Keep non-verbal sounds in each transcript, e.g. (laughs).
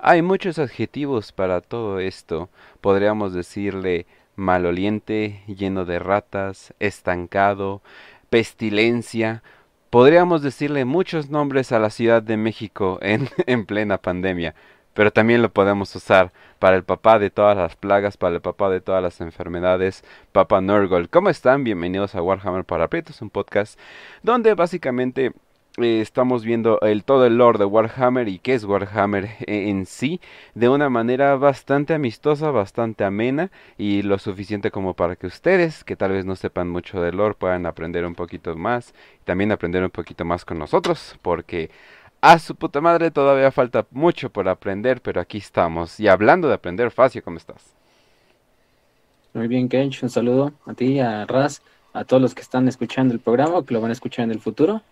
Hay muchos adjetivos para todo esto. Podríamos decirle maloliente, lleno de ratas, estancado, pestilencia. Podríamos decirle muchos nombres a la Ciudad de México en, (laughs) en plena pandemia, pero también lo podemos usar para el papá de todas las plagas, para el papá de todas las enfermedades, Papá Nurgle. ¿Cómo están? Bienvenidos a Warhammer para Prietos, un podcast donde básicamente eh, estamos viendo el todo el lore de Warhammer y qué es Warhammer (laughs) en sí de una manera bastante amistosa, bastante amena y lo suficiente como para que ustedes, que tal vez no sepan mucho del lore, puedan aprender un poquito más y también aprender un poquito más con nosotros, porque a su puta madre todavía falta mucho por aprender, pero aquí estamos. Y hablando de aprender, Facio, ¿cómo estás? Muy bien, Kench, un saludo a ti, a Raz, a todos los que están escuchando el programa que lo van a escuchar en el futuro.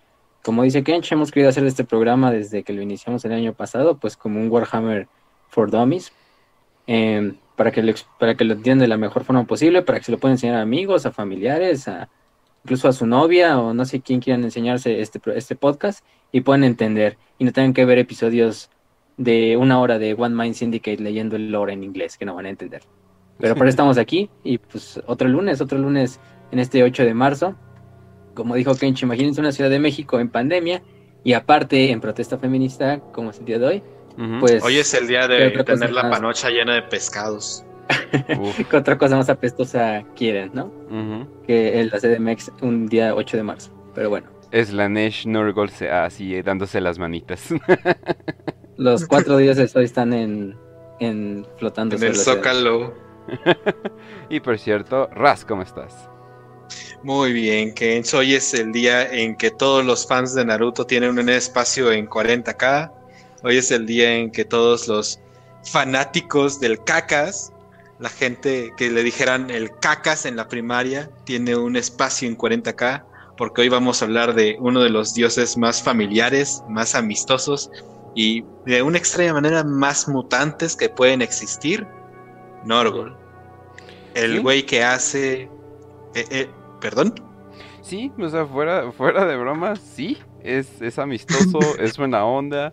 Como dice Kench, hemos querido hacer este programa desde que lo iniciamos el año pasado, pues como un Warhammer for Dummies, em, para, que lo, para que lo entiendan de la mejor forma posible, para que se lo puedan enseñar a amigos, a familiares, a, incluso a su novia o no sé quién quieran enseñarse este, este podcast y puedan entender y no tengan que ver episodios de una hora de One Mind Syndicate leyendo el lore en inglés que no van a entender. Pero por eso (laughs) estamos aquí y pues otro lunes, otro lunes en este 8 de marzo como dijo Kench, imagínense una Ciudad de México en pandemia y aparte en protesta feminista, como es el día de hoy. Pues, hoy es el día de tener la panocha llena de pescados. (laughs) ¿Qué otra cosa más apestosa quieren, no? Que el CDMX un día 8 de marzo. Pero bueno. Es la Nesh Nurgle así eh, dándose las manitas. (laughs) Los cuatro días de hoy están en, en flotando. En el Zócalo. (laughs) y por cierto, Raz, ¿cómo estás? Muy bien, que hoy es el día en que todos los fans de Naruto tienen un espacio en 40k. Hoy es el día en que todos los fanáticos del cacas, la gente que le dijeran el cacas en la primaria, tiene un espacio en 40k, porque hoy vamos a hablar de uno de los dioses más familiares, más amistosos y de una extraña manera más mutantes que pueden existir, Norgol. El güey que hace... Eh, eh, ¿Perdón? Sí, o sea, fuera, fuera de bromas, sí. Es, es amistoso, (laughs) es buena onda.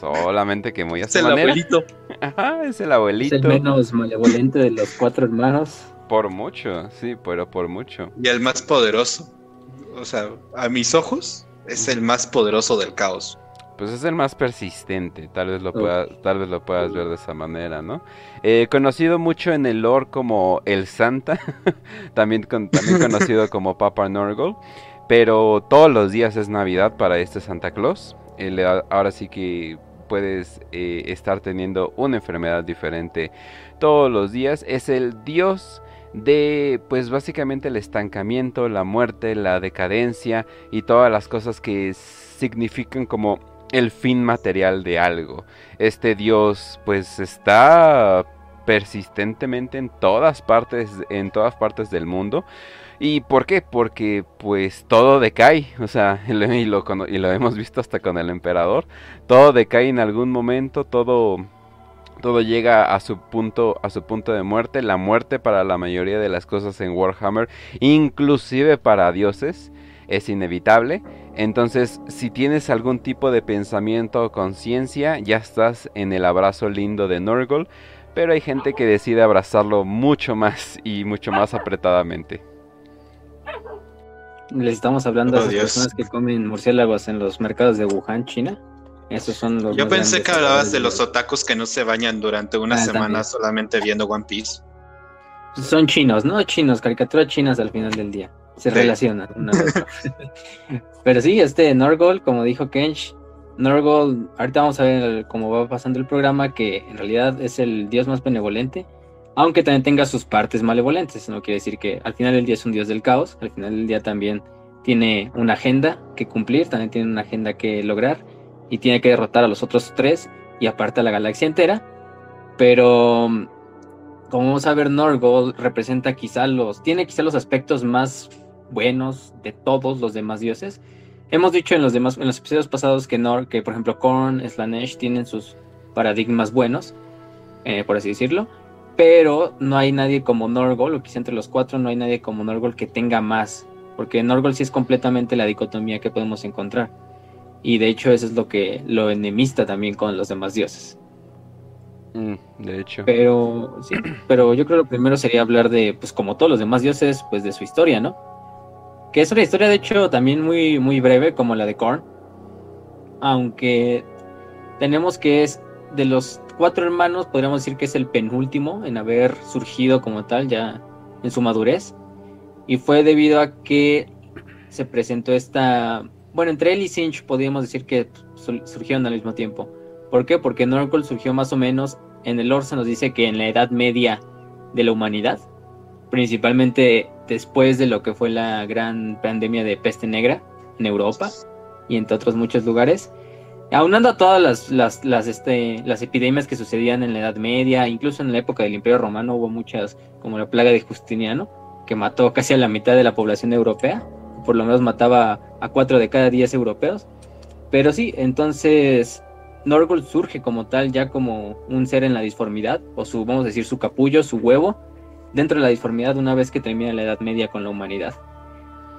Solamente que muy a Es el abuelito. (laughs) Ajá, es el abuelito. Es el menos malevolente de los cuatro hermanos. Por mucho, sí, pero por mucho. Y el más poderoso. O sea, a mis ojos, es el más poderoso del caos pues es el más persistente, tal vez lo, pueda, tal vez lo puedas ver de esa manera, ¿no? Eh, conocido mucho en el lore como el Santa, (laughs) también, también conocido (laughs) como Papa Norgol, pero todos los días es Navidad para este Santa Claus. ahora sí que puedes eh, estar teniendo una enfermedad diferente todos los días. Es el dios de pues básicamente el estancamiento, la muerte, la decadencia y todas las cosas que significan como el fin material de algo. Este Dios pues está persistentemente en todas partes en todas partes del mundo. ¿Y por qué? Porque pues todo decae, (laughs) o sea, (laughs) y lo, hemos visto hasta con el emperador, todo decae en algún momento, todo todo llega a su punto a su punto de muerte, la muerte para la mayoría de las cosas en Warhammer, inclusive para dioses, es inevitable. Entonces, si tienes algún tipo de pensamiento o conciencia, ya estás en el abrazo lindo de Nurgle. Pero hay gente que decide abrazarlo mucho más y mucho más apretadamente. Les estamos hablando de las personas que comen murciélagos en los mercados de Wuhan, China. Esos son los Yo pensé que hablabas de los otakus que no se bañan durante una ah, semana solamente viendo One Piece. Son chinos, ¿no? Chinos, caricaturas chinas al final del día se relacionan una (laughs) (laughs) Pero sí, este Norgol, como dijo Kench, Norgol, ahorita vamos a ver cómo va pasando el programa, que en realidad es el dios más benevolente, aunque también tenga sus partes malevolentes. No quiere decir que al final del día es un dios del caos, al final del día también tiene una agenda que cumplir, también tiene una agenda que lograr y tiene que derrotar a los otros tres y aparte a la galaxia entera. Pero como vamos a ver, Norgol representa quizá los, tiene quizá los aspectos más buenos de todos los demás dioses. Hemos dicho en los demás, en los episodios pasados que, Nor, que por ejemplo Korn, Slanesh tienen sus paradigmas buenos, eh, por así decirlo, pero no hay nadie como Norgol, o quizá entre los cuatro no hay nadie como Norgol que tenga más, porque Norgol sí es completamente la dicotomía que podemos encontrar. Y de hecho eso es lo que lo enemista también con los demás dioses. Mm, de hecho. Pero sí, pero yo creo que lo primero sería hablar de, pues como todos los demás dioses, pues de su historia, ¿no? Que es una historia, de hecho, también muy, muy breve, como la de Korn. Aunque tenemos que es de los cuatro hermanos, podríamos decir que es el penúltimo en haber surgido como tal, ya en su madurez. Y fue debido a que se presentó esta. Bueno, entre él y Sinch podríamos decir que surgieron al mismo tiempo. ¿Por qué? Porque Norgol surgió más o menos. En el lore se nos dice que en la edad media de la humanidad, principalmente después de lo que fue la gran pandemia de peste negra en Europa y entre otros muchos lugares. Aunando a todas las, las, este, las epidemias que sucedían en la Edad Media, incluso en la época del Imperio Romano hubo muchas, como la plaga de Justiniano, que mató casi a la mitad de la población europea, por lo menos mataba a cuatro de cada diez europeos. Pero sí, entonces Norgol surge como tal, ya como un ser en la disformidad, o su, vamos a decir, su capullo, su huevo, dentro de la disformidad una vez que termina la Edad Media con la humanidad.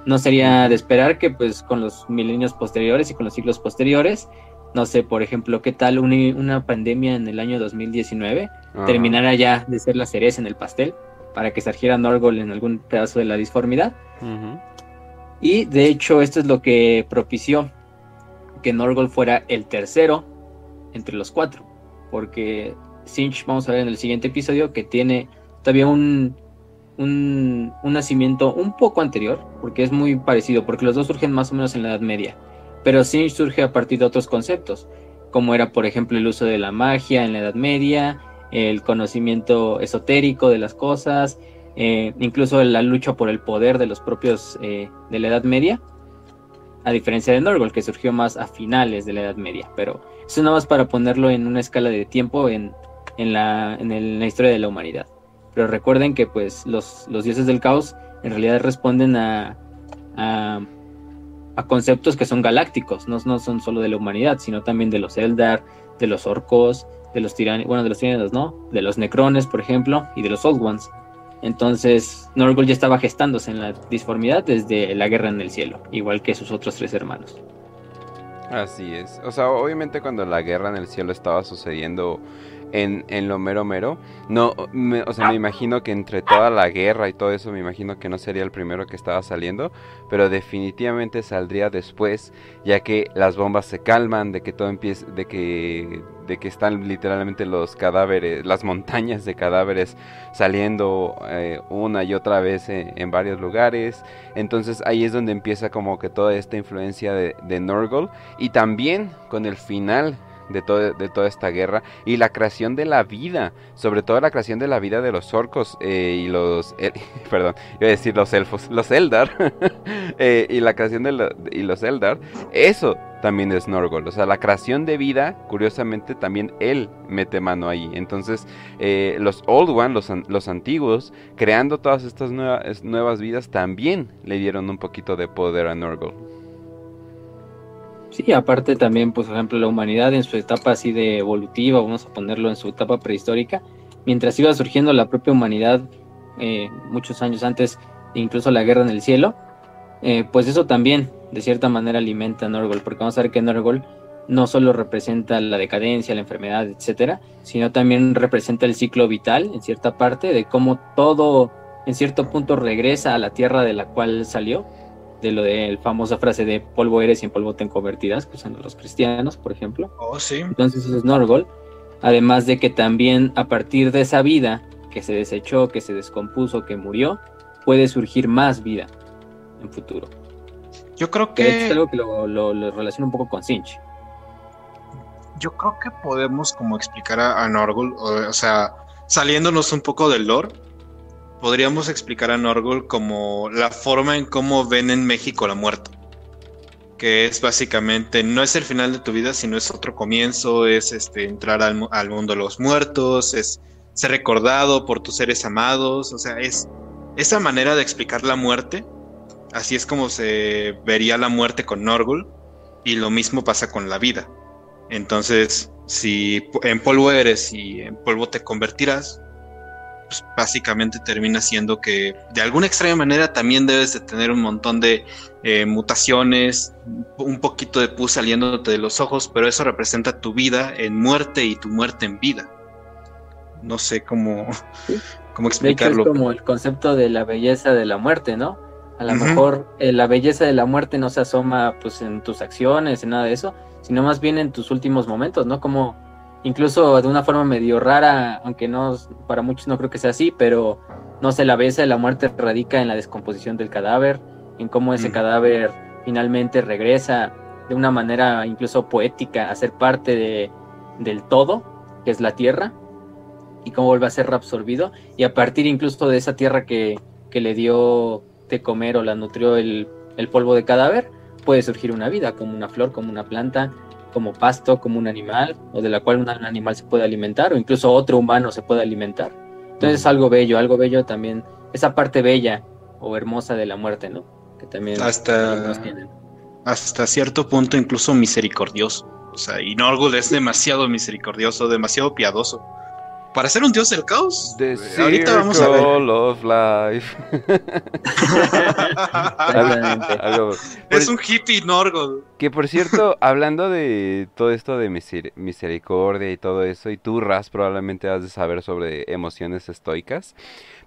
No sería de esperar que pues con los milenios posteriores y con los siglos posteriores, no sé, por ejemplo, qué tal una, pandemia en el año 2019 terminara ya de ser la cereza en el pastel para que surgiera Norgol en algún pedazo de la disformidad. Y de hecho esto es lo que propició que Norgol fuera el tercero entre los cuatro. Porque Sinch, vamos a ver en el siguiente episodio, que tiene todavía un, un, nacimiento un poco anterior, porque es muy parecido, porque los dos surgen más o menos en la Edad Media. Pero Sinch surge a partir de otros conceptos, como era, por ejemplo, el uso de la magia en la Edad Media, el conocimiento esotérico de las cosas, eh, incluso la lucha por el poder de los propios eh, de la Edad Media, a diferencia de Norgol, que surgió más a finales de la Edad Media. Pero eso nada más para ponerlo en una escala de tiempo en, en, la, en, la, historia de la humanidad. Pero recuerden que pues los, los dioses del caos en realidad responden a, a, conceptos que son galácticos, no, no son solo de la humanidad, sino también de los Eldar, de los orcos, de los tiranos, bueno, de los tiranos no, de los necrones, por ejemplo, y de los Old Ones. Entonces, Norgol ya estaba gestándose en la disformidad desde la guerra en el cielo, igual que sus otros tres hermanos. Así es. O sea, obviamente cuando la guerra en el cielo estaba sucediendo en, en lo mero mero. No, o sea, me imagino que entre toda la guerra y todo eso, me imagino que no sería el primero que estaba saliendo, pero definitivamente saldría después, ya que las bombas se calman, de que todo empieza, de que, de que están literalmente los cadáveres, las montañas de cadáveres saliendo eh, una y otra vez en, varios lugares. Entonces ahí es donde empieza como que toda esta influencia de, de Norgol y también con el final de, de toda esta guerra y la creación de la vida, sobre todo la creación de la vida de los orcos eh, y los, eh, (laughs) perdón, iba a decir los elfos, los Eldar, (laughs) eh, y la creación de y los Eldar, eso también es Norgol, o sea, la creación de vida, curiosamente también él mete mano ahí, entonces los Old One, los, los antiguos, creando todas estas nuevas, nuevas vidas, también le dieron un poquito de poder a Norgol. Sí, aparte también, pues, por ejemplo, la humanidad en su etapa así de evolutiva, vamos a ponerlo en su etapa prehistórica, mientras iba surgiendo la propia humanidad eh, muchos años antes, incluso la guerra en el cielo, eh, pues eso también, de cierta manera, alimenta a Norgol, porque vamos a ver que Norgol no solo representa la decadencia, la enfermedad, etcétera, sino también representa el ciclo vital, en cierta parte, de cómo todo, en cierto punto, regresa a la tierra de la cual salió de lo de la famosa frase de polvo eres y en polvo te convertirás, que son los cristianos, por ejemplo. Oh, sí. Entonces eso es Norgol. Además de que también a partir de esa vida que se desechó, que se descompuso, que murió, puede surgir más vida en futuro. Yo creo que... es algo que lo, lo, relaciona un poco con Sinch. Yo creo que podemos como explicar a, a Norgol, o, o sea, saliéndonos un poco del lore, podríamos explicar a Norgol como la forma en cómo ven en México la muerte. Que es básicamente, no es el final de tu vida, sino es otro comienzo, es este, entrar al, mundo de los muertos, es ser recordado por tus seres amados, o sea, es esa manera de explicar la muerte, así es como se vería la muerte con Norgol, y lo mismo pasa con la vida. Entonces, si en polvo eres y en polvo te convertirás, pues, básicamente termina siendo que de alguna extraña manera también debes de tener un montón de eh, mutaciones, un poquito de pus saliéndote de los ojos, pero eso representa tu vida en muerte y tu muerte en vida. no sé cómo, cómo De hecho, explicarlo. es como el concepto de la belleza de la muerte, ¿no? A lo mejor eh, la belleza de la muerte no se asoma pues en tus acciones, en nada de eso, sino más bien en tus últimos momentos, ¿no? Como incluso de una forma medio rara, aunque no para muchos no creo que sea así, pero no sé, la de la muerte radica en la descomposición del cadáver, en cómo ese Ujú. cadáver finalmente regresa de una manera incluso poética a ser parte de, del todo, que es la tierra, y cómo vuelve a ser reabsorbido, y a partir incluso de esa tierra que, que le dio de comer o la nutrió el, el polvo de cadáver, puede surgir una vida, como una flor, como una planta, como pasto, como un animal, o de la cual un animal se puede alimentar, o incluso otro humano se puede alimentar. Entonces es algo bello, algo bello también, esa parte bella o hermosa de la muerte, ¿no? Que también Hasta- algunos tienen. hasta cierto punto incluso misericordioso. O sea, y Norgul es demasiado misericordioso, demasiado piadoso. Para ser un dios del caos, The ahorita vamos a ver. Of Life. (laughs) Algo- es un hippie Norgul. Que por cierto, hablando de todo esto de miser- misericordia y todo eso, y tú, Raz, probablemente has de saber sobre emociones estoicas,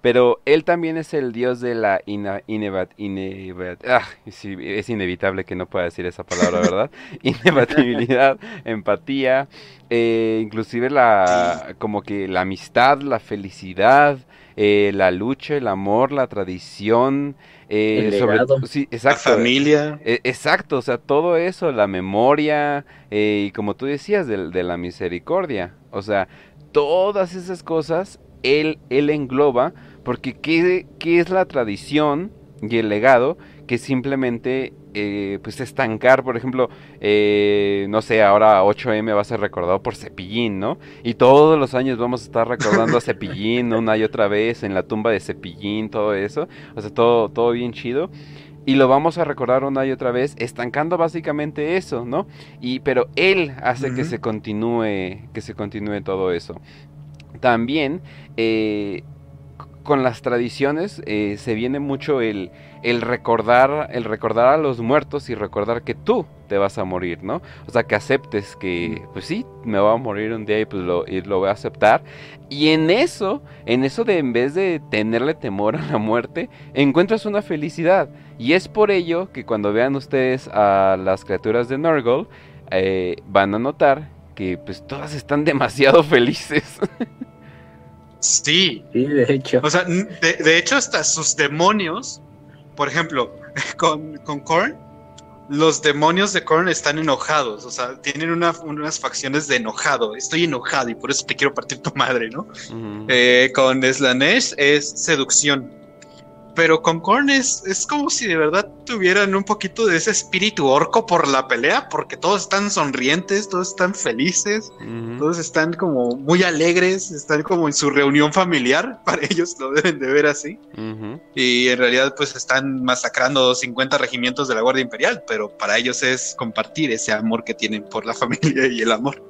pero él también es el dios de la ina- inevat- ah, sí, es inevitable que no pueda decir esa palabra, ¿verdad? (laughs) Inevitabilidad, empatía, eh, inclusive la, como que la amistad, la felicidad, eh, la lucha, el amor, la tradición, eh, El sobre- sí, La exacto. familia. E- Exacto, o sea, todo eso, la memoria eh, y como tú decías, de, de la misericordia, o sea, todas esas cosas él, él engloba, porque ¿qué, qué es la tradición y el legado que simplemente eh, pues estancar, por ejemplo, eh, no sé, ahora 8M va a ser recordado por Cepillín, ¿no? Y todos los años vamos a estar recordando a Cepillín una y otra vez en la tumba de Cepillín, todo eso, o sea, todo, todo bien chido y lo vamos a recordar una y otra vez, estancando básicamente eso, ¿no? Y pero él hace que se continúe, que se continúe todo eso. También eh, con las tradiciones eh, se viene mucho el, el recordar, el recordar a los muertos y recordar que tú te vas a morir, ¿no? O sea, que aceptes que, pues sí, me voy a morir un día y pues lo, y lo voy a aceptar. Y en eso, en eso de en vez de tenerle temor a la muerte, encuentras una felicidad. Y es por ello que cuando vean ustedes a las criaturas de Nurgle, eh, van a notar que pues todas están (laughs) demasiado felices. Sí. Sí, de hecho. O sea, de, de hecho, hasta sus demonios, por ejemplo, (laughs) con, con Korn, los demonios de Korn están enojados. O sea, tienen una- unas facciones de enojado. Estoy enojado y por eso te quiero partir tu madre, ¿no? Eh, con Slanesh es seducción. Pero con Korn es, es como si de verdad tuvieran un poquito de ese espíritu orco por la pelea, porque todos están sonrientes, todos están felices, Ujú. todos están como muy alegres, están como en su reunión familiar, (laughs) para ellos lo deben de ver así. Ujú. Y en realidad pues están masacrando 50 regimientos de la Guardia Imperial, pero para ellos es compartir ese amor que tienen por la (laughs) familia y el amor.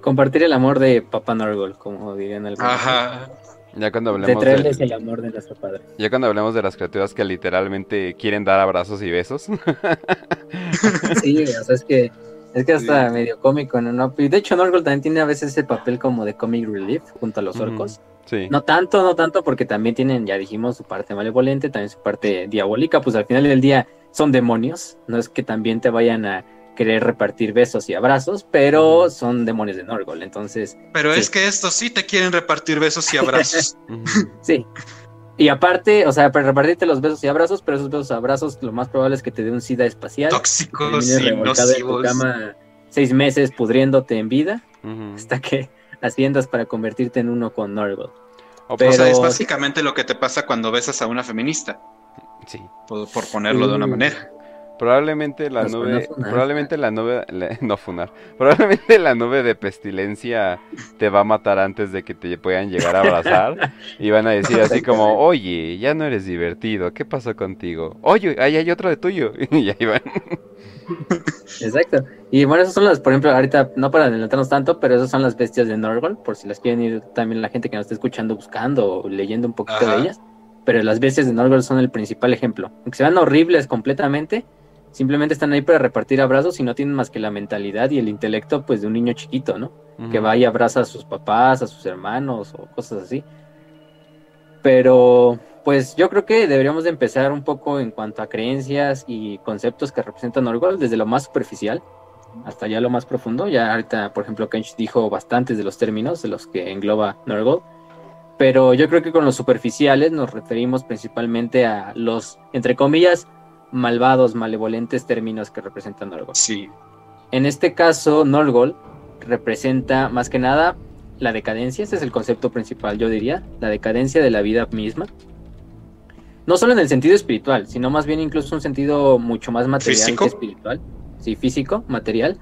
Compartir el amor de Papá Norgol, como dirían algunos. Ajá. Ya cuando De hablemos traerles de, el amor de nuestro padre. ya cuando hablemos de las criaturas que literalmente quieren dar abrazos y besos. (laughs) Sí, o sea, es que es que hasta medio cómico, ¿no? Y de hecho, Norgol también tiene a veces ese papel como de comic relief junto a los orcos. sí. No tanto, no tanto, porque también tienen, ya dijimos, su parte malevolente, también su parte diabólica, pues al final del día son demonios, no es que también te vayan a querer repartir besos y abrazos, pero son demonios de Norgol, entonces, Pero Sí. es que estos sí te quieren repartir besos y abrazos. (laughs) (laughs) Sí. Y aparte, o sea, para repartirte los besos y abrazos, pero esos besos y abrazos, lo más probable es que te dé un sida espacial. tóxicos y en tu nocivos. cama seis meses pudriéndote en vida, hasta que asciendas para convertirte en uno con Norgol. O Pero- O sea, es básicamente lo que te pasa cuando besas a una feminista, sí. por, por ponerlo de una manera. Probablemente la Nos nube, probablemente la nube, (laughs) la- no funar, probablemente la nube de pestilencia te va a matar antes de que te puedan llegar a abrazar (laughs) y van a decir así como, oye, ya no eres divertido, ¿qué pasó contigo? Oye, ahí hay otro de tuyo (laughs) y ahí van. Exacto. Y bueno, esas son las, por ejemplo, ahorita no para adelantarnos tanto, pero esas son las bestias de Norgol, por si las quieren ir también la gente que nos esté escuchando buscando o leyendo un poquito Ajá. de ellas. Pero las bestias de Norgol son el principal ejemplo. Aunque se vean horribles completamente, simplemente están ahí para repartir abrazos y no tienen más que la mentalidad y el intelecto pues de un niño chiquito, ¿no? Que va y abraza a sus papás, a sus hermanos o cosas así. Pero pues yo creo que deberíamos de empezar un poco en cuanto a creencias y conceptos que representan Orgol, desde lo más superficial hasta ya lo más profundo. Ya ahorita, por ejemplo, Kench dijo bastantes de los términos de los que engloba Nurgle. Pero yo creo que con los superficiales nos referimos principalmente a los, entre comillas, malvados, malevolentes términos que representan Norgol. Sí. En este caso, Norgol representa más que nada la decadencia, ese es el concepto principal, yo diría, la decadencia de la vida misma. No solo en el sentido espiritual, sino más bien incluso un sentido mucho más material que espiritual. Sí, físico, material,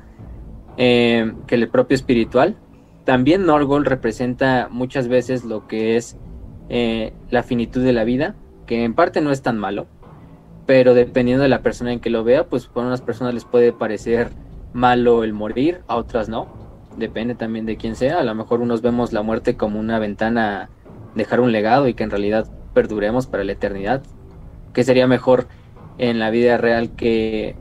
eh, que el propio espiritual. También Norgol representa muchas veces lo que es eh, la finitud de la vida, que en parte no es tan malo, pero dependiendo de la persona en que lo vea, pues para unas personas les puede parecer malo el morir, a otras no. Depende también de quién sea. A lo mejor unos vemos la muerte como una ventana a dejar un legado y que en realidad perduremos para la eternidad. Que sería mejor en la vida real que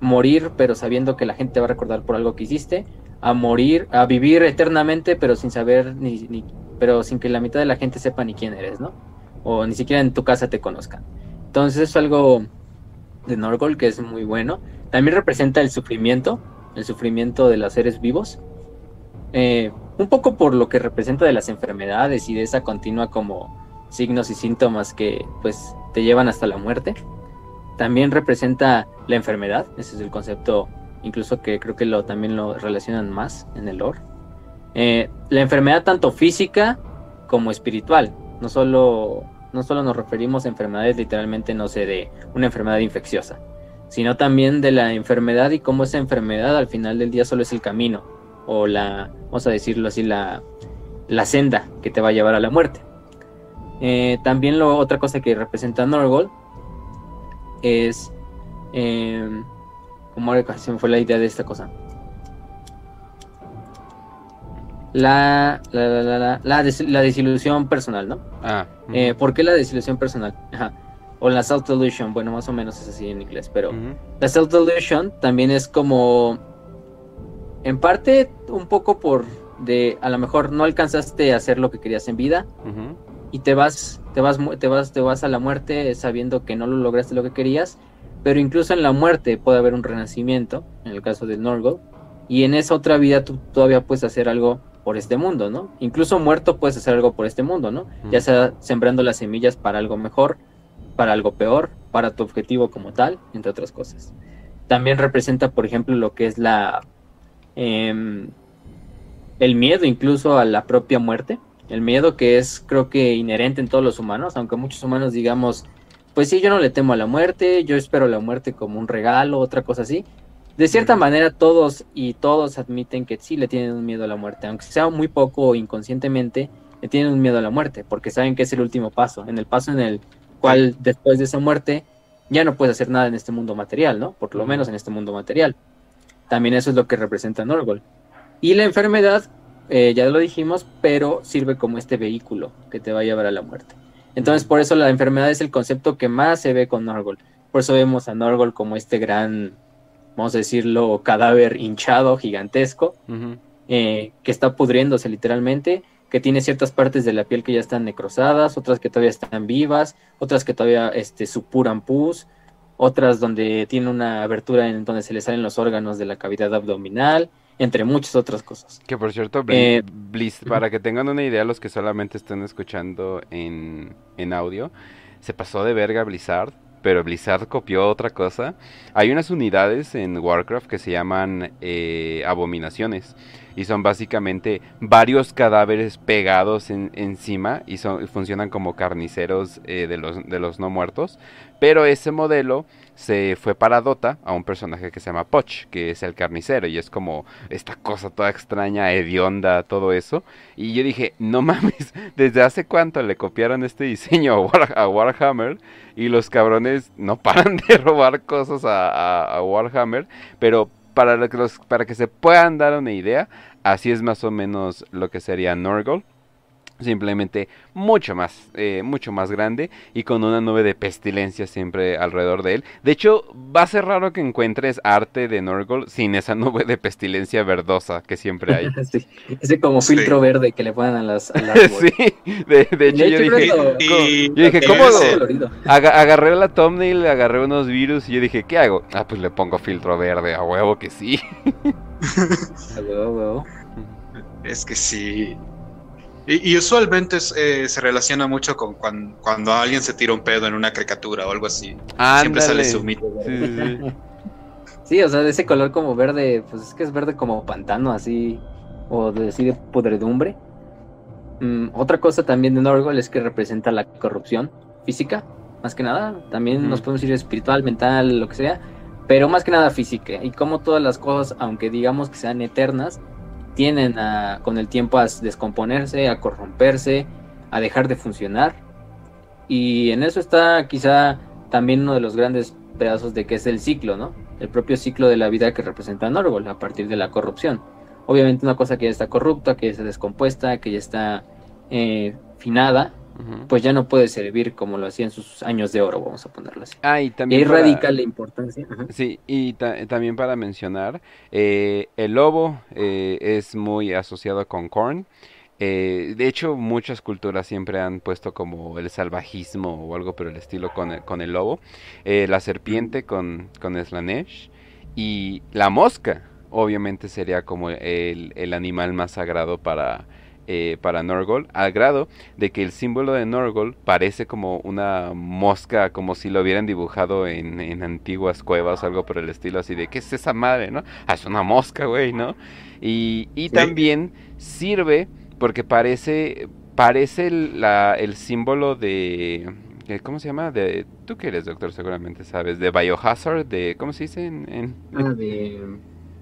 morir pero sabiendo que la gente te va a recordar por algo que hiciste, a morir, a vivir eternamente pero sin saber ni, ni pero sin que la mitad de la gente sepa ni quién eres, ¿no? O ni siquiera en tu casa te conozcan. Entonces es algo de Norgol que es muy bueno. También representa el sufrimiento, el sufrimiento de los seres vivos. Eh, un poco por lo que representa de las enfermedades y de esa continua como signos y síntomas que pues te llevan hasta la muerte. También representa la enfermedad, ese es el concepto incluso que creo que lo, también lo relacionan más en el lore. Eh, la enfermedad tanto física como espiritual, no solo no solo nos referimos a enfermedades literalmente, no sé, de una enfermedad infecciosa, sino también de la enfermedad y cómo esa enfermedad al final del día solo es el camino, o la, vamos a decirlo así, la, la senda que te va a llevar a la muerte. Eh, también lo, otra cosa que representa Norgol es, eh, ¿cómo se me fue la idea de esta cosa? la, la, la, la, desilusión personal, ¿no? Ah. Eh, ¿Por qué la desilusión personal? (laughs) O la self-delusion, bueno, más o menos es así en inglés, pero la self-delusion también es como, en parte, un poco por de, a lo mejor no alcanzaste a hacer lo que querías en vida y te vas, te vas, te vas, te vas a la muerte sabiendo que no lo lograste lo que querías, pero incluso en la muerte puede haber un renacimiento, en el caso del Norgo, y en esa otra vida tú todavía puedes hacer algo por este mundo, ¿no? Incluso muerto puedes hacer algo por este mundo, ¿no? Ya sea sembrando las semillas para algo mejor, para algo peor, para tu objetivo como tal, entre otras cosas. También representa, por ejemplo, lo que es la... Em, el miedo incluso a la propia muerte, el miedo que es creo que inherente en todos los humanos, aunque muchos humanos digamos, pues sí, yo no le temo a la muerte, yo espero la muerte como un regalo, otra cosa así, de cierta manera todos y todos admiten que sí le tienen un miedo a la muerte, aunque sea muy poco o inconscientemente, le tienen un miedo a la muerte, porque saben que es el último paso, en el paso en el cual después de esa muerte ya no puedes hacer nada en este mundo material, ¿no? Por lo menos en este mundo material. También eso es lo que representa Norgol. Y la enfermedad, eh, ya lo dijimos, pero sirve como este vehículo que te va a llevar a la muerte. Entonces, por eso la enfermedad es el concepto que más se ve con Norgol. Por eso vemos a Norgol como este gran vamos a decirlo, cadáver hinchado, gigantesco, eh, que está pudriéndose literalmente, que tiene ciertas partes de la piel que ya están necrosadas, otras que todavía están vivas, otras que todavía este, supuran pus, otras donde tiene una abertura en donde se le salen los órganos de la cavidad abdominal, entre muchas otras cosas. Que por cierto, eh, para que tengan una idea los que solamente están escuchando en, en audio, se pasó de verga Blizzard pero Blizzard copió otra cosa. Hay unas unidades en Warcraft que se llaman eh, abominaciones y son básicamente varios cadáveres pegados encima y son, funcionan como carniceros eh, de, los, de los no muertos. Pero ese modelo se fue para Dota a un personaje que se llama Poch, que es el carnicero, y es como esta cosa toda extraña, hedionda, todo eso. Y yo dije, no (laughs) mames, ¿desde hace cuánto le copiaron este diseño a, Warhammer? Y los cabrones no (laughs) paran de robar cosas a, Warhammer, pero para, los, para que se puedan dar una idea, así es más o menos lo que sería Norgol. Simplemente mucho más, eh, mucho más grande y con una nube de pestilencia siempre alrededor de él. De hecho, va a ser raro que encuentres arte de Norgol sin esa (laughs) nube de pestilencia verdosa que siempre hay. (laughs) sí, ese como filtro verde que le ponen a las... (laughs) sí, de, hecho, yo, dije, yo dije, ¿cómo lo? agarré la thumbnail, agarré unos virus y yo dije, ¿qué hago? Ah, pues le pongo filtro verde, a huevo que sí. a huevo, huevo. Es que sí, y, usualmente eh, se relaciona mucho con cuando, alguien se tira un pedo en una caricatura o algo así. Siempre sale su mito. Sí, o sea, de ese color como verde, pues es que es verde como pantano, así, o de, así de podredumbre. Mm, otra cosa también de Norgol es que representa la corrupción física, más que nada. También nos podemos decir espiritual, mental, lo que sea, pero más que nada física. Y como todas las cosas, aunque digamos que sean eternas, tienen a, con el tiempo a descomponerse, a corromperse, a dejar de funcionar. Y en eso está quizá también uno de los grandes pedazos de que es el ciclo, ¿no? El propio ciclo de la vida que representa Norgol a partir de la corrupción. Obviamente una cosa que ya está corrupta, que ya está descompuesta, que ya está eh, finada, pues ya no puede servir como lo hacía en sus años de oro, vamos a ponerlo así. Ah, y también. ahí radica la importancia. Sí, y también para mencionar, eh, el lobo eh, es muy asociado con Korn. Eh, de hecho, muchas culturas siempre han puesto como el salvajismo o algo por el estilo con el, con el lobo. la serpiente con, con Slanesh. Y la mosca, obviamente, sería como el, el animal más sagrado para eh, para Norgol, al grado de que el símbolo de Norgol parece como una mosca, como si lo hubieran dibujado en, antiguas cuevas, algo por el estilo así de, ¿qué es esa madre, no? Ah, es una mosca, güey, ¿no? Y, y también sirve porque parece, parece el, el símbolo de... ¿Cómo se llama? De, tú que eres doctor seguramente sabes, de Biohazard, de, ¿cómo se dice en...? en... Ah, de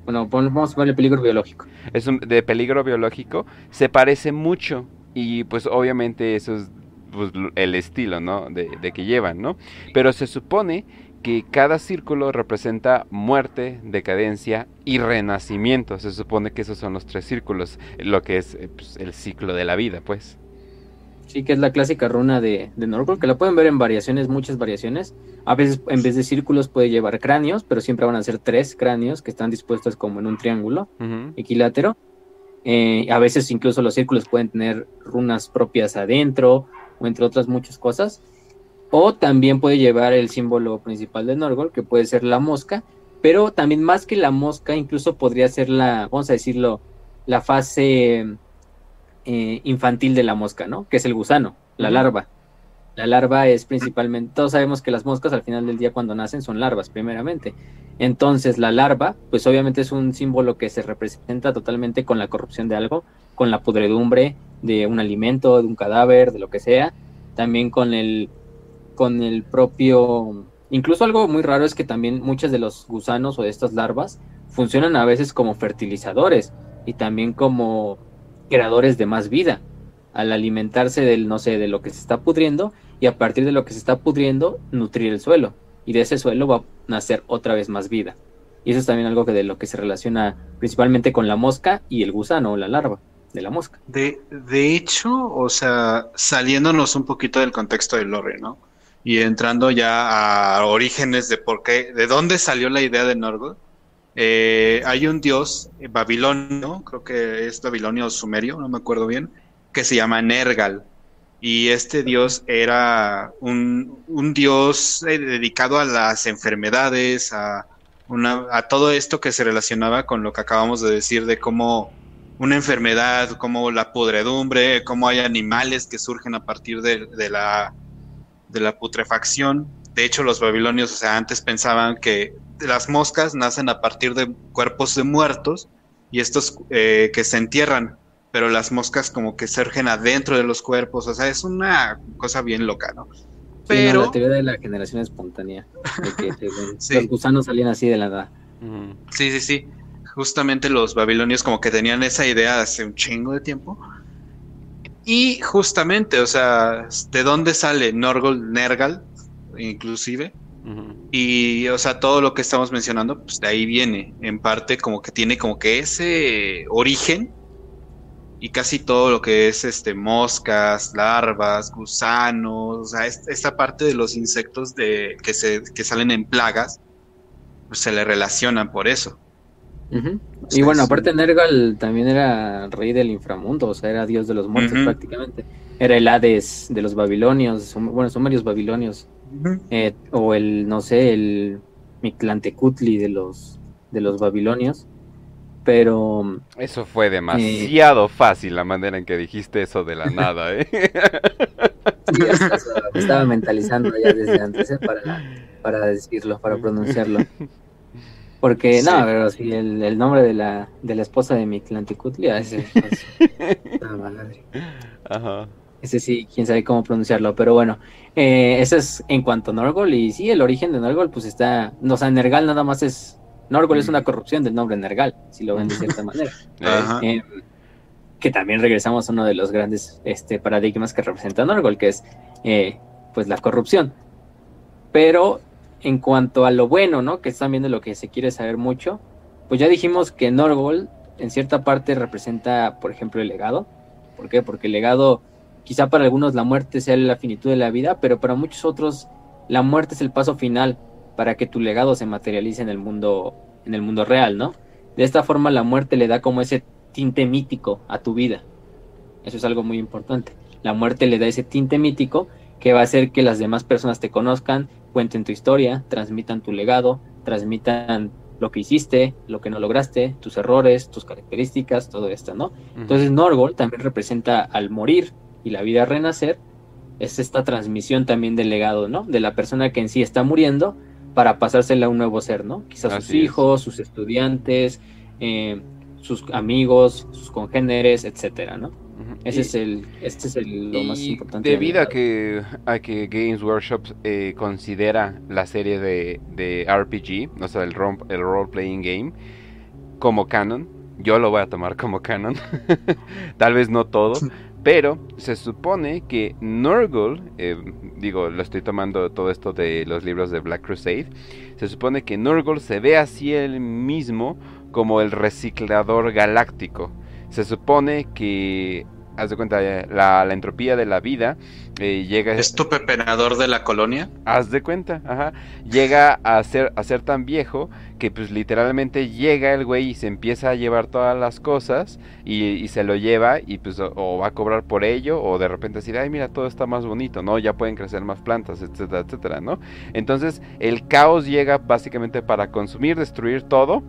bueno, vamos a ponerle peligro biológico. Es un, de peligro biológico, se parece mucho y pues obviamente eso es pues, el estilo, ¿no? De, de, que llevan, ¿no? Pero se supone que cada círculo representa muerte, decadencia y renacimiento. Se supone que esos son los tres círculos, lo que es eh, pues, el ciclo de la vida, pues. Sí, que es la clásica runa de, de Norgol, que la pueden ver en variaciones, muchas variaciones. A veces en vez de círculos puede llevar cráneos, pero siempre van a ser tres cráneos que están dispuestos como en un triángulo equilátero. Eh, a veces incluso los círculos pueden tener runas propias adentro o entre otras muchas cosas. O también puede llevar el símbolo principal de Norgol, que puede ser la mosca, pero también más que la mosca, incluso podría ser la, vamos a decirlo, la fase eh, infantil de la mosca, ¿no? Que es el gusano, la larva. La larva es principalmente, todos sabemos que las moscas al final del día cuando nacen son larvas primeramente. Entonces la larva, pues obviamente es un símbolo que se representa totalmente con la corrupción de algo, con la pudredumbre de un alimento, de un cadáver, de lo que sea. También con el, con el propio, incluso algo muy raro es que también muchos de los gusanos o de estas larvas funcionan a veces como fertilizadores y también como creadores de más vida al alimentarse del, no sé, de lo que se está pudriendo y a partir de lo que se está pudriendo, nutrir el suelo. Y de ese suelo va a nacer otra vez más vida. Y eso es también algo que de lo que se relaciona principalmente con la mosca y el gusano o la larva de la mosca. De, de hecho, o sea, saliéndonos un poquito del contexto del lore, ¿no? Y entrando ya a orígenes de por qué, de dónde salió la idea de Norgod, eh, hay un dios babilonio, creo que es babilonio o sumerio, no me acuerdo bien, que se llama Nergal. Y este dios era un, dios eh, dedicado a las enfermedades, a, a todo esto que se relacionaba con lo que acabamos de decir de cómo una enfermedad, como la podredumbre, cómo hay animales que surgen a partir de, de, la, de la putrefacción. De hecho, los babilonios, o sea, antes pensaban que las moscas nacen a partir de cuerpos de muertos y estos eh, que se entierran, pero las moscas como que surgen adentro de los cuerpos, o sea, es una cosa bien loca, ¿no? Pero... la teoría de la generación espontánea, de que (laughs) los gusanos salían así de la nada. Sí, sí, sí. Justamente los babilonios como que tenían esa idea hace un chingo de tiempo. Y justamente, o sea, ¿de dónde sale Norgol Nergal? Inclusive, y, o sea, todo lo que estamos mencionando, pues de ahí viene. En parte, como que tiene como que ese origen y casi todo lo que es este moscas, larvas, gusanos, o sea, esta parte de los insectos de, que, se, que salen en plagas, pues se le relacionan por eso. y bueno, aparte Nergal también era rey del inframundo, o sea, era dios de los muertos prácticamente. Era el Hades de los babilonios, bueno, sumerios babilonios. Eh, o el, no sé, el Mictlantecutli de los, de los babilonios. Pero. Eso fue demasiado fácil la manera en que dijiste eso de la nada, ¿eh? (laughs) estaba mentalizando ya desde antes ¿eh? para, decirlo, para pronunciarlo. Porque, no, pero si el, nombre de la, de la esposa de Mictlantecutli, ese. Pues, (laughs) madre. Ajá. Ese sí, quién sabe cómo pronunciarlo, pero bueno, eh, eso es en cuanto a Norgol. Y sí, el origen de Norgol, pues está. O sea, Nergal nada más es Norgol es una corrupción del nombre Nergal, si lo ven de cierta (laughs) manera. Eh, que también regresamos a uno de los grandes este, paradigmas que representa Norgol, que es eh, pues la corrupción. Pero en cuanto a lo bueno, ¿no? Que es también de lo que se quiere saber mucho, pues ya dijimos que Norgol en cierta parte representa, por ejemplo, el legado. ¿Por qué? Porque el legado, quizá para algunos la muerte sea la finitud de la vida, pero para muchos otros la muerte es el paso final para que tu legado se materialice en el mundo, en el mundo real, ¿no? De esta forma la muerte le da como ese tinte mítico a tu vida. Eso es algo muy importante. La muerte le da ese tinte mítico que va a hacer que las demás personas te conozcan, cuenten tu historia, transmitan tu legado, transmitan lo que hiciste, lo que no lograste, tus errores, tus características, todo esto, ¿no? Entonces Norgol también representa al morir y la vida renacer, es esta transmisión también del legado, ¿no? De la persona que en sí está muriendo, para pasársela a un nuevo ser, ¿no? Quizás sus hijos, sus estudiantes, eh, sus amigos, sus congéneres, etcétera, ¿no? Ese es el, este es el, lo más importante. Debido a que, a que Games Workshop eh, considera la serie de, de RPG, o sea, el, el role-playing game, como canon, yo lo voy a tomar como canon. (laughs) Tal vez no todo, (laughs) pero se supone que Nurgle, eh, digo, lo estoy tomando todo esto de los libros de Black Crusade, se supone que Nurgle se ve así él mismo como el reciclador galáctico. Se supone que haz de cuenta, eh, la, entropía de la vida eh, llega... ¿Es tu pepenador de la colonia? Haz de cuenta, ajá. Llega a ser, a ser tan viejo que pues literalmente llega el güey y se empieza a llevar todas las cosas y, se lo lleva y pues o, va a cobrar por ello o de repente decir, ay mira, todo está más bonito, ¿no? Ya pueden crecer más plantas, etcétera, etcétera, ¿no? Entonces el caos llega básicamente para consumir, destruir todo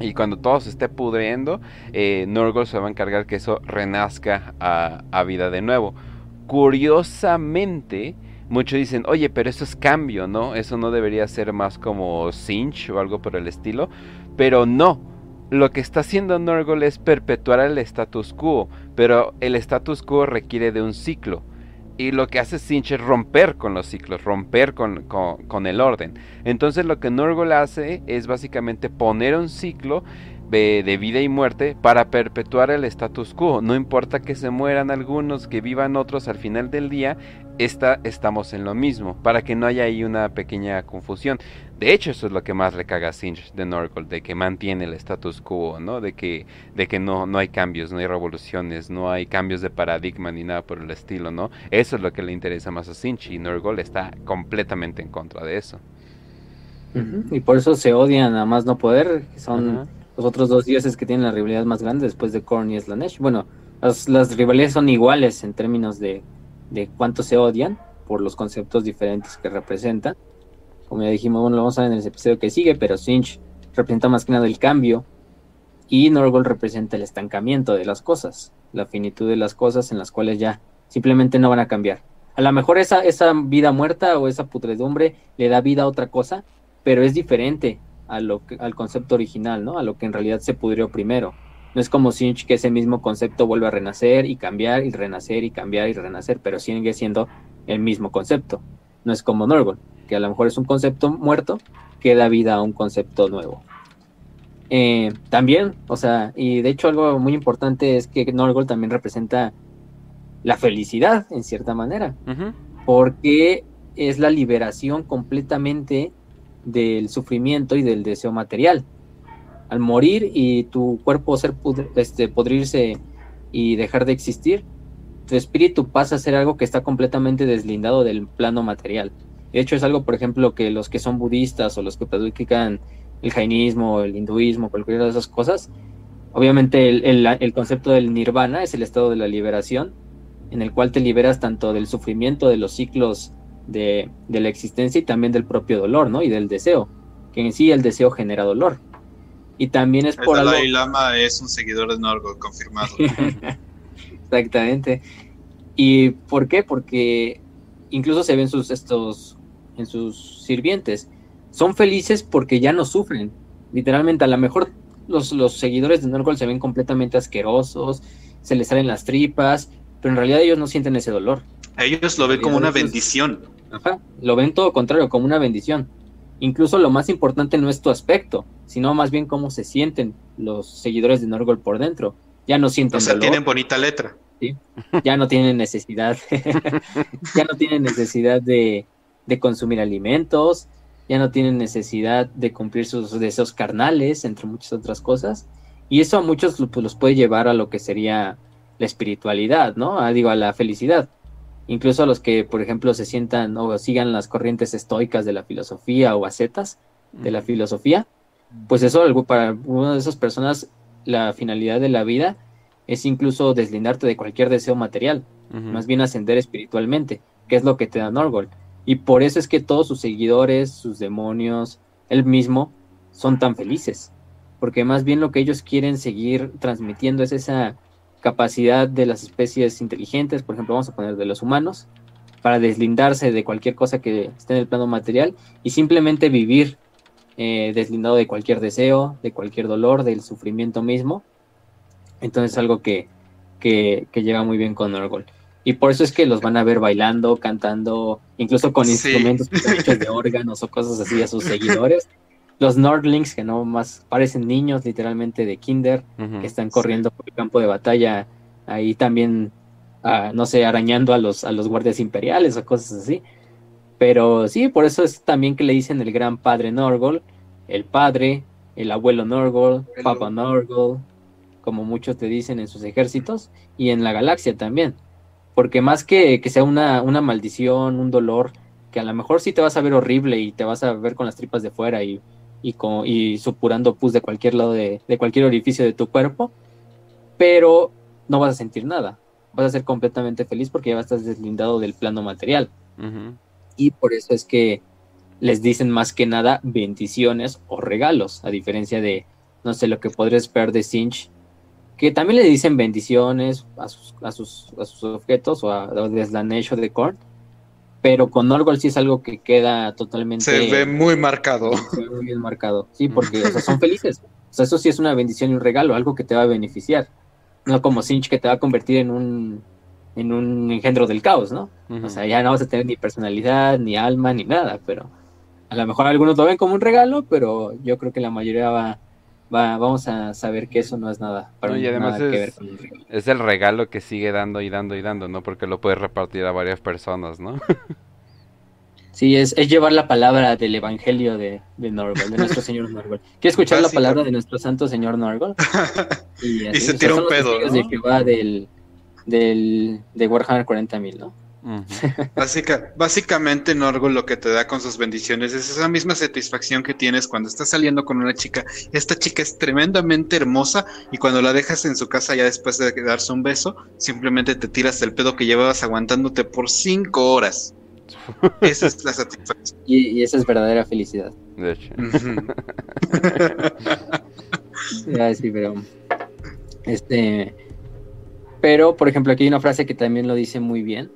y cuando todo se esté pudriendo, eh, Norgol se va a encargar que eso renazca a, vida de nuevo. Curiosamente, muchos dicen, oye, pero eso es cambio, ¿no? Eso no debería ser más como Cinch o algo por el estilo. Pero no, lo que está haciendo Norgol es perpetuar el status quo, pero el status quo requiere de un ciclo. Y lo que hace Sinch es romper con los ciclos, romper con, el orden. Entonces lo que Norgol hace es básicamente poner un ciclo de, de, vida y muerte para perpetuar el status quo. No importa que se mueran algunos, que vivan otros, al final del día esta, estamos en lo mismo, para que no haya ahí una pequeña confusión. De hecho, eso es lo que más le caga a Sinch de Norgol, de que mantiene el status quo, ¿no? De que, de que no, no hay cambios, no hay revoluciones, no hay cambios de paradigma ni nada por el estilo, ¿no? Eso es lo que le interesa más a Sinch y Norgol está completamente en contra de eso. Y por eso se odian a más no poder, son los otros dos dioses que tienen la rivalidad más grande después de Korn y Slanesh. Bueno, las, rivalidades son iguales en términos de de cuánto se odian por los conceptos diferentes que representan. Como ya dijimos, bueno, lo vamos a ver en el episodio que sigue, pero Sinch representa más que nada el cambio y Norgol representa el estancamiento de las cosas, la finitud de las cosas en las cuales ya simplemente no van a cambiar. A lo mejor esa, esa vida muerta o esa putredumbre le da vida a otra cosa, pero es diferente a lo que, al concepto original, ¿no? A lo que en realidad se pudrió primero. No es como Sinch que ese mismo concepto vuelve a renacer y cambiar y renacer y cambiar y renacer, pero sigue siendo el mismo concepto. No es como Norgol, que a lo mejor es un concepto muerto que da vida a un concepto nuevo. Eh, también, o sea, y de hecho algo muy importante es que Norgol también representa la felicidad en cierta manera, porque es la liberación completamente del sufrimiento y del deseo material al morir y tu cuerpo ser este, podrirse y dejar de existir, tu espíritu pasa a ser algo que está completamente deslindado del plano material. De hecho, es algo, por ejemplo, que los que son budistas o los que practican el jainismo, el hinduismo, cualquiera de esas cosas, obviamente el, concepto del nirvana es el estado de la liberación, en el cual te liberas tanto del sufrimiento, de los ciclos de, de la existencia y también del propio dolor, ¿no? Y del deseo, que en sí el deseo genera dolor. Y también es por el Dalai Lama es un seguidor de Norgol, confirmado. (laughs) Exactamente. ¿Y por qué? Porque incluso se ven sus estos en sus sirvientes. Son felices porque ya no sufren. Literalmente, a lo mejor los, los seguidores de Norgol se ven completamente asquerosos, se les salen las tripas, pero en realidad ellos no sienten ese dolor. Ellos lo ven como una bendición. Ajá, lo ven todo contrario, como una bendición. Incluso lo más importante no es tu aspecto, sino más bien cómo se sienten los seguidores de Norgol por dentro. Ya no sienten O sea, tienen bonita letra. ¿sí? Ya no tienen necesidad, (laughs) ya no tienen necesidad de, de, consumir alimentos, ya no tienen necesidad de cumplir sus deseos carnales, entre muchas otras cosas. Y eso a muchos pues, los puede llevar a lo que sería la espiritualidad, ¿no? A, digo, a la felicidad. Incluso a los que, por ejemplo, se sientan o sigan las corrientes estoicas de la filosofía o ascetas de la filosofía, pues eso para una de esas personas la finalidad de la vida es incluso deslindarte de cualquier deseo material, más bien ascender espiritualmente, que es lo que te da Norgol. Y por eso es que todos sus seguidores, sus demonios, él mismo, son tan felices, porque más bien lo que ellos quieren seguir transmitiendo es esa capacidad de las especies inteligentes, por ejemplo, vamos a poner de los humanos, para deslindarse de cualquier cosa que esté en el plano material y simplemente vivir eh, deslindado de cualquier deseo, de cualquier dolor, del sufrimiento mismo. Entonces es algo que, que, lleva muy bien con Norgol. Y por eso es que los van a ver bailando, cantando, incluso con instrumentos (laughs) de órganos o cosas así a sus seguidores los Nordlings, que no más parecen niños literalmente de Kinder, que están corriendo por el campo de batalla, ahí también, ah, no sé, arañando a los, a los guardias imperiales o cosas así. Pero sí, por eso es también que le dicen el gran padre Norgol, el padre, el abuelo Norgol, Papa Norgol, como muchos te dicen en sus ejércitos, y en la galaxia también. Porque más que, que sea una, una maldición, un dolor, que a lo mejor sí te vas a ver horrible y te vas a ver con las tripas de fuera y y, supurando pus de cualquier lado de, cualquier orificio de tu cuerpo, pero no vas a sentir nada. Vas a ser completamente feliz porque ya estar deslindado del plano material. Y por eso es que les dicen más que nada bendiciones o regalos, a diferencia de, no sé, lo que podrías esperar de Sinch, que también le dicen bendiciones a sus, a sus, a sus objetos o a, a Slanesh de Korn, pero con Norgol sí es algo que queda totalmente... Se ve muy marcado. Se ve muy bien marcado, sí, porque son (laughs) felices. O sea, eso sí es una bendición y un regalo, algo que te va a beneficiar. No como Sinch que te va a convertir en un, en un engendro del caos, ¿no? O sea, ya no vas a tener ni personalidad, ni alma, ni nada, pero a lo mejor algunos lo ven como un regalo, pero yo creo que la mayoría va, vamos a saber que eso no es nada para y además es, Es el regalo que sigue dando y dando y dando, ¿no? Porque lo puedes repartir a varias personas, ¿no? (laughs) sí, es, es llevar la palabra del evangelio de, de Norgol, de nuestro señor Norgol. ¿Quieres escuchar la palabra de nuestro santo señor Norgol? (laughs) Y, se tira un pedo, ¿no? De va del, del, de Warhammer 40.000, ¿no? Básicamente, Norgol lo que te da con sus bendiciones es esa misma satisfacción que tienes cuando estás saliendo con una chica. Esta chica es tremendamente hermosa y cuando la dejas en su casa ya después de darse un beso, simplemente te tiras el pedo que llevabas aguantándote por cinco horas. (laughs) Esa es la satisfacción. Y, esa es verdadera felicidad. De hecho. (laughs) sí, pero. Este. Pero, por ejemplo, aquí hay una frase que también lo dice muy bien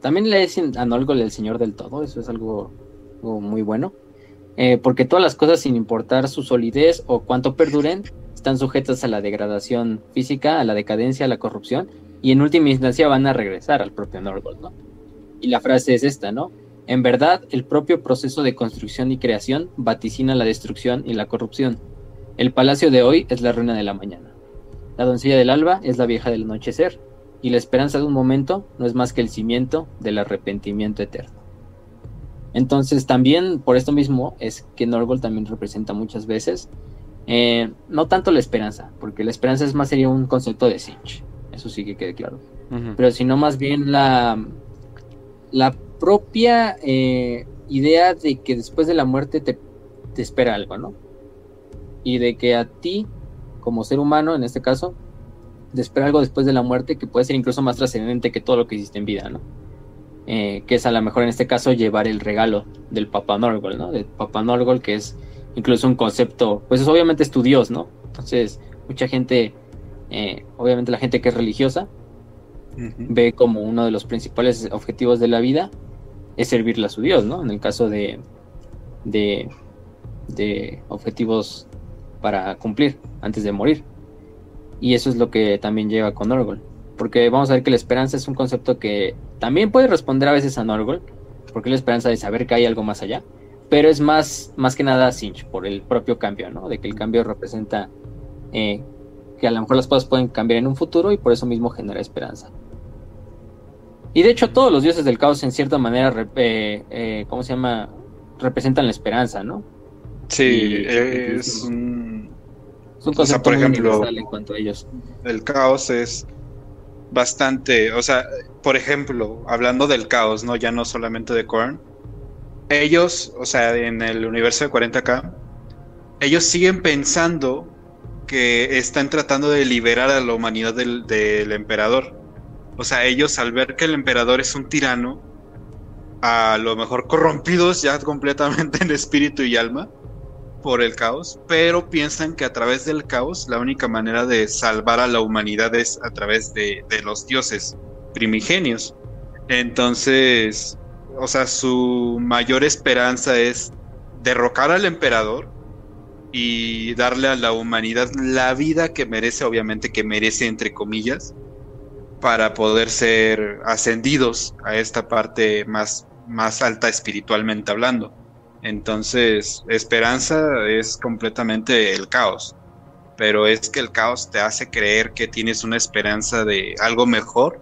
también le dicen a Nolgol el señor del todo, eso es algo, muy bueno. Eh, porque todas las cosas, sin importar su solidez o cuánto perduren, están sujetas a la degradación física, a la decadencia, a la corrupción, y en última instancia van a regresar al propio Norgol, ¿no? Y la frase es esta, ¿no? En verdad, el propio proceso de construcción y creación vaticina la destrucción y la corrupción. El palacio de hoy es la ruina de la mañana. La doncella del alba es la vieja del anochecer y la esperanza de un momento no es más que el cimiento del arrepentimiento eterno. Entonces también por esto mismo es que Norgol también representa muchas veces, eh, no tanto la esperanza, porque la esperanza es más sería un concepto de Sinch, Eso sí que quede claro. Pero sino más bien la, la propia eh, idea de que después de la muerte te, te espera algo, ¿no? Y de que a ti, como ser humano, en este caso, espera algo después de la muerte que puede ser incluso más trascendente que todo lo que hiciste en vida, ¿no? Eh, que es a lo mejor en este caso llevar el regalo del Papa Norgol, ¿no? Del Papa Norgol, que es incluso un concepto, pues es obviamente es tu Dios, ¿no? Entonces, mucha gente, eh, obviamente la gente que es religiosa, ve como uno de los principales objetivos de la vida es servirle a su Dios, ¿no? En el caso de, de, de objetivos para cumplir antes de morir. Y eso es lo que también lleva con Norgol. Porque vamos a ver que la esperanza es un concepto que también puede responder a veces a Norgol, porque la esperanza de saber que hay algo más allá, pero es más, más que nada Sinch, por el propio cambio, ¿no? De que el cambio representa eh, que a lo mejor las cosas pueden cambiar en un futuro y por eso mismo genera esperanza. Y de hecho todos los dioses del caos en cierta manera, eh, eh, ¿cómo se llama? Representan la esperanza, ¿no? Sí, es un... Es un concepto por ejemplo, en cuanto a ellos. El caos es bastante, o sea, por ejemplo, hablando del caos, ¿no? Ya no solamente de Korn, ellos, o sea, en el universo de 40k, ellos siguen pensando que están tratando de liberar a la humanidad del, del, emperador. O sea, ellos al ver que el emperador es un tirano, a lo mejor corrompidos ya completamente (laughs) en espíritu y alma por el caos, pero piensan que a través del caos la única manera de salvar a la humanidad es a través de, los dioses primigenios. Entonces, o sea, su mayor esperanza es derrocar al emperador y darle a la humanidad la vida que merece, obviamente que merece entre comillas, para poder ser ascendidos a esta parte más, más alta espiritualmente hablando. Entonces, esperanza es completamente el caos, pero es que el caos te hace creer que tienes una esperanza de algo mejor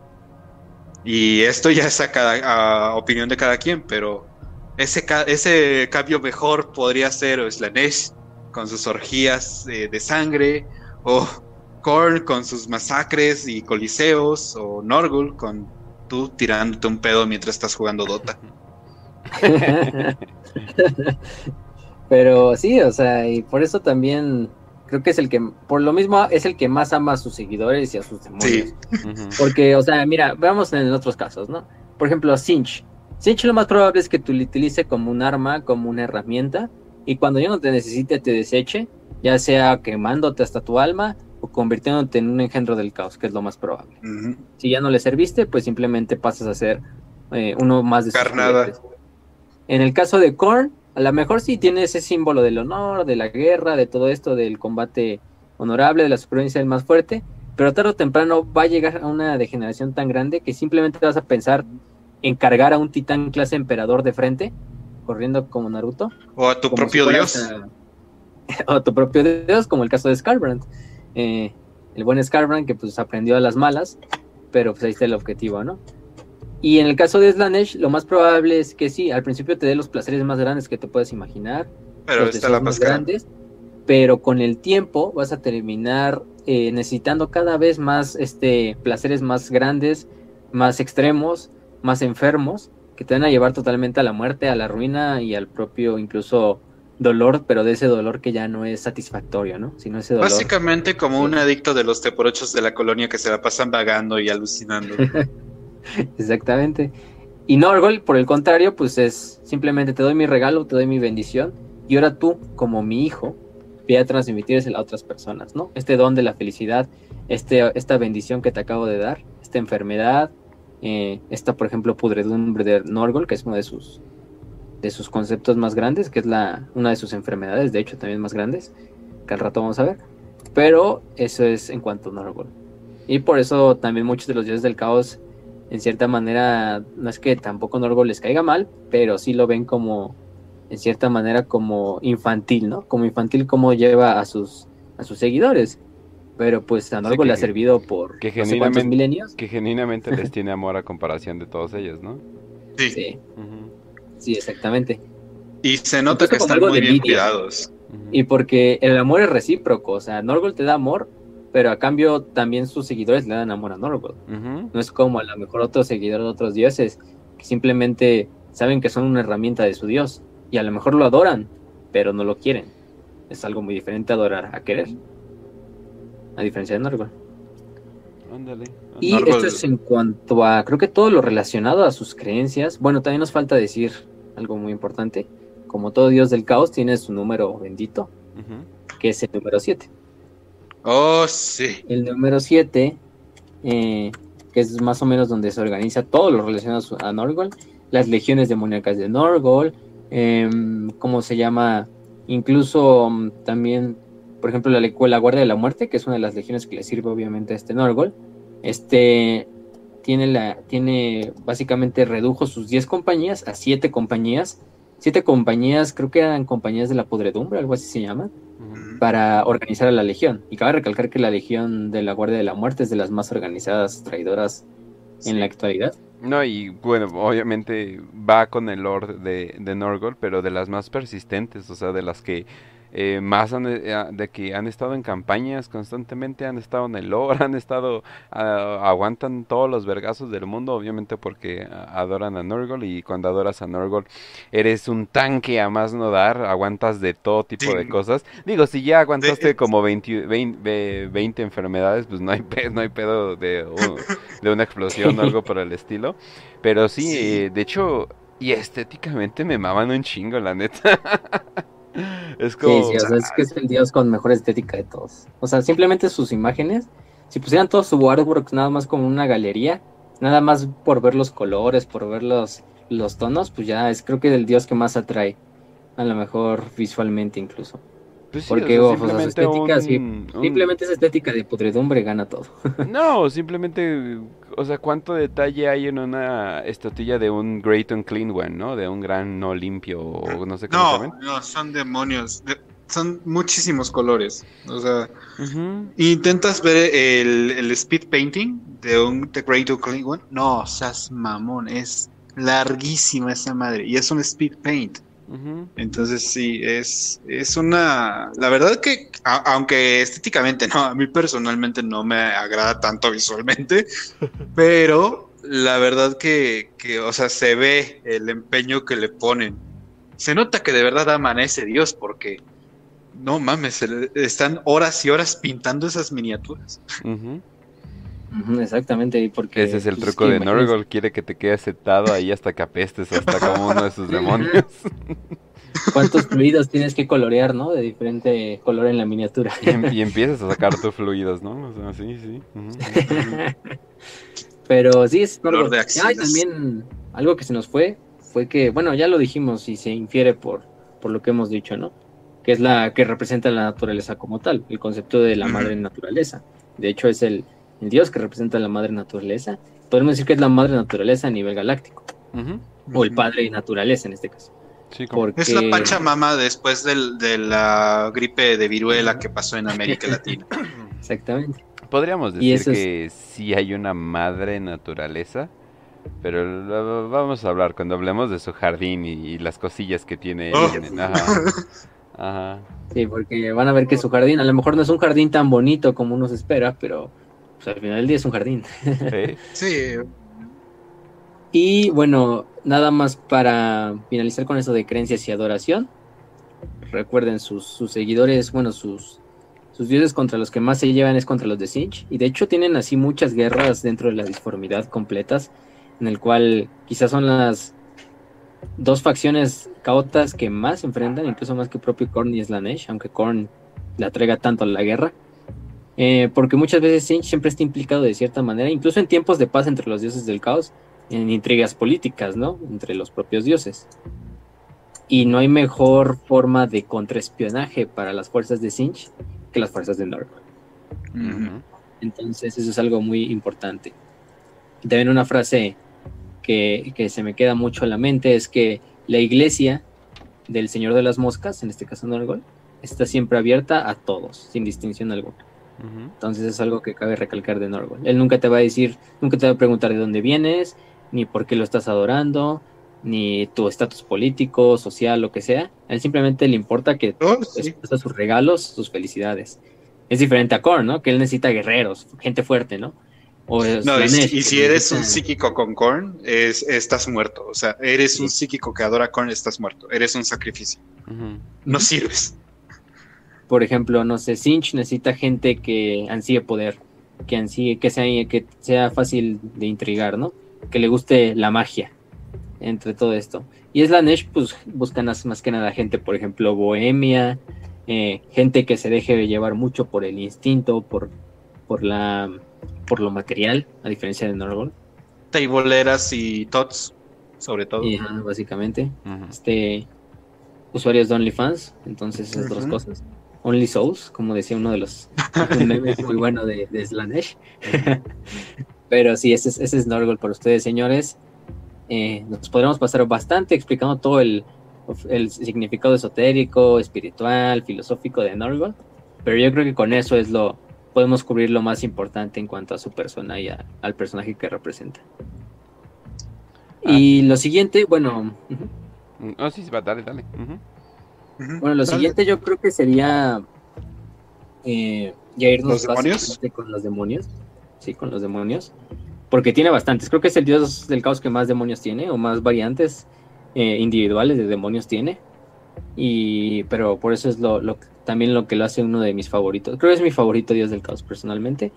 y esto ya es a, cada, opinión de cada quien, pero ese, cambio mejor podría ser Slanesh con sus orgías de sangre, o Korn con sus masacres y coliseos, o Norgul con tú tirándote un pedo mientras estás jugando Dota. (laughs) (laughs) Pero sí, o sea, y por eso también creo que es el que, por lo mismo, es el que más ama a sus seguidores y a sus demonios. Porque, o sea, mira, veamos en otros casos, ¿no? Por ejemplo, Sinch. Sinch lo más probable es que tú lo utilice como un arma, como una herramienta, y cuando yo no te necesite, te deseche, ya sea quemándote hasta tu alma o convirtiéndote en un engendro del caos, que es lo más probable. Si ya no le serviste, pues simplemente pasas a ser eh, uno más de sus Carnada. En el caso de Korn, a lo mejor sí tiene ese símbolo del honor, de la guerra, de todo esto, del combate honorable, de la supervivencia del más fuerte, pero tarde o temprano va a llegar a una degeneración tan grande que simplemente vas a pensar en cargar a un titán clase emperador de frente, corriendo como Naruto. O a tu propio dios. (laughs) o a tu propio dios, como el caso de Scarbrand. Eh, el buen Scarbrand que pues aprendió a las malas, pero pues ahí está el objetivo, ¿no? Y en el caso de Slanesh, lo más probable es que sí, al principio te dé los placeres más grandes que te puedes imaginar. Pero está la más grandes. Pero con el tiempo vas a terminar eh, necesitando cada vez más este, placeres más grandes, más extremos, más enfermos, que te van a llevar totalmente a la muerte, a la ruina y al propio incluso dolor, pero de ese dolor que ya no es satisfactorio, ¿no? Sino ese dolor. Básicamente como un adicto de los teporochos de la colonia que se la pasan vagando y alucinando. (laughs) (laughs) Exactamente. Y Norgol, por el contrario, pues es simplemente te doy mi regalo, te doy mi bendición, y ahora tú, como mi hijo, voy a transmitírsela a otras personas, ¿no? Este don de la felicidad, este, esta bendición que te acabo de dar, esta enfermedad, eh, esta, por ejemplo, pudredumbre de Norgol, que es uno de sus, de sus conceptos más grandes, que es la, una de sus enfermedades, de hecho, también más grandes, que al rato vamos a ver. Pero eso es en cuanto a Norgol. Y por eso también muchos de los dioses del caos en cierta manera, no es que tampoco Norgol les caiga mal, pero sí lo ven como, en cierta manera, como infantil, ¿no? Como infantil como lleva a sus, a sus seguidores. Pero pues a Norgol le ha servido por que genuinamente, milenios. Que genuinamente les (laughs) tiene amor a comparación de todos ellos, ¿no? Sí. Sí, exactamente. Y se nota que están muy bien cuidados. Y porque el amor es recíproco, o sea, Norgol te da amor, pero a cambio también sus seguidores le dan amor a Norgol. No es como a lo mejor otros seguidores de otros dioses que simplemente saben que son una herramienta de su dios y a lo mejor lo adoran, pero no lo quieren. Es algo muy diferente adorar a querer. A diferencia de Norgol. Y esto es en cuanto a, creo que todo lo relacionado a sus creencias. Bueno, también nos falta decir algo muy importante. Como todo dios del caos tiene su número bendito, que es el número 7. Oh, sí. El número 7, eh, que es más o menos donde se organiza todo lo relacionado a Norgol, las legiones demoníacas de Norgol, em, ¿cómo se llama? Incluso mm, también, por ejemplo, la, la Guardia de la Muerte, que es una de las legiones que le sirve obviamente a este Norgol. Este tiene, la, tiene básicamente redujo sus 10 compañías a 7 compañías. 7 compañías, creo que eran compañías de la podredumbre, algo así se llama, para organizar a la legión. Y cabe recalcar que la legión de la Guardia de la Muerte es de las más organizadas traidoras en la actualidad. No, y bueno, obviamente va con el Lord de, de Norgol, pero de las más persistentes, o sea, de las que eh, más eh, de que han estado en campañas constantemente, han estado en el lore, (laughs) han estado, aguantan todos los vergazos del mundo, obviamente porque adoran a Norgol y cuando adoras a Norgol eres un tanque a más no dar, aguantas de todo tipo de cosas. Digo, si ya aguantaste como 20, 20, enfermedades, pues no hay, pedo, no hay pedo de, (laughs) de una explosión o algo por el estilo. Pero sí, eh, de hecho, y estéticamente me maman un chingo, la neta. (laughs) Es como. Sí, o sea, es que es el dios con mejor estética de todos. O sea, simplemente sus imágenes, si pusieran todo su artwork nada más como una galería, nada más por ver los colores, por ver los, los tonos, pues ya es creo que el dios que más atrae. A lo mejor visualmente incluso. Pues Porque simplemente, esa estética de podredumbre gana todo. (laughs) no, simplemente, o sea, cuánto detalle hay en una estotilla de un Great Unclean One, ¿no? De un gran no limpio, o no sé cómo no, No, son demonios. son muchísimos colores. O sea, intentas ver el, el, speed painting de un The Great Unclean One. No, seas mamón, es larguísima esa madre. Y es un speed paint. Entonces sí, es, es una... La verdad que, aunque estéticamente no, a mí personalmente no me agrada tanto visualmente, (laughs) pero la verdad que, que, o sea, se ve el empeño que le ponen. Se nota que de verdad aman a ese Dios porque, no mames, están horas y horas pintando esas miniaturas. Exactamente, y porque... Ese es el pues, truco de Norgol, quiere que te quedes sentado ahí hasta que apestes, hasta como uno de sus (laughs) demonios. ¿Cuántos fluidos tienes que colorear, no? De diferente color en la miniatura. Y, empiezas a sacar tus fluidos, ¿no? O sea, sí, sí. (laughs) Pero sí, es Norgol. Ah, también algo que se nos fue, fue que, bueno, ya lo dijimos y se infiere por, por lo que hemos dicho, ¿no? Que es la que representa la naturaleza como tal, el concepto de la madre naturaleza. De hecho, es el, el dios que representa la madre naturaleza. Podemos decir que es la madre naturaleza a nivel galáctico. O el padre naturaleza en este caso. Es la Pachamama después de la gripe de viruela que pasó en América Latina. (laughs) Exactamente. Podríamos decir que sí hay una madre naturaleza, pero vamos a hablar cuando hablemos de su jardín y, las cosillas que tiene. Oh. Ajá. Sí, porque van a ver que su jardín a lo mejor no es un jardín tan bonito como uno se espera, pero al final del día es un jardín. (laughs) Sí. Y bueno, nada más para finalizar con eso de creencias y adoración. Recuerden, sus, seguidores, bueno, sus, sus dioses contra los que más se llevan es contra los de Sinch. Y de hecho tienen así muchas guerras dentro de la disformidad completas, en el cual quizás son las dos facciones caotas que más se enfrentan, incluso más que propio Korn y Slanesh, aunque Korn la traiga tanto a la guerra. Eh, porque muchas veces Sinch siempre está implicado de cierta manera, incluso en tiempos de paz entre los dioses del caos, en intrigas políticas, ¿no? Entre los propios dioses. Y no hay mejor forma de contraespionaje para las fuerzas de Sinch que las fuerzas de Norgol. Entonces, eso es algo muy importante. También una frase que, que, se me queda mucho en la mente es que la iglesia del Señor de las Moscas, en este caso Norgol, está siempre abierta a todos, sin distinción alguna. Entonces es algo que cabe recalcar de Norgol. Él nunca te va a decir, nunca te va a preguntar de dónde vienes, ni por qué lo estás adorando, ni tu estatus político, social, lo que sea. A él simplemente le importa que oh, sus regalos, sus felicidades. Es diferente a Korn, ¿no? Que él necesita guerreros, gente fuerte, ¿no? no, y, si eres un psíquico con Korn, es, estás muerto. O sea, eres un psíquico que adora Korn, estás muerto. Eres un sacrificio. No sirves. Por ejemplo, no sé, Sinch necesita gente que ansíe poder, que ansíe, que sea, que sea fácil de intrigar, ¿no? Que le guste la magia entre todo esto. Y Slanesh, pues buscan más que nada gente, por ejemplo, bohemia, eh, gente que se deje llevar mucho por el instinto, por, por la por lo material, a diferencia de Norgol. Tableeras y tots, sobre todo. básicamente. Este usuarios de OnlyFans, entonces esas dos cosas. Only Souls, como decía uno de los (laughs) memes muy bueno de, de Slanesh. (laughs) Pero sí, ese es, ese es Norgol para ustedes, señores. Eh, nos podremos pasar bastante explicando todo el, el significado esotérico, espiritual, filosófico de Norgol. Pero yo creo que con eso es lo, podemos cubrir lo más importante en cuanto a su persona y al personaje que representa. Ah. Y lo siguiente, bueno. Oh, sí, va, dale, dale. Bueno, lo siguiente yo creo que sería eh, ya irnos con los demonios. Sí, con los demonios. Porque tiene bastantes. Creo que es el dios del caos que más demonios tiene, o más variantes eh, individuales de demonios tiene. Y, pero por eso es lo, lo, también lo que lo hace uno de mis favoritos. Creo que es mi favorito Dios del Caos personalmente.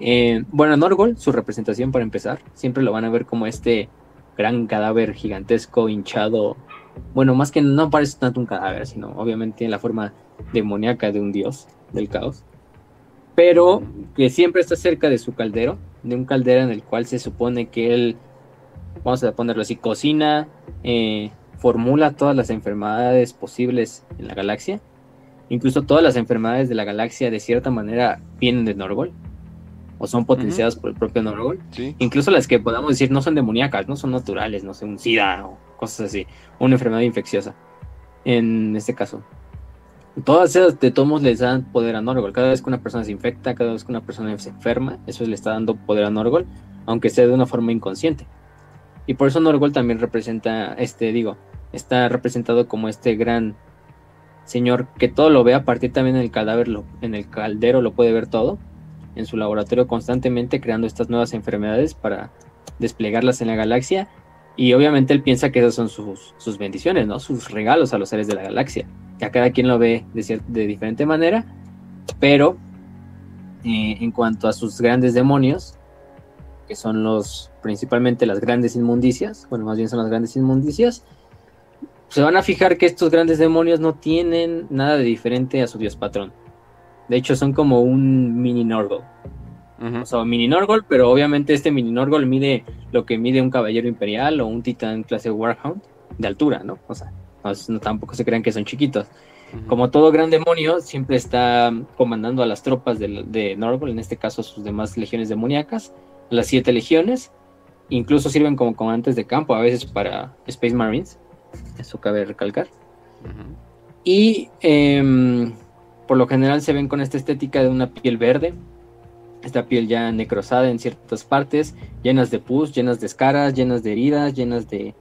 Eh, bueno, Norgol, su representación para empezar, siempre lo van a ver como este gran cadáver gigantesco, hinchado. Bueno, más que no parece tanto un cadáver, sino obviamente en la forma demoníaca de un dios del caos. Pero que siempre está cerca de su caldero, de un caldero en el cual se supone que él, vamos a ponerlo así, cocina, eh, formula todas las enfermedades posibles en la galaxia Incluso todas las enfermedades de la galaxia de cierta manera vienen de Norgol o son potenciadas por el propio Norgol. Incluso las que podamos decir no son demoníacas, no son naturales, no sé, un SIDA o cosas así, una enfermedad infecciosa. En este caso, todas esas de todos les dan poder a Norgol. Cada vez que una persona se infecta, cada vez que una persona se enferma, eso le está dando poder a Norgol, aunque sea de una forma inconsciente. Y por eso Norgol también representa, este, digo, está representado como este gran Señor, que todo lo vea, a partir también en el cadáver, en el caldero lo puede ver todo, en su laboratorio constantemente creando estas nuevas enfermedades para desplegarlas en la galaxia. Y obviamente él piensa que esas son sus, bendiciones, ¿no? Sus regalos a los seres de la galaxia. Que a cada quien lo ve de, de diferente manera, pero eh, en cuanto a sus grandes demonios, que son los principalmente las grandes inmundicias, bueno, más bien son las grandes inmundicias, se van a fijar que estos grandes demonios no tienen nada de diferente a su dios patrón. De hecho, son como un mini Norgol. O sea, mini Norgol, pero obviamente este mini Norgol mide lo que mide un caballero imperial o un titán clase Warhound de altura, ¿no? O sea, no, tampoco se crean que son chiquitos. Como todo gran demonio, siempre está comandando a las tropas de, de Norgol, en este caso sus demás legiones demoníacas, las siete legiones. Incluso sirven como comandantes de campo, a veces para Space Marines eso cabe recalcar. Y em, por lo general se ven con esta estética de una piel verde, esta piel ya necrosada en ciertas partes, llenas de pus, llenas de escaras, llenas de heridas, llenas de,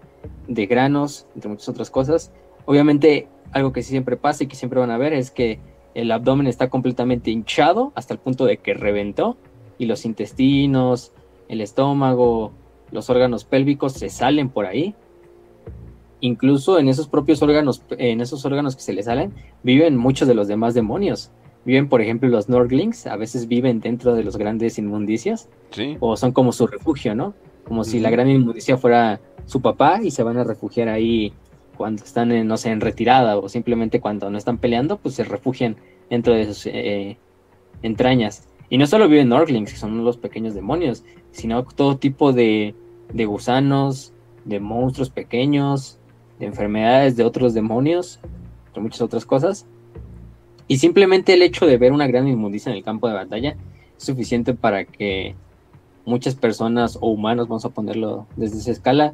de granos, entre muchas otras cosas. Obviamente, algo que siempre pasa y que siempre van a ver es que el abdomen está completamente hinchado hasta el punto de que reventó y los intestinos, el estómago, los órganos pélvicos se salen por ahí incluso en esos propios órganos, en esos órganos que se le salen, viven muchos de los demás demonios. Viven, por ejemplo, los Norglings, a veces viven dentro de los grandes inmundicias, o son como su refugio, ¿no? Como si la gran inmundicia fuera su papá y se van a refugiar ahí cuando están, en, no sé, en retirada o simplemente cuando no están peleando, pues se refugian dentro de sus eh, entrañas. Y no solo viven Norglings, que son los pequeños demonios, sino todo tipo de, de gusanos, de monstruos pequeños, de enfermedades de otros demonios, de muchas otras cosas. Y simplemente el hecho de ver una gran inmundicia en el campo de batalla es suficiente para que muchas personas o humanos, vamos a ponerlo desde esa escala,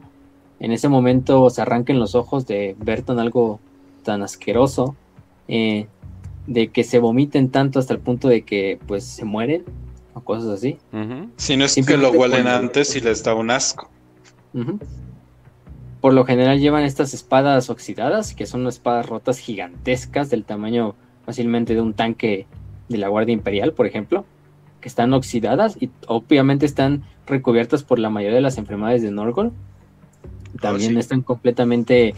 en ese momento se arranquen los ojos de ver tan algo tan asqueroso, eh, de que se vomiten tanto hasta el punto de que pues se mueren o cosas así. Si no es que lo huelen antes y les da un asco. Por lo general llevan estas espadas oxidadas, que son espadas rotas gigantescas del tamaño fácilmente de un tanque de la Guardia Imperial, por ejemplo, que están oxidadas y obviamente están recubiertas por la mayoría de las enfermedades de Norgol. También están completamente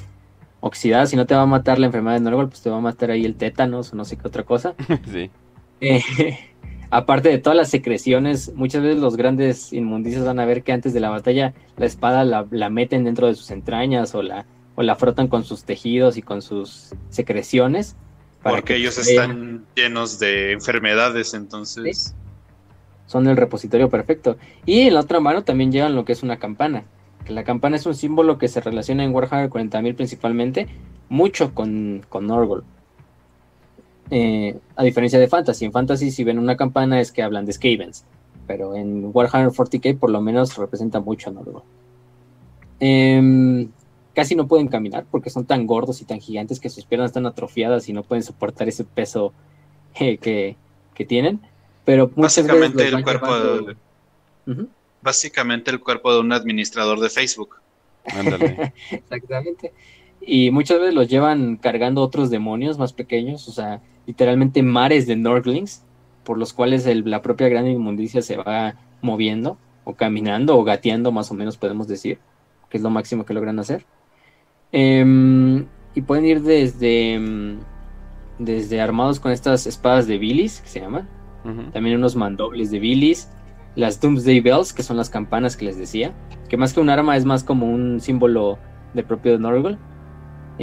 oxidadas. Si no te va a matar la enfermedad de Norgol, pues te va a matar ahí el tétanos o no sé qué otra cosa. (laughs) sí. Eh, aparte de todas las secreciones, muchas veces los grandes inmundicios van a ver que antes de la batalla la espada la, meten dentro de sus entrañas o la, o la frotan con sus tejidos y con sus secreciones. Porque ellos están llenos de enfermedades, entonces. Son el repositorio perfecto. Y en la otra mano también llevan lo que es una campana. Que la campana es un símbolo que se relaciona en Warhammer 40.000 principalmente mucho con, con. Eh, a diferencia de Fantasy. En Fantasy, si ven una campana, es que hablan de Skavens. Pero en Warhammer 40k, por lo menos, representa mucho a Norgol. Em, casi no pueden caminar porque son tan gordos y tan gigantes que sus piernas están atrofiadas y no pueden soportar ese peso eh, que, tienen. Pero básicamente el cuerpo básicamente el cuerpo de un administrador de Facebook. (laughs) Exactamente. Y muchas veces los llevan cargando otros demonios más pequeños, o sea, literalmente mares de Norglings, por los cuales la propia gran inmundicia se va moviendo, o caminando, o gateando, más o menos podemos decir, que es lo máximo que logran hacer. Em, y pueden ir desde, em, desde armados con estas espadas de bilis, que se llaman, también unos mandobles de bilis, las Doomsday Bells, que son las campanas que les decía, que más que un arma es más como un símbolo de propio Norgol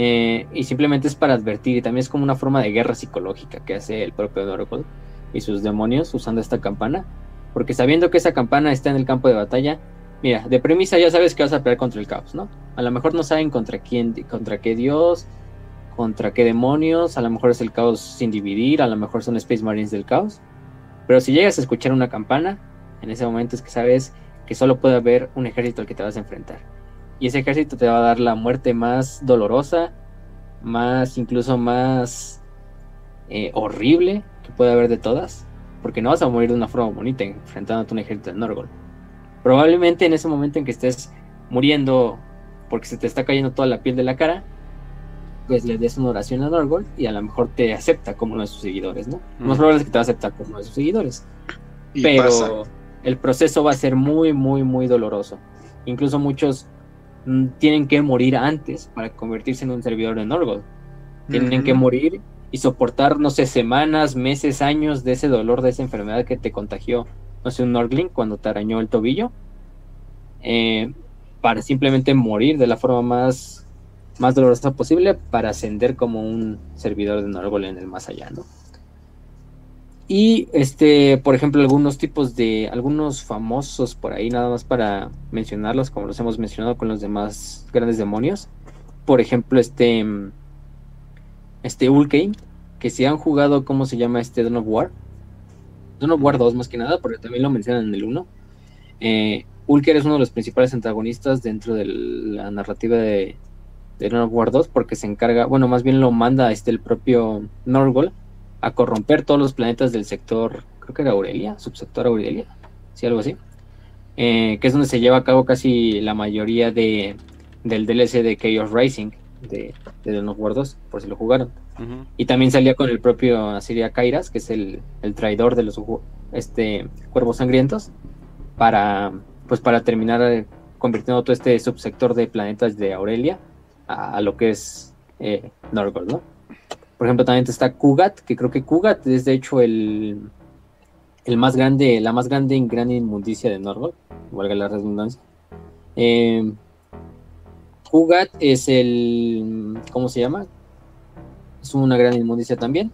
eh, y simplemente es para advertir, y también es como una forma de guerra psicológica que hace el propio Dorgold y sus demonios usando esta campana. Porque sabiendo que esa campana está en el campo de batalla, mira, de premisa ya sabes que vas a pelear contra el caos, ¿no? A lo mejor no saben contra quién, contra qué dios, contra qué demonios, a lo mejor es el caos sin dividir, a lo mejor son Space Marines del caos. Pero si llegas a escuchar una campana, en ese momento es que sabes que solo puede haber un ejército al que te vas a enfrentar. Y ese ejército te va a dar la muerte más dolorosa, más incluso más eh, horrible que puede haber de todas. Porque no vas a morir de una forma bonita enfrentándote a un ejército de Norgol. Probablemente en ese momento en que estés muriendo porque se te está cayendo toda la piel de la cara, pues le des una oración a Norgol y a lo mejor te acepta como uno de sus seguidores, ¿no? Lo más probable es que te va a aceptar como uno de sus seguidores. Pero el proceso va a ser muy, muy, muy doloroso. Incluso muchos tienen que morir antes para convertirse en un servidor de Norgol. Tienen que morir y soportar, no sé, semanas, meses, años de ese dolor, de esa enfermedad que te contagió, no sé, un Norgling cuando te arañó el tobillo, eh, para simplemente morir de la forma más, más dolorosa posible para ascender como un servidor de Norgol en el más allá, ¿no? Y este, por ejemplo, algunos tipos de, algunos famosos por ahí, nada más para mencionarlos, como los hemos mencionado con los demás grandes demonios. Por ejemplo, este, este Ulkane, que si han jugado, ¿cómo se llama este Dawn of War? Dawn of War 2 más que nada, porque también lo mencionan en el 1. Eh, Ulker es uno de los principales antagonistas dentro de la narrativa de, de Dawn of War 2, porque se encarga, bueno, más bien lo manda este el propio Norgol a corromper todos los planetas del sector, creo que era Aurelia, subsector Aurelia, sí, algo así, eh, que es donde se lleva a cabo casi la mayoría de, del DLC de Chaos Rising de, de los War por si lo jugaron. Y también salía con el propio Asiria Kairas, que es el, traidor de los este, cuervos sangrientos, para, pues para terminar eh, convirtiendo todo este subsector de planetas de Aurelia a, lo que es eh, Norgol, ¿no? Por ejemplo, también está Kugat, que creo que Kugat es de hecho el, el más grande, la más grande gran inmundicia de Norgol, valga la redundancia. Eh, Kugat es el, ¿cómo se llama? Es una gran inmundicia también.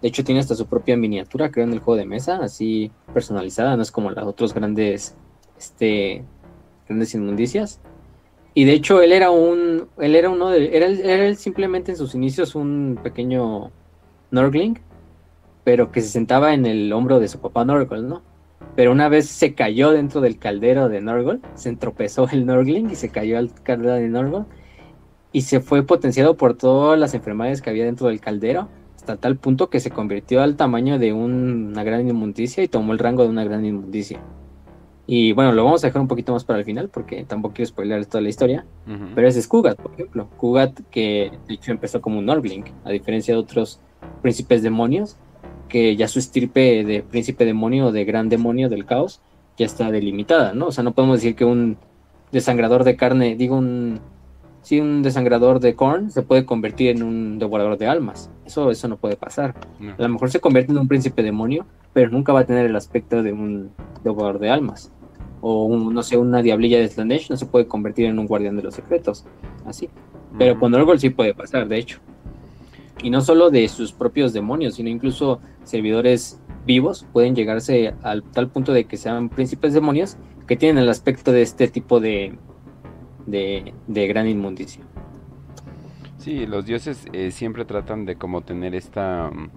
De hecho, tiene hasta su propia miniatura, creo, en el juego de mesa, así personalizada, no es como las otras grandes, este, grandes inmundicias. Y de hecho él era un, él era uno de, era, era simplemente en sus inicios un pequeño Norgling, pero que se sentaba en el hombro de su papá Norgol, ¿no? Pero una vez se cayó dentro del caldero de Norgol, se entropezó el Norgling y se cayó al caldero de Norgol y se fue potenciado por todas las enfermedades que había dentro del caldero hasta tal punto que se convirtió al tamaño de una gran inmundicia y tomó el rango de una gran inmundicia. Y bueno, lo vamos a dejar un poquito más para el final porque tampoco quiero spoiler toda la historia. Pero ese es Kugat, por ejemplo. Kugat que de hecho empezó como un Norgling, a diferencia de otros príncipes demonios, que ya su estirpe de príncipe demonio o de gran demonio del caos ya está delimitada, ¿no? O sea, no podemos decir que un desangrador de carne, digo un si un desangrador de corn se puede convertir en un devorador de almas. Eso, eso no puede pasar. A lo mejor se convierte en un príncipe demonio, pero nunca va a tener el aspecto de un devorador de almas. O no sé, una diablilla de Slanesh no se puede convertir en un guardián de los secretos. Así. Pero con Orgol sí puede pasar, de hecho. Y no solo de sus propios demonios, sino incluso servidores vivos pueden llegarse al tal punto de que sean príncipes demonios que tienen el aspecto de este tipo de, de, gran inmundicia. Sí, los dioses eh, siempre tratan de como tener esta mm,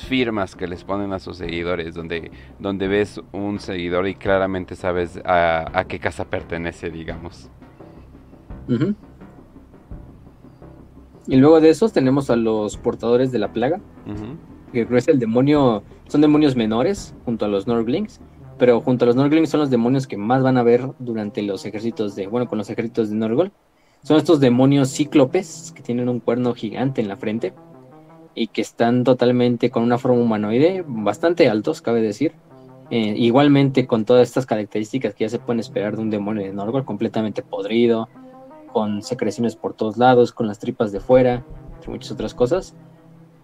firmas que les ponen a sus seguidores, donde, donde ves un seguidor y claramente sabes a, qué casa pertenece, digamos. Y luego de esos tenemos a los portadores de la plaga, que es el demonio, son demonios menores junto a los Norglings, pero junto a los Norglings son los demonios que más van a ver durante los ejércitos de, bueno, con los ejércitos de Norgol. Son estos demonios cíclopes que tienen un cuerno gigante en la frente y que están totalmente con una forma humanoide, bastante altos, cabe decir. Eh, igualmente con todas estas características que ya se pueden esperar de un demonio de Norgol, completamente podrido, con secreciones por todos lados, con las tripas de fuera, y muchas otras cosas.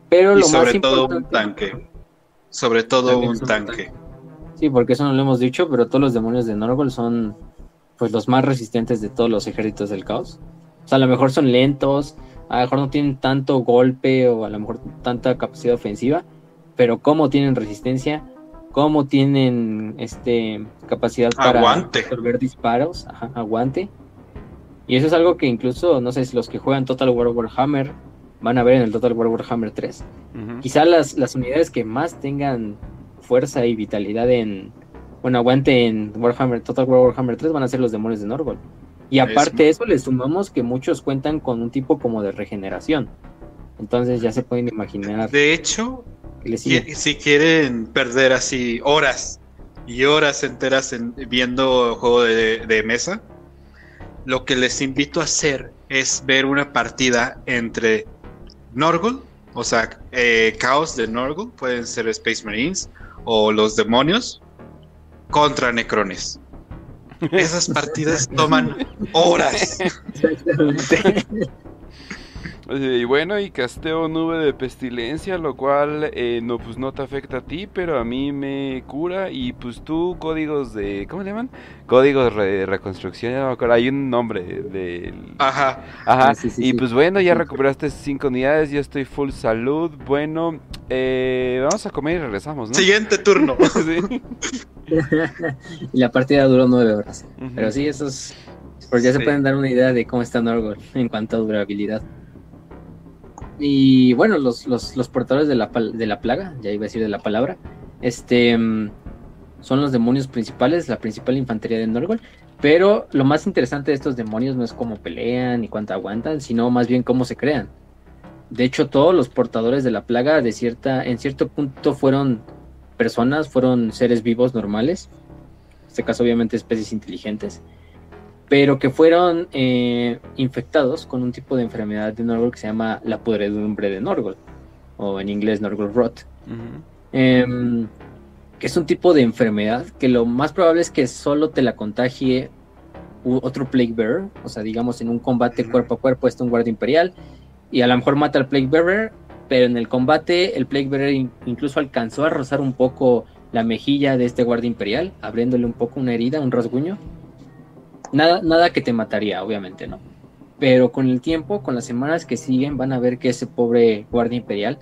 Pero y sobre todo un tanque. Sobre todo un tanque. Sí, porque eso no lo hemos dicho, pero todos los demonios de Norgol son pues los más resistentes de todos los ejércitos del caos. O sea, a lo mejor son lentos, a lo mejor no tienen tanto golpe o a lo mejor tanta capacidad ofensiva, pero cómo tienen resistencia, cómo tienen este capacidad para absorber disparos, aguante. Y eso es algo que incluso, no sé si los que juegan Total War Warhammer van a ver en el Total War Warhammer 3. Quizá las, las unidades que más tengan fuerza y vitalidad en. Bueno, aguante en Warhammer, Total War Warhammer 3 van a ser los demonios de Norgol. Y aparte de eso, le sumamos que muchos cuentan con un tipo como de regeneración. Entonces ya se pueden imaginar. De hecho, si quieren perder así horas y horas enteras en, viendo juego de, mesa, lo que les invito a hacer es ver una partida entre Norgol, o sea, eh, Caos de Norgol, pueden ser Space Marines, o los demonios contra necrones. Esas partidas toman horas. Y bueno, y casteo nube de pestilencia, lo cual eh, no, pues no te afecta a ti, pero a mí me cura. Y pues tú, códigos de. ¿Cómo le llaman? Códigos de reconstrucción, ya no me acuerdo. Hay un nombre del. Ajá. Ajá. y pues bueno, ya recuperaste cinco unidades, ya estoy full salud. Bueno, eh, vamos a comer y regresamos, ¿no? Siguiente turno. (laughs) (laughs) y la partida duró nueve horas. Pero sí, esos. Pues ya se pueden dar una idea de cómo está Norgol en cuanto a durabilidad. Y bueno, los, los, portadores de la, de la plaga, ya iba a decir de la palabra, este mm, son los demonios principales, la principal infantería de Norgol. Pero lo más interesante de estos demonios no es cómo pelean ni cuánto aguantan, sino más bien cómo se crean. De hecho, todos los portadores de la plaga de cierta, en cierto punto fueron personas, fueron seres vivos normales. En este caso, obviamente, especies inteligentes pero que fueron eh, infectados con un tipo de enfermedad de Norgol que se llama la podredumbre de Norgol, o en inglés Norgol Rot. Em, que es un tipo de enfermedad que lo más probable es que solo te la contagie otro Plague Bearer, o sea, digamos en un combate cuerpo a cuerpo está un guardia imperial y a lo mejor mata al Plague Bearer, pero en el combate el Plague Bearer incluso alcanzó a rozar un poco la mejilla de este guardia imperial, abriéndole un poco una herida, un rasguño Nada, nada que te mataría, obviamente, ¿no? Pero con el tiempo, con las semanas que siguen, van a ver que ese pobre guardia imperial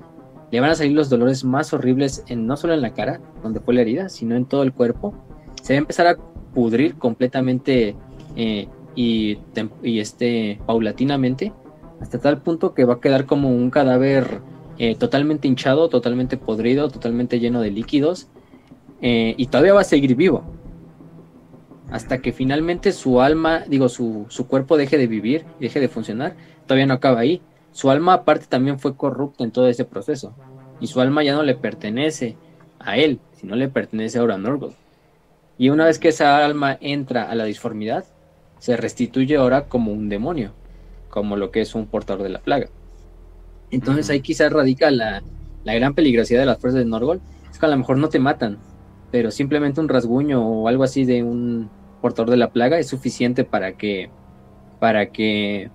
le van a salir los dolores más horribles, en, no solo en la cara, donde fue la herida, sino en todo el cuerpo. Se va a empezar a pudrir completamente eh, y, este, paulatinamente, hasta tal punto que va a quedar como un cadáver eh, totalmente hinchado, totalmente podrido, totalmente lleno de líquidos, eh, y todavía va a seguir vivo hasta que finalmente su alma, digo, su, cuerpo deje de vivir, deje de funcionar, todavía no acaba ahí. Su alma aparte también fue corrupta en todo ese proceso. Y su alma ya no le pertenece a él, sino le pertenece ahora a Norgold. Y una vez que esa alma entra a la disformidad, se restituye ahora como un demonio, como lo que es un portador de la plaga. Entonces ahí quizás radica la, la gran peligrosidad de las fuerzas de Norgol es que a lo mejor no te matan, pero simplemente un rasguño o algo así de un portador de la plaga es suficiente para que para que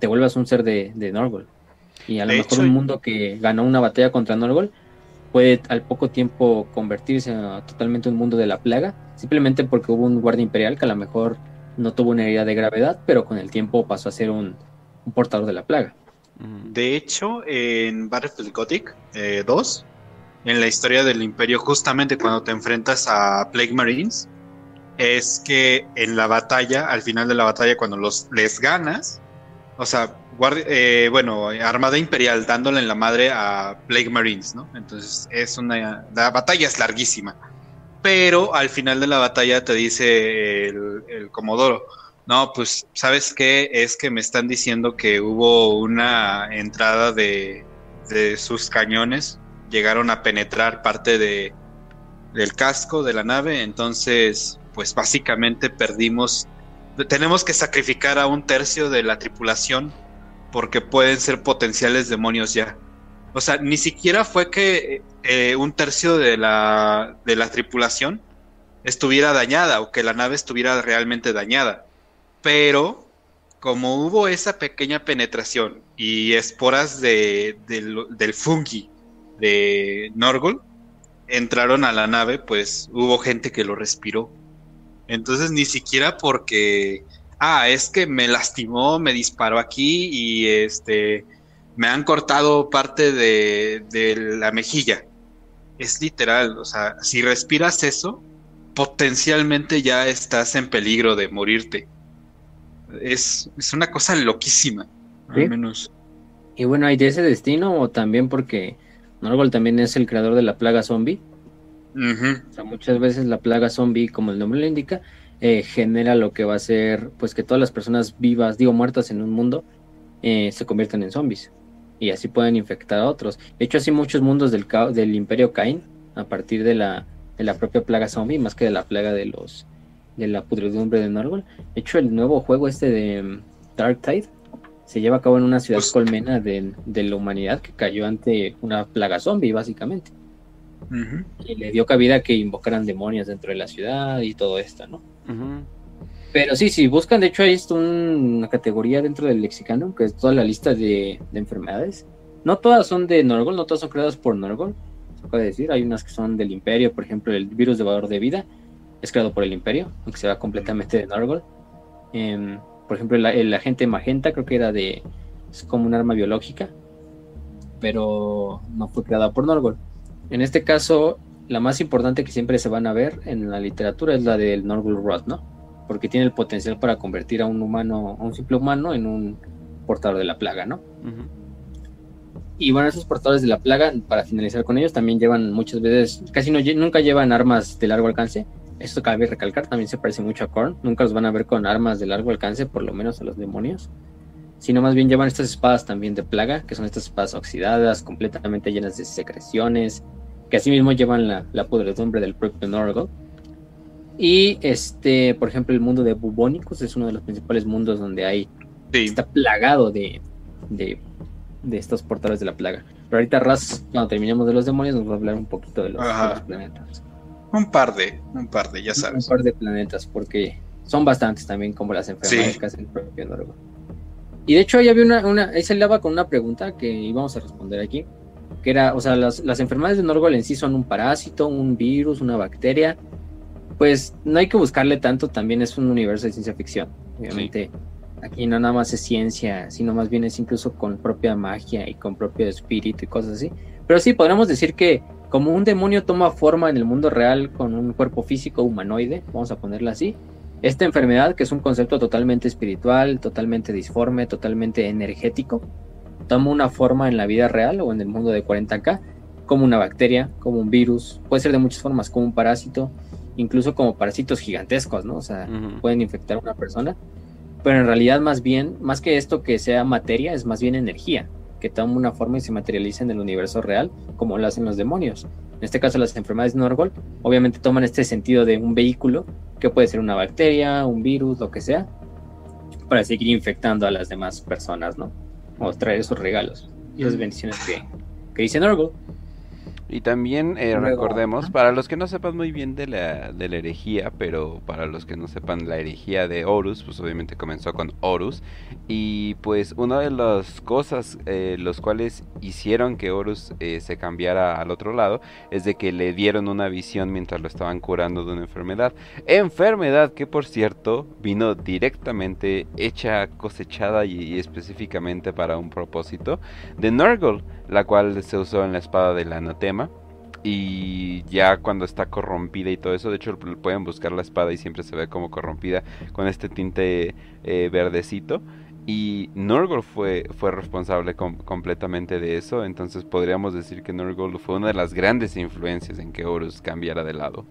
te vuelvas un ser de, de Norgol. Y a lo mejor un mundo que ganó una batalla contra Norgol puede al poco tiempo convertirse a totalmente un mundo de la plaga, simplemente porque hubo un guardia imperial que a lo mejor no tuvo una herida de gravedad, pero con el tiempo pasó a ser un, portador de la plaga. De hecho, en Battlefield Gothic 2, eh, en la historia del imperio, justamente cuando te enfrentas a Plague Marines, es que en la batalla, al final de la batalla, cuando los les ganas, o sea, eh, bueno, Armada Imperial dándole en la madre a Plague Marines, ¿no? Entonces es una. La batalla es larguísima. Pero al final de la batalla te dice el, el Comodoro. No, pues, ¿sabes qué? Es que me están diciendo que hubo una entrada de, de sus cañones. Llegaron a penetrar parte de, del casco de la nave. Entonces, pues básicamente perdimos tenemos que sacrificar a un tercio de la tripulación porque pueden ser potenciales demonios ya. O sea, ni siquiera fue que eh, un tercio de la, de la tripulación estuviera dañada o que la nave estuviera realmente dañada. Pero como hubo esa pequeña penetración y esporas de, del fungi de Norgol entraron a la nave, pues hubo gente que lo respiró entonces ni siquiera porque, ah, es que me lastimó, me disparó aquí y este, me han cortado parte de, la mejilla. Es literal, o sea, si respiras eso, potencialmente ya estás en peligro de morirte. Es, una cosa loquísima, al menos. Y bueno, hay de ese destino o también porque Norgol también es el creador de la plaga zombie o sea, muchas veces la plaga zombie, como el nombre lo indica, eh, genera lo que va a ser, pues que todas las personas vivas, digo muertas en un mundo, eh, se conviertan en zombies. Y así pueden infectar a otros. De hecho, así muchos mundos del, del Imperio caen a partir de la, de la propia plaga zombie, más que de la plaga de los de la pudredumbre de Norgol. De hecho, el nuevo juego este de mm, Dark Tide se lleva a cabo en una ciudad pues colmena de, de la humanidad que cayó ante una plaga zombie, básicamente. Y le dio cabida a que invocaran demonios dentro de la ciudad y todo esto, ¿no? Pero sí, si buscan, de hecho hay esto una categoría dentro del lexicano, que es toda la lista de, enfermedades. No todas son de Norgol, no todas son creadas por Norgol, se puede decir. Hay unas que son del Imperio, por ejemplo, el virus de valor de vida es creado por el Imperio, aunque se va completamente de Norgol. Em, por ejemplo, el, el, agente magenta creo que era de... es como un arma biológica, pero no fue creada por Norgol. En este caso, la más importante que siempre se van a ver en la literatura es la del Norgul Rod, ¿no? Porque tiene el potencial para convertir a un humano, a un simple humano, en un portador de la plaga, ¿no? Y bueno, esos portadores de la plaga, para finalizar con ellos, también llevan muchas veces, casi no, nunca llevan armas de largo alcance. Esto cabe recalcar, también se parece mucho a Korn. Nunca los van a ver con armas de largo alcance, por lo menos a los demonios. Sino más bien llevan estas espadas también de plaga, que son estas espadas oxidadas, completamente llenas de secreciones, que asimismo llevan la, la podredumbre del propio Norgol. Y este, por ejemplo, el mundo de bubónicos es uno de los principales mundos donde hay está plagado de, de, estos portales de la plaga. Pero ahorita Raz, cuando terminemos de los demonios, nos va a hablar un poquito de los, planetas. Un par de, un par de, ya sabes. Un par de planetas, porque son bastantes también, como las enfermedades que hacen el propio Norgol. Y de hecho, ahí había una, una, ahí se con una pregunta que íbamos a responder aquí que era, o sea, las, enfermedades de Norgol en sí son un parásito, un virus, una bacteria, pues no hay que buscarle tanto, también es un universo de ciencia ficción, obviamente. Aquí no nada más es ciencia, sino más bien es incluso con propia magia y con propio espíritu y cosas así. Pero sí, podríamos decir que como un demonio toma forma en el mundo real con un cuerpo físico humanoide, vamos a ponerla así, esta enfermedad, que es un concepto totalmente espiritual, totalmente disforme, totalmente energético, toma una forma en la vida real o en el mundo de 40K, como una bacteria, como un virus, puede ser de muchas formas, como un parásito, incluso como parásitos gigantescos, ¿no? O sea, pueden infectar a una persona, pero en realidad más bien, más que esto que sea materia, es más bien energía, que toma una forma y se materializa en el universo real, como lo hacen los demonios. En este caso, las enfermedades de Norgol obviamente toman este sentido de un vehículo, que puede ser una bacteria, un virus, lo que sea, para seguir infectando a las demás personas, ¿no? o traer esos regalos y esas bendiciones que, que dice Norgol. Y también eh, recordemos, para los que no sepan muy bien de la, de la herejía, pero para los que no sepan la herejía de Horus, pues obviamente comenzó con Horus. Y pues una de las cosas eh, los cuales hicieron que Horus eh, se cambiara al otro lado es de que le dieron una visión mientras lo estaban curando de una enfermedad. Enfermedad que por cierto vino directamente hecha, cosechada y, específicamente para un propósito de Nurgle, la cual se usó en la espada del anatema y ya cuando está corrompida y todo eso, de hecho pueden buscar la espada y siempre se ve como corrompida con este tinte eh, verdecito. Y Nurgle fue, fue responsable completamente de eso, entonces podríamos decir que Nurgle fue una de las grandes influencias en que Horus cambiara de lado.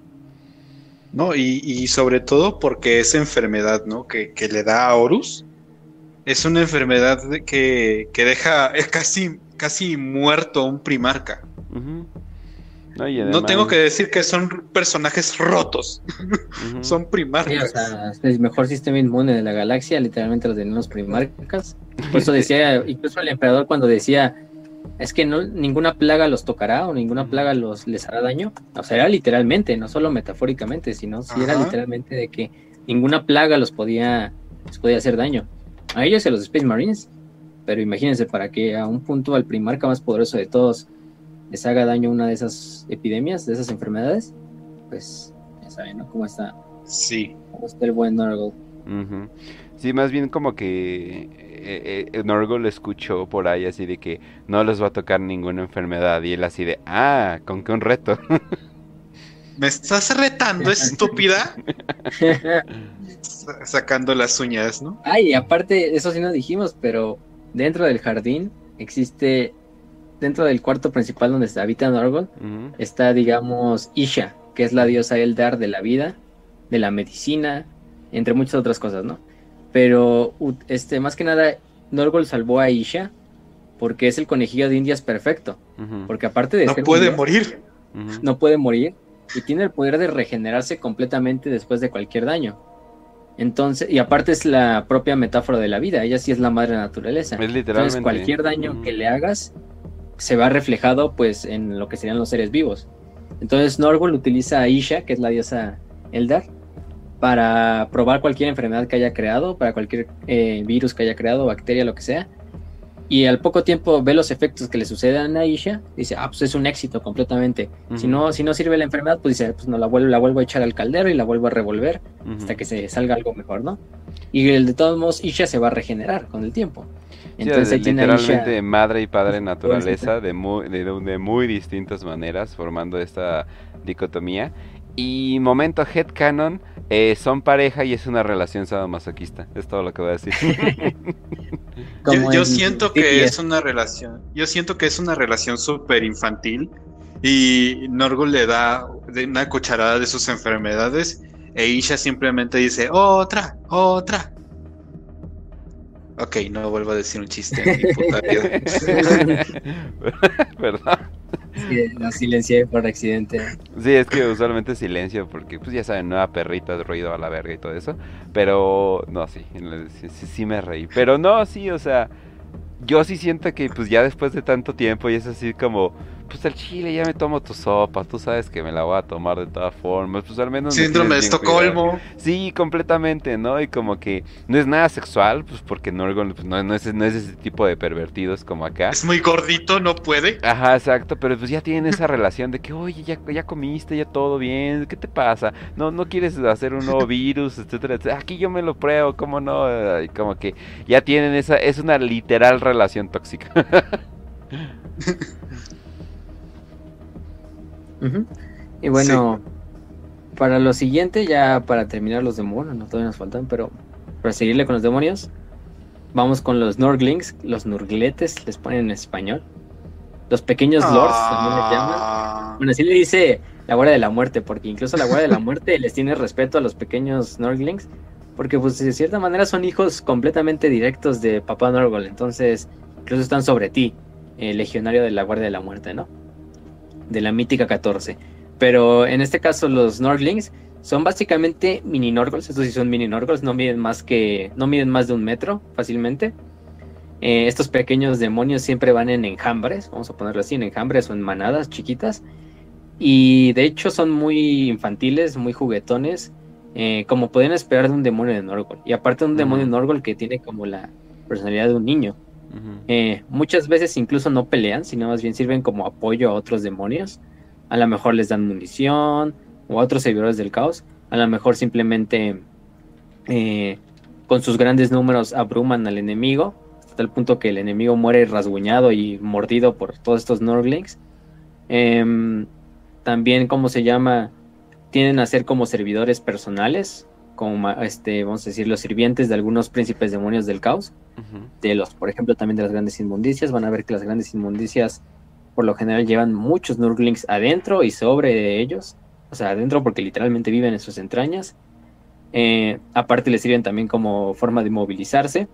No, y, sobre todo porque esa enfermedad, ¿no? Que, le da a Horus, es una enfermedad que, que deja (laughs) casi, casi muerto un primarca. No, tengo que decir que son personajes rotos. son primarcas. el mejor sistema inmune de la galaxia, literalmente los tenemos primarcas. Por eso decía, (laughs) incluso el emperador cuando decía, es que no, ninguna plaga los tocará o ninguna plaga los les hará daño. O sea, era literalmente, no solo metafóricamente, sino si era literalmente de que ninguna plaga los podía, les podía hacer daño. A ellos y a los Space Marines. Pero imagínense, para que a un punto al primarca más poderoso de todos les haga daño una de esas epidemias, de esas enfermedades, pues ya saben, ¿no? Cómo está. Sí. Cómo está el buen Norgle. Sí, más bien como que eh, eh, Norgle escuchó por ahí así de que no les va a tocar ninguna enfermedad y él así de, ah, con qué un reto. (laughs) ¿Me estás retando, (laughs) estúpida? (laughs) Sacando las uñas, ¿no? Ay, aparte, eso sí no dijimos, pero dentro del jardín existe dentro del cuarto principal donde se habita Norgon, está, digamos, Isha, que es la diosa Eldar de la vida, de la medicina, entre muchas otras cosas, ¿no? Pero, este, más que nada, Norgol salvó a Isha porque es el conejillo de indias perfecto. Porque aparte de... No puede morir. No puede morir. Y tiene el poder de regenerarse completamente después de cualquier daño. Entonces, y aparte es la propia metáfora de la vida. Ella sí es la madre naturaleza. Es literalmente. Entonces, cualquier daño que le hagas se va reflejado pues en lo que serían los seres vivos. Entonces Norgol utiliza a Isha, que es la diosa Eldar, para probar cualquier enfermedad que haya creado, para cualquier eh, virus que haya creado, bacteria, lo que sea. Y al poco tiempo ve los efectos que le suceden a Isha, dice, ah, pues es un éxito completamente. si, no, si no sirve la enfermedad, pues dice, pues no la vuelvo, la vuelvo a echar al caldero y la vuelvo a revolver hasta que se salga algo mejor, ¿no? Y el, de todos modos, Isha se va a regenerar con el tiempo. Entonces, literalmente (laughs) madre y padre naturaleza de muy, de, de muy distintas maneras, formando esta dicotomía. Y momento headcanon, eh, son pareja y es una relación sadomasoquista. Es todo lo que voy a decir. (laughs) yo, siento que es una relación. Yo siento que es una relación súper infantil. Y Norgul le da una cucharada de sus enfermedades. E Isha simplemente dice, otra, otra. Ok, no vuelvo a decir un chiste en mi puta vida. (laughs) ¿Verdad? Sí, lo silencié por accidente. Sí, es que usualmente silencio porque, pues ya saben, nueva perrita de ruido a la verga y todo eso. Pero, no, sí, sí, sí me reí. Pero no, sí, o sea, yo sí siento que, pues ya después de tanto tiempo y es así como pues al chile ya me tomo tu sopa, tú sabes que me la voy a tomar de todas formas, pues al menos... Síndrome de Estocolmo. Sí, completamente, ¿no? Y como que no es nada sexual, pues porque no, pues, no, es, no es ese tipo de pervertidos como acá. Es muy gordito, no puede. Ajá, exacto, pero pues ya tienen esa relación de que, oye, ya, ya comiste, ya todo bien, ¿qué te pasa? No, no quieres hacer un nuevo virus, etcétera, etcétera. Aquí yo me lo pruebo, ¿cómo no? Y como que ya tienen esa, es una literal relación tóxica. (laughs) Y bueno, para lo siguiente, ya para terminar los demonios, no todavía nos faltan, pero para seguirle con los demonios, vamos con los Norglings, los Nurgletes, les ponen en español. Los pequeños lords, también les llaman. Ah. Bueno, así le dice la Guardia de la Muerte, porque incluso la Guardia de la Muerte (laughs) les tiene respeto a los pequeños Norglings, porque pues de cierta manera son hijos completamente directos de Papá Norgol, entonces incluso están sobre ti, el legionario de la Guardia de la Muerte, ¿no? De la mítica 14. Pero en este caso los Norglings son básicamente mini Norgles, estos sí son mini Norgles, no miden más que no miden más de un metro fácilmente. Eh, estos pequeños demonios siempre van en enjambres, vamos a ponerlo así, en enjambres o en manadas chiquitas. Y de hecho son muy infantiles, muy juguetones, eh, como pueden esperar de un demonio de Norgol. Y aparte de un demonio de Norgol que tiene como la personalidad de un niño. Eh, muchas veces incluso no pelean, sino más bien sirven como apoyo a otros demonios. A lo mejor les dan munición o a otros servidores del caos. A lo mejor simplemente eh, con sus grandes números abruman al enemigo. Hasta el punto que el enemigo muere rasguñado y mordido por todos estos Norglings. Em, también, como se llama? Tienen a ser como servidores personales como este, vamos a decir, los sirvientes de algunos príncipes demonios del caos, de los, por ejemplo, también de las grandes inmundicias, van a ver que las grandes inmundicias por lo general llevan muchos Nurglings adentro y sobre ellos, o sea, adentro porque literalmente viven en sus entrañas. Eh, aparte les sirven también como forma de movilizarse.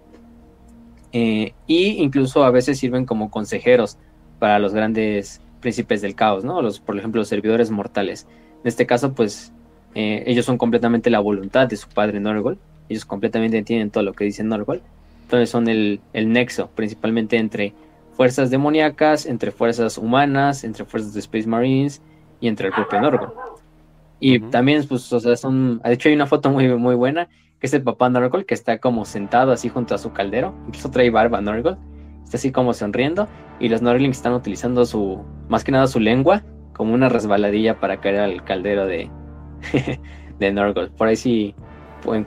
Eh, y incluso a veces sirven como consejeros para los grandes príncipes del caos, ¿no? Los, por ejemplo, los servidores mortales. En este caso, pues eh, ellos son completamente la voluntad de su padre Norgol. Ellos completamente entienden todo lo que dice Norgol. Entonces son el, nexo principalmente entre fuerzas demoníacas, entre fuerzas humanas, entre fuerzas de Space Marines y entre el propio Norgol. Y también, pues, o sea, son. De hecho, hay una foto muy, muy buena que es el papá Norgol que está como sentado así junto a su caldero. Incluso trae barba Norgol. Está así como sonriendo. Y los Norglings están utilizando su. Más que nada su lengua como una resbaladilla para caer al caldero de, (laughs) de Norgol. Por ahí si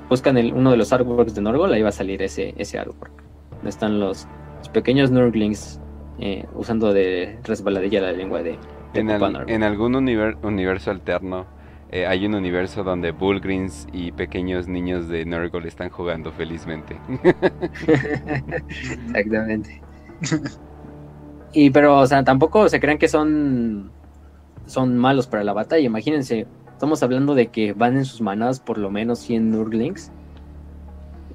buscan el, uno de los artworks de Norgol, ahí va a salir ese, ese artwork. Donde están los, pequeños Nurglings eh, usando de resbaladilla la lengua de, en, en, algún universo alterno eh, hay un universo donde Bullgrins y pequeños niños de Nurgle están jugando felizmente. (laughs) Exactamente. Y pero, o sea, tampoco se crean que son son malos para la batalla. Imagínense, Estamos hablando de que van en sus manadas por lo menos 100 Nurglings.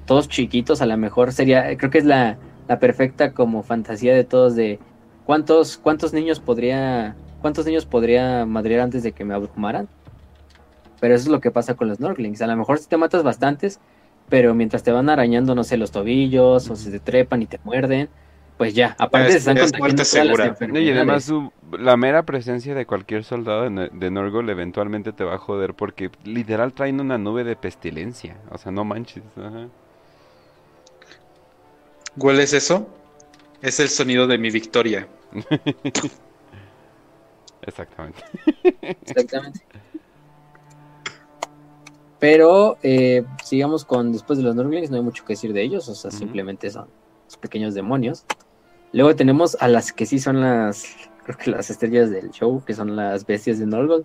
Todos chiquitos, a lo mejor sería, creo que es la, perfecta como fantasía de todos de cuántos, cuántos niños podría, cuántos niños podría madrear antes de que me abrumaran. Pero eso es lo que pasa con los Nurglings. A lo mejor si te matas bastantes, pero mientras te van arañando, no sé, los tobillos o se te trepan y te muerden, pues ya, aparte es, se están segura. Y además la mera presencia de cualquier soldado de, Norgol eventualmente te va a joder porque literal traen una nube de pestilencia. O sea, no manches. ¿Hueles eso? Es el sonido de mi victoria. (laughs) Exactamente. Exactamente. Pero eh, sigamos con después de los Norglings, no hay mucho que decir de ellos, o sea, simplemente son pequeños demonios. Luego tenemos a las que sí son las, creo que las estrellas del show, que son las bestias de Norgold,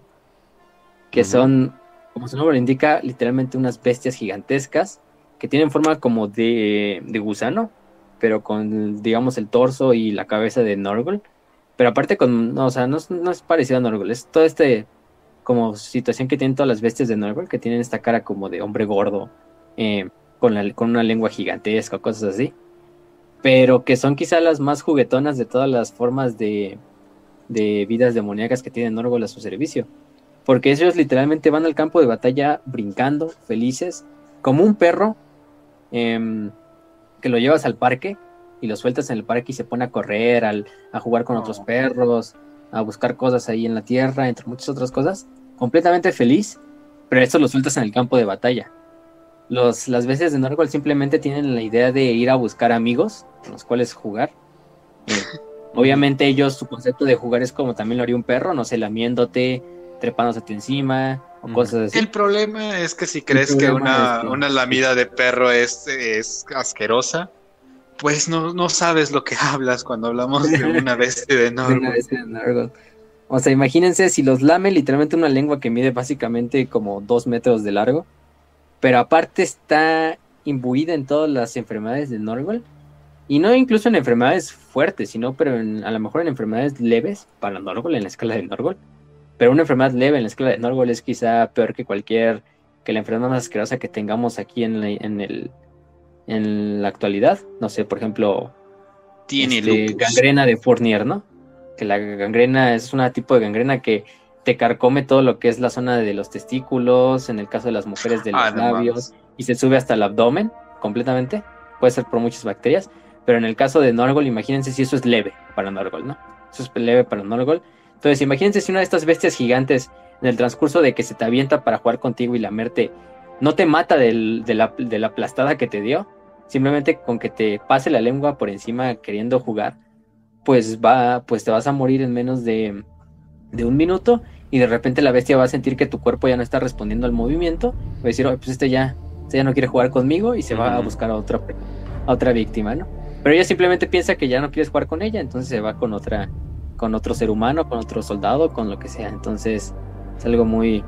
que son, como su nombre indica, literalmente unas bestias gigantescas que tienen forma como de, gusano, pero con, digamos, el torso y la cabeza de Norgol. Pero aparte con, no, o sea, no, es parecido a Norgol, es todo este como situación que tienen todas las bestias de Norgol, que tienen esta cara como de hombre gordo, eh, con, la, con una lengua gigantesca, cosas así pero que son quizá las más juguetonas de todas las formas de, de vidas demoníacas que tienen Norgol a su servicio. Porque ellos literalmente van al campo de batalla brincando, felices, como un perro em, que lo llevas al parque y lo sueltas en el parque y se pone a correr, al, a jugar con otros oh. perros, a buscar cosas ahí en la tierra, entre muchas otras cosas, completamente feliz, pero eso lo sueltas en el campo de batalla. Los, las veces de Norgol simplemente tienen la idea de ir a buscar amigos con los cuales jugar. Eh, (laughs) obviamente ellos, su concepto de jugar es como también lo haría un perro, no sé, lamiéndote, trepándote encima o cosas así. El problema es que si crees que una, una, lamida de perro es, es asquerosa, pues no, no sabes lo que hablas cuando hablamos de una (laughs) bestia de Norgol. O sea, imagínense si los lame literalmente una lengua que mide básicamente como dos metros de largo pero aparte está imbuida en todas las enfermedades de Norgol. Y no incluso en enfermedades fuertes, sino pero a lo mejor en enfermedades leves para Norgol, en la escala de Norgol. Pero una enfermedad leve en la escala de Norgol es quizá peor que cualquier, que la enfermedad más asquerosa que tengamos aquí en la, en el, en la actualidad. No sé, por ejemplo, Tiene este, gangrena de Fournier, ¿no? Que la gangrena es un tipo de gangrena que te carcome todo lo que es la zona de los testículos, en el caso de las mujeres de los ah, labios, y se sube hasta el abdomen completamente. Puede ser por muchas bacterias. Pero en el caso de Norgol, imagínense si eso es leve para Norgol, ¿no? Eso es leve para Norgol. Entonces, imagínense si una de estas bestias gigantes, en el transcurso de que se te avienta para jugar contigo y lamerte, no te mata de, la, de la aplastada que te dio, simplemente con que te pase la lengua por encima queriendo jugar, pues va, pues te vas a morir en menos de, de un minuto y de repente la bestia va a sentir que tu cuerpo ya no está respondiendo al movimiento, va a decir, pues este ya, este ya no quiere jugar conmigo y se va a buscar a otra, a otra víctima, ¿no? Pero ella simplemente piensa que ya no quieres jugar con ella, entonces se va con otra, con otro ser humano, con otro soldado, con lo que sea. Entonces es algo muy,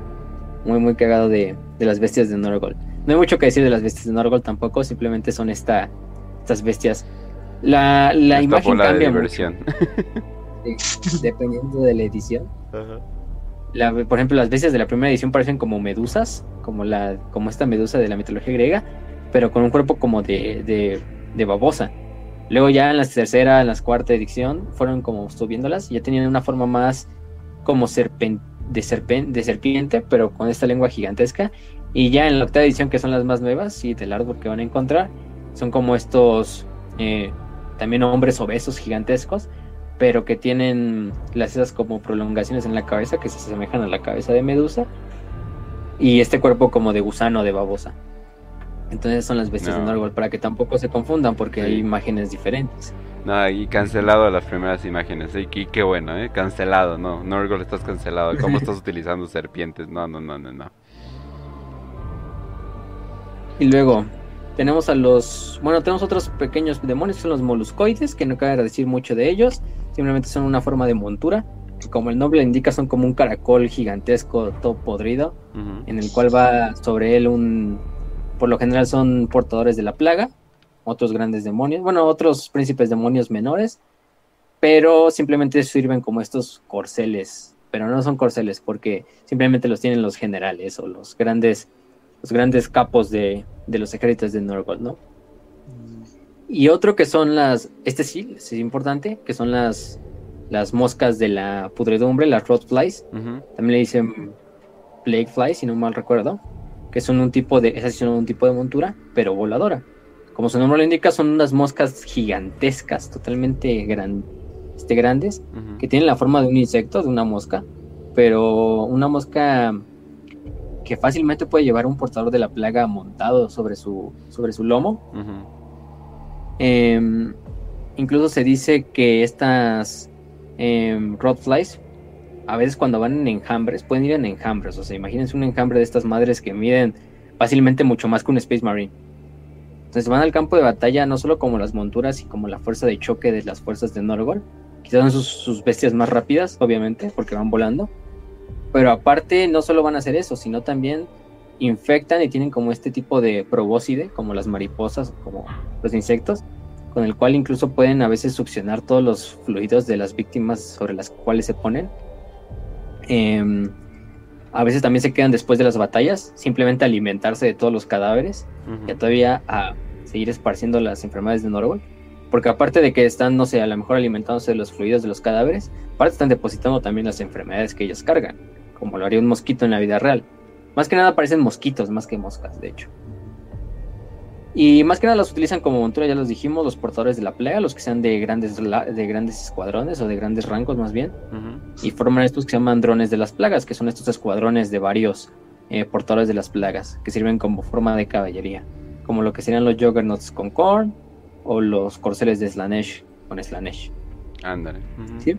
muy, muy cagado de, de las bestias de Norgol. No hay mucho que decir de las bestias de Norgol tampoco, simplemente son esta, estas bestias. La, la imagen cambia mucho. (laughs) dependiendo de la edición. Por ejemplo, las bestias de la primera edición parecen como medusas, como, la, como esta medusa de la mitología griega, pero con un cuerpo como de, de, babosa. Luego ya en la tercera, en la cuarta edición, fueron como subiéndolas ya tenían una forma más como serpen, de, serpen, de serpiente, pero con esta lengua gigantesca. Y ya en la octava edición, que son las más nuevas, y del árbol que van a encontrar, son como estos eh, también hombres obesos gigantescos, pero que tienen las esas como prolongaciones en la cabeza que se asemejan a la cabeza de Medusa. Y este cuerpo como de gusano de babosa. Entonces son las bestias de Norgol, para que tampoco se confundan, porque hay imágenes diferentes. No, y cancelado las primeras imágenes. Y qué bueno, ¿eh? Cancelado, no. Norgol estás cancelado. ¿Cómo (laughs) estás utilizando serpientes? No, no, no, no, no. Y luego tenemos a los. Bueno, tenemos otros pequeños demonios son los moluscoides, que no cabe decir mucho de ellos. Simplemente son una forma de montura. Como el nombre indica, son como un caracol gigantesco, todo podrido, en el cual va sobre él un. Por lo general son portadores de la plaga, otros grandes demonios, bueno, otros príncipes demonios menores, pero simplemente sirven como estos corceles, pero no son corceles porque simplemente los tienen los generales o los grandes los grandes capos de, los ejércitos de Norgol, ¿no? Y otro que son las, este sí, es importante, que son las, las moscas de la pudredumbre, las rotflies. También le dicen plague flies, si no mal recuerdo, que son un tipo de, esas son un tipo de montura, pero voladora. Como su nombre lo indica, son unas moscas gigantescas, totalmente gran, este, grandes, que tienen la forma de un insecto, de una mosca, pero una mosca que fácilmente puede llevar un portador de la plaga montado sobre su, sobre su lomo. Em, incluso se dice que estas eh, Rodflies, a veces cuando van en enjambres, pueden ir en enjambres. O sea, imagínense un enjambre de estas madres que miden fácilmente mucho más que un Space Marine. Entonces van al campo de batalla no solo como las monturas y como la fuerza de choque de las fuerzas de Norgol, quizás son sus, sus bestias más rápidas, obviamente, porque van volando, pero aparte, no solo van a hacer eso, sino también infectan y tienen como este tipo de probóscide, como las mariposas, como los insectos, con el cual incluso pueden a veces succionar todos los fluidos de las víctimas sobre las cuales se ponen. Em, a veces también se quedan después de las batallas, simplemente alimentarse de todos los cadáveres y todavía a seguir esparciendo las enfermedades de Norway. Porque aparte de que están, no sé, a lo mejor alimentándose de los fluidos de los cadáveres, aparte están depositando también las enfermedades que ellos cargan como lo haría un mosquito en la vida real. Más que nada parecen mosquitos más que moscas, de hecho. Y más que nada los utilizan como montura, ya los dijimos, los portadores de la plaga, los que sean de grandes, de grandes escuadrones o de grandes rangos más bien. Y forman estos que se llaman drones de las plagas, que son estos escuadrones de varios eh, portadores de las plagas, que sirven como forma de caballería. Como lo que serían los Juggernauts con Korn o los corceles de Slanesh con Slanesh. Ándale. ¿Sí?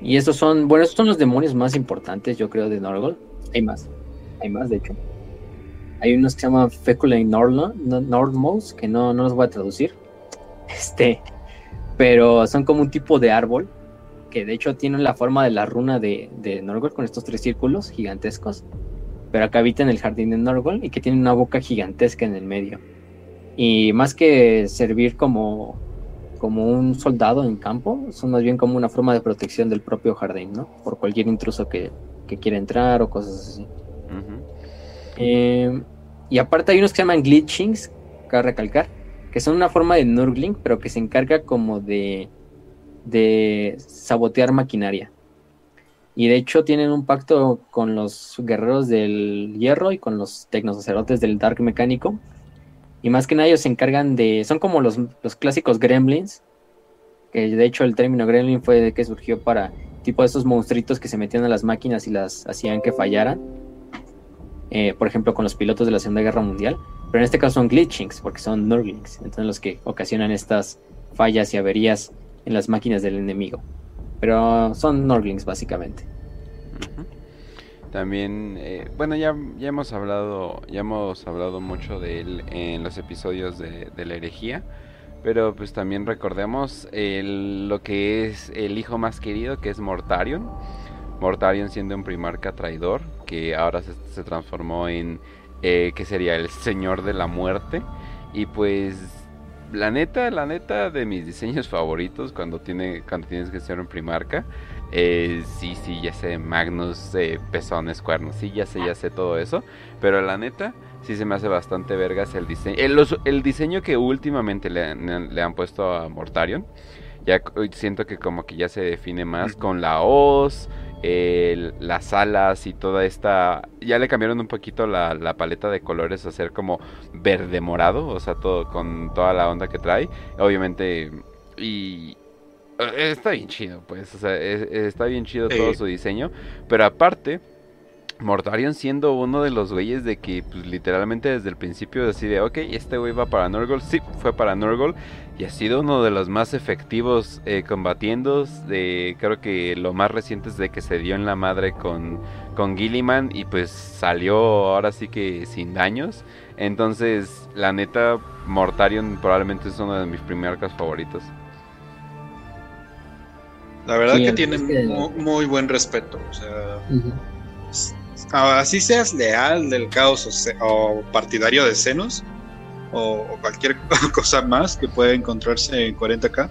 Y esos son, bueno, esos son los demonios más importantes, yo creo, de Norgol. Hay más, hay más, de hecho. Hay unos que se llaman Feculae Nordmos, que no, no los voy a traducir. Este, pero son como un tipo de árbol, que de hecho tienen la forma de la runa de, de Norgol, con estos tres círculos gigantescos. Pero habita en el jardín de Norgol y que tiene una boca gigantesca en el medio. Y más que servir como como un soldado en campo, son más bien como una forma de protección del propio jardín, ¿no? Por cualquier intruso que, que quiera entrar o cosas así. Eh, y aparte hay unos que se llaman glitchings, cabe recalcar, que son una forma de Nurgling, pero que se encarga como de, de sabotear maquinaria. Y de hecho tienen un pacto con los guerreros del hierro y con los tecnosacerdotes del Dark Mecánico, Y más que nada ellos se encargan de, son como los, los clásicos gremlins, que de hecho el término gremlin fue de que surgió para tipo de esos monstruitos que se metían a las máquinas y las hacían que fallaran. Eh, por ejemplo, con los pilotos de la Segunda Guerra Mundial. Pero en este caso son glitchings, porque son nurglings, entonces los que ocasionan estas fallas y averías en las máquinas del enemigo. Pero son nurglings básicamente. También, eh, bueno, ya, ya hemos hablado, ya hemos hablado mucho de él en los episodios de, la herejía. Pero pues también recordemos lo que es el hijo más querido, que es Mortarion. Mortarion siendo un primarca traidor, que ahora se, transformó en, eh, que sería el señor de la muerte. Y pues, la neta, la neta de mis diseños favoritos cuando, tiene, cuando tienes que ser un primarca. Eh, sí, sí, ya sé, Magnus, eh, pezones, cuernos, sí, ya sé, ya sé todo eso. Pero la neta, sí se me hace bastante vergas el diseño. El, diseño que últimamente le, han puesto a Mortarion. Ya siento que como que ya se define más con la hoz, las alas y toda esta... Ya le cambiaron un poquito la, paleta de colores a ser como verde morado, o sea, todo con toda la onda que trae. Obviamente... Y, Está bien chido, pues, o sea, está bien chido todo su diseño, pero aparte, Mortarion siendo uno de los güeyes de que pues, literalmente desde el principio decide, ok, este güey va para Nurgle, sí, fue para Nurgle y ha sido uno de los más efectivos eh, combatiendo, de, creo que lo más reciente es de que se dio en la madre con, con Gilliman y pues salió ahora sí que sin daños, entonces la neta Mortarion probablemente es uno de mis primeros favoritos. La verdad que tiene muy, buen respeto, o sea así seas leal del caos o, partidario de senos o, cualquier (laughs) cosa más que pueda encontrarse en 40k.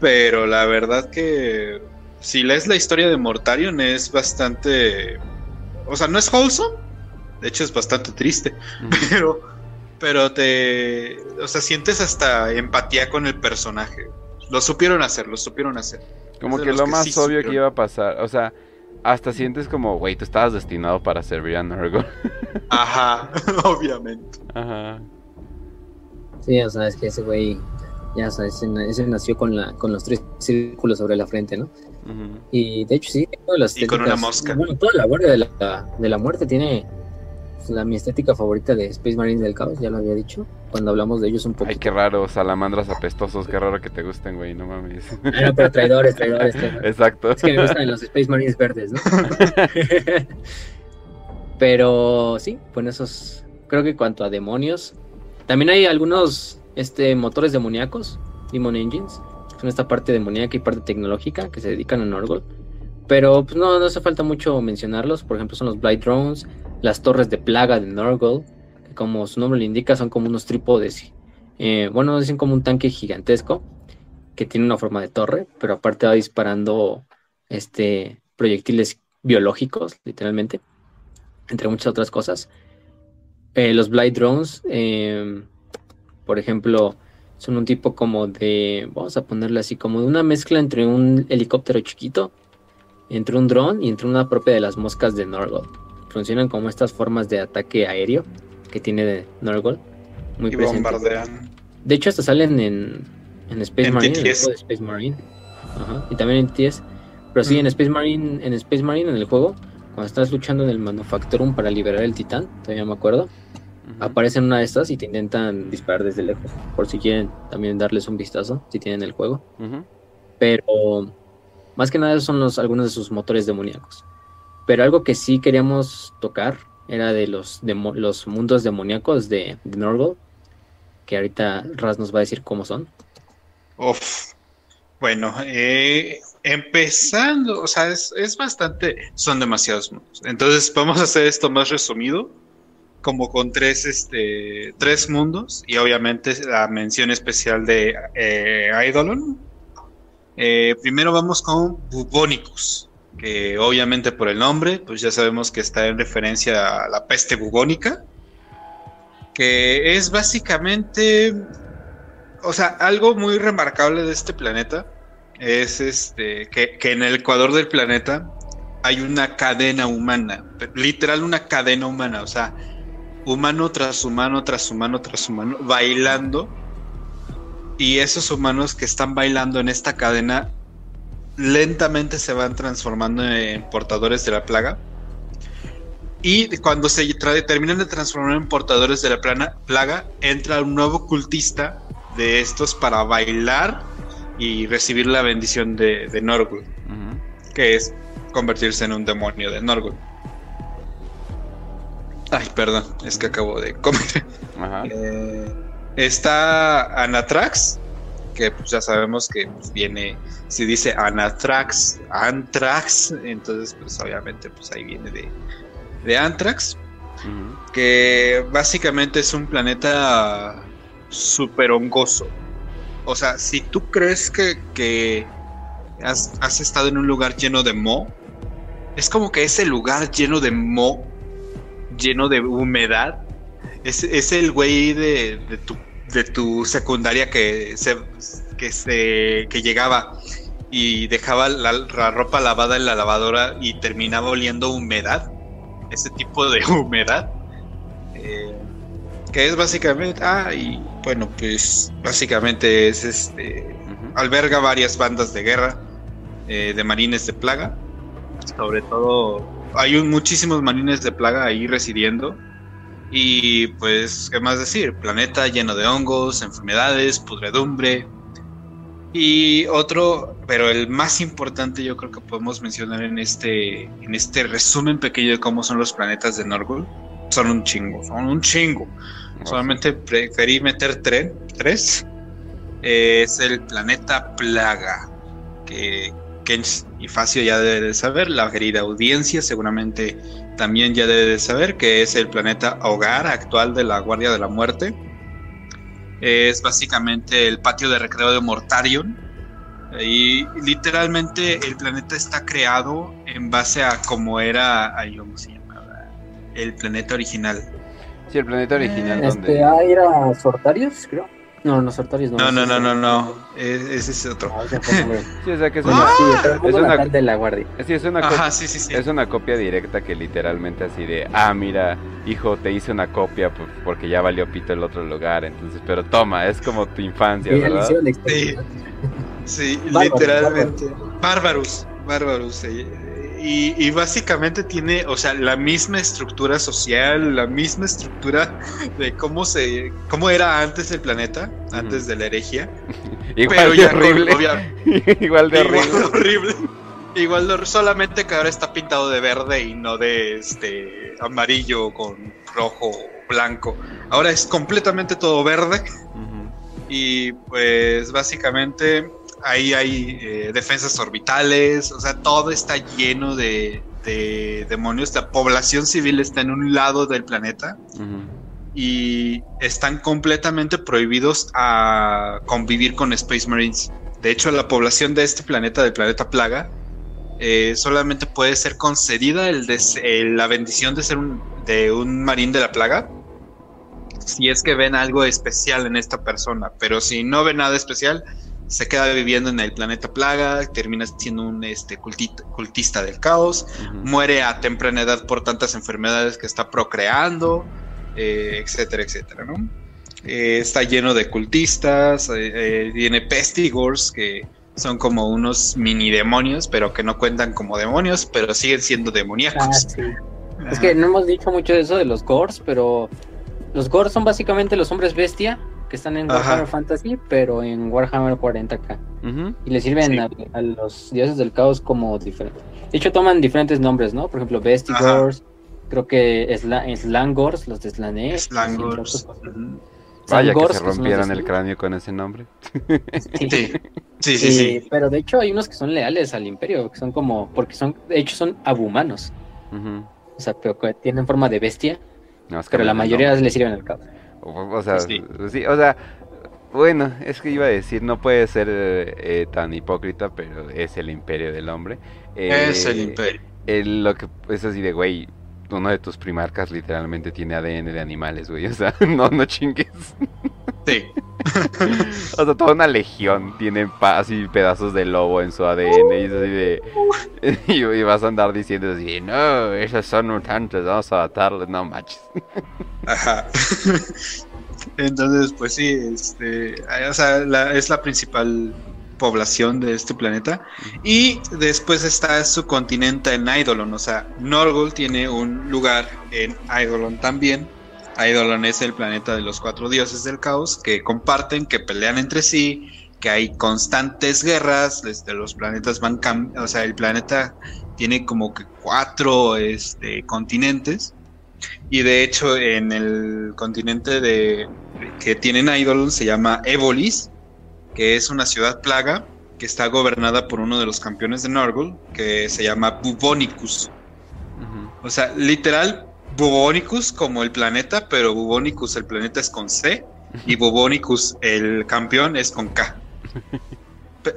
Pero la verdad que si lees la historia de Mortarion es bastante... O sea, no es wholesome. De hecho es bastante triste. Pero, pero te... O sea, sientes hasta empatía con el personaje. Lo supieron hacer, lo supieron hacer. Como que lo más obvio que iba a pasar. O sea, hasta sientes como, güey, tú estabas destinado para servir a Nurgle. (laughs) Ajá, (laughs) obviamente. Ajá. Sí, o sea, es que ese güey, ya sabes, ese, nació con, la, con los tres círculos sobre la frente, ¿no? Y de hecho, sí, las y con una mosca. Bueno, toda la guardia de la, de la muerte tiene la, mi estética favorita de Space Marines del Caos, ya lo había dicho, cuando hablamos de ellos un poco. Ay, qué raro, salamandras apestosos, qué raro que te gusten, güey, no mames. Ah, pero traidores, (laughs) traidores, Exacto. Es que me gustan los Space Marines verdes, ¿no? (laughs) pero sí, bueno, esos, creo que cuanto a demonios, también hay algunos este, motores demoníacos, Demon Engines, son esta parte demoníaca y parte tecnológica que se dedican a Norgol. Pero pues, no, no hace falta mucho mencionarlos. Por ejemplo, son los Blight Drones, las torres de plaga de Nurgle, que como su nombre le indica son como unos trípodes. Eh, bueno, dicen como un tanque gigantesco que tiene una forma de torre, pero aparte va disparando este, proyectiles biológicos, literalmente, entre muchas otras cosas. Eh, los Blight Drones, em, por ejemplo, son un tipo como de, vamos a ponerle así, como de una mezcla entre un helicóptero chiquito, entre un dron y entre una propia de las moscas de Nurgle funcionan como estas formas de ataque aéreo que tiene de Norgol. Muy y bombardean. De hecho, hasta salen en, en Space Marine. En el juego de Space Marine. Y también en TS. Pero sí, en mm. Space Marine, en Space Marine, en el juego, cuando estás luchando en el Manufactorum para liberar el titán, todavía me acuerdo, aparecen una de estas y te intentan disparar desde lejos. Por si quieren también darles un vistazo, si tienen el juego. Pero más que nada son los, algunos de sus motores demoníacos. Pero algo que sí queríamos tocar era de los, mundos demoníacos de, de que ahorita Raz nos va a decir cómo son. Uf. Bueno, eh, empezando, o sea, es, bastante, son demasiados mundos. Entonces vamos a hacer esto más resumido, como con tres, este, tres mundos y obviamente la mención especial de eh, Eidolon. Eh, primero vamos con Bubonicus que obviamente por el nombre, pues ya sabemos que está en referencia a la peste bubónica, que es básicamente, o sea, algo muy remarcable de este planeta es este que, en el ecuador del planeta hay una cadena humana, literal una cadena humana, o sea, humano tras humano, tras humano, tras humano, bailando. Y esos humanos que están bailando en esta cadena lentamente se van transformando en portadores de la plaga. Y cuando se terminan de transformar en portadores de la plaga, entra un nuevo cultista de estos para bailar y recibir la bendición de, de Norgul, que es convertirse en un demonio de Norgul. Ay, perdón, es que acabo de comer. Eh, está Anatrax, que pues, ya sabemos que pues, viene, si dice Anatrax, Antrax, entonces pues obviamente pues ahí viene de, de Antrax, que básicamente es un planeta súper hongoso. O sea, si tú crees que, que has, has, estado en un lugar lleno de mo, es como que ese lugar lleno de mo lleno de humedad. Es, es el güey de, de, tu, de tu secundaria que se, que se que llegaba y dejaba la, ropa lavada en la lavadora y terminaba oliendo humedad. Ese tipo de (laughs) humedad. Eh, que es básicamente. Ah, y bueno, pues básicamente es este. Alberga varias bandas de guerra eh, de marines de plaga. Sobre todo hay muchísimos marines de plaga ahí residiendo. Y pues, ¿qué más decir? Planeta lleno de hongos, enfermedades, pudredumbre. Y otro, pero el más importante yo creo que podemos mencionar en este, en este resumen pequeño de cómo son los planetas de Norgul, son un chingo, son un chingo. Solamente preferí meter tres. es el planeta Plaga, que Kench y Facio ya debe de saber, la querida audiencia seguramente también ya debe de saber que es el planeta hogar actual de la Guardia de la Muerte. Es básicamente el patio de recreo de Mortarion. Y literalmente el planeta está creado en base a cómo era, ¿cómo se llamaba? El planeta original. Sí, el planeta original. Eh, este, ah, era Sortarius, creo. No, los Sartorius no. No, no, no, no, ese es otro. Ah, sí, o sea que es una, es una de la guardia. Sí, es una Ajá, sí, sí, sí. Es una copia directa que literalmente así de, ah, mira, hijo, te hice una copia porque ya valió pito el otro lugar, entonces, pero toma, es como tu infancia, ¿verdad? Sí, sí, literalmente. Barbarus, Barbarus. Y, básicamente tiene, o sea, la misma estructura social, la misma estructura de cómo se, cómo era antes el planeta, antes de la herejía. (laughs) (laughs) igual de (laughs) horrible. igual de horrible. Igual de, solamente que ahora está pintado de verde y no de este amarillo con rojo blanco. Ahora es completamente todo verde. Y pues básicamente ahí hay eh, defensas orbitales, o sea, todo está lleno de, demonios. La población civil está en un lado del planeta y están completamente prohibidos a convivir con Space Marines. De hecho, la población de este planeta, del planeta Plaga, eh, solamente puede ser concedida el la bendición de ser un, de un marín de la plaga si es que ven algo especial en esta persona, pero si no ven nada especial, se queda viviendo en el planeta Plaga, termina siendo un este, cultista del caos, muere a temprana edad por tantas enfermedades que está procreando, eh, etcétera, etcétera, ¿no? Eh, está lleno de cultistas, eh, tiene pestigors que son como unos mini demonios, pero que no cuentan como demonios, pero siguen siendo demoníacos. Ah, es que no hemos dicho mucho de eso de los gors, pero los gors son básicamente los hombres bestia que están en Warhammer Fantasy, pero en Warhammer 40k. Y le sirven a, los dioses del caos como diferentes. De hecho, toman diferentes nombres, ¿no? Por ejemplo, Bestigors, creo que Slangors, los de Slanesh. Slangors. Vaya que se rompieron el cráneo con ese nombre. Sí. Sí, sí, sí, Pero de hecho hay unos que son leales al imperio, que son como, porque son, de hecho son abumanos. O sea, pero que tienen forma de bestia. pero la mayoría le sirven al caos. O, sea, sí. o sea, bueno, es que iba a decir, no puede ser eh, tan hipócrita, pero es el imperio del hombre. es el eh, imperio. lo que es así de, güey, uno de tus primarcas literalmente tiene ADN de animales, güey. O sea, (laughs) no, no chingues. Sí. O sea, toda una legión tiene así pedazos de lobo en su ADN y, así de, (laughs) y, vas a andar diciendo así, no, esos son mutantes, vamos a matarlos, no manches. Ajá. Entonces, pues sí, este, o sea, es la principal población de este planeta. Y después está su continente en Eidolon. O sea, Norgol tiene un lugar en Eidolon también. Eidolon es el planeta de los cuatro dioses del caos que comparten, que pelean entre sí, que hay constantes guerras. Desde los planetas van O sea, el planeta tiene como que cuatro este, continentes. Y de hecho, en el continente de que tienen Eidolon se llama Evolis que es una ciudad plaga que está gobernada por uno de los campeones de Norgul, que se llama Bubonicus. O sea, literal, Bubonicus como el planeta, pero Bubonicus el planeta es con C y Bubonicus el campeón es con K. (laughs)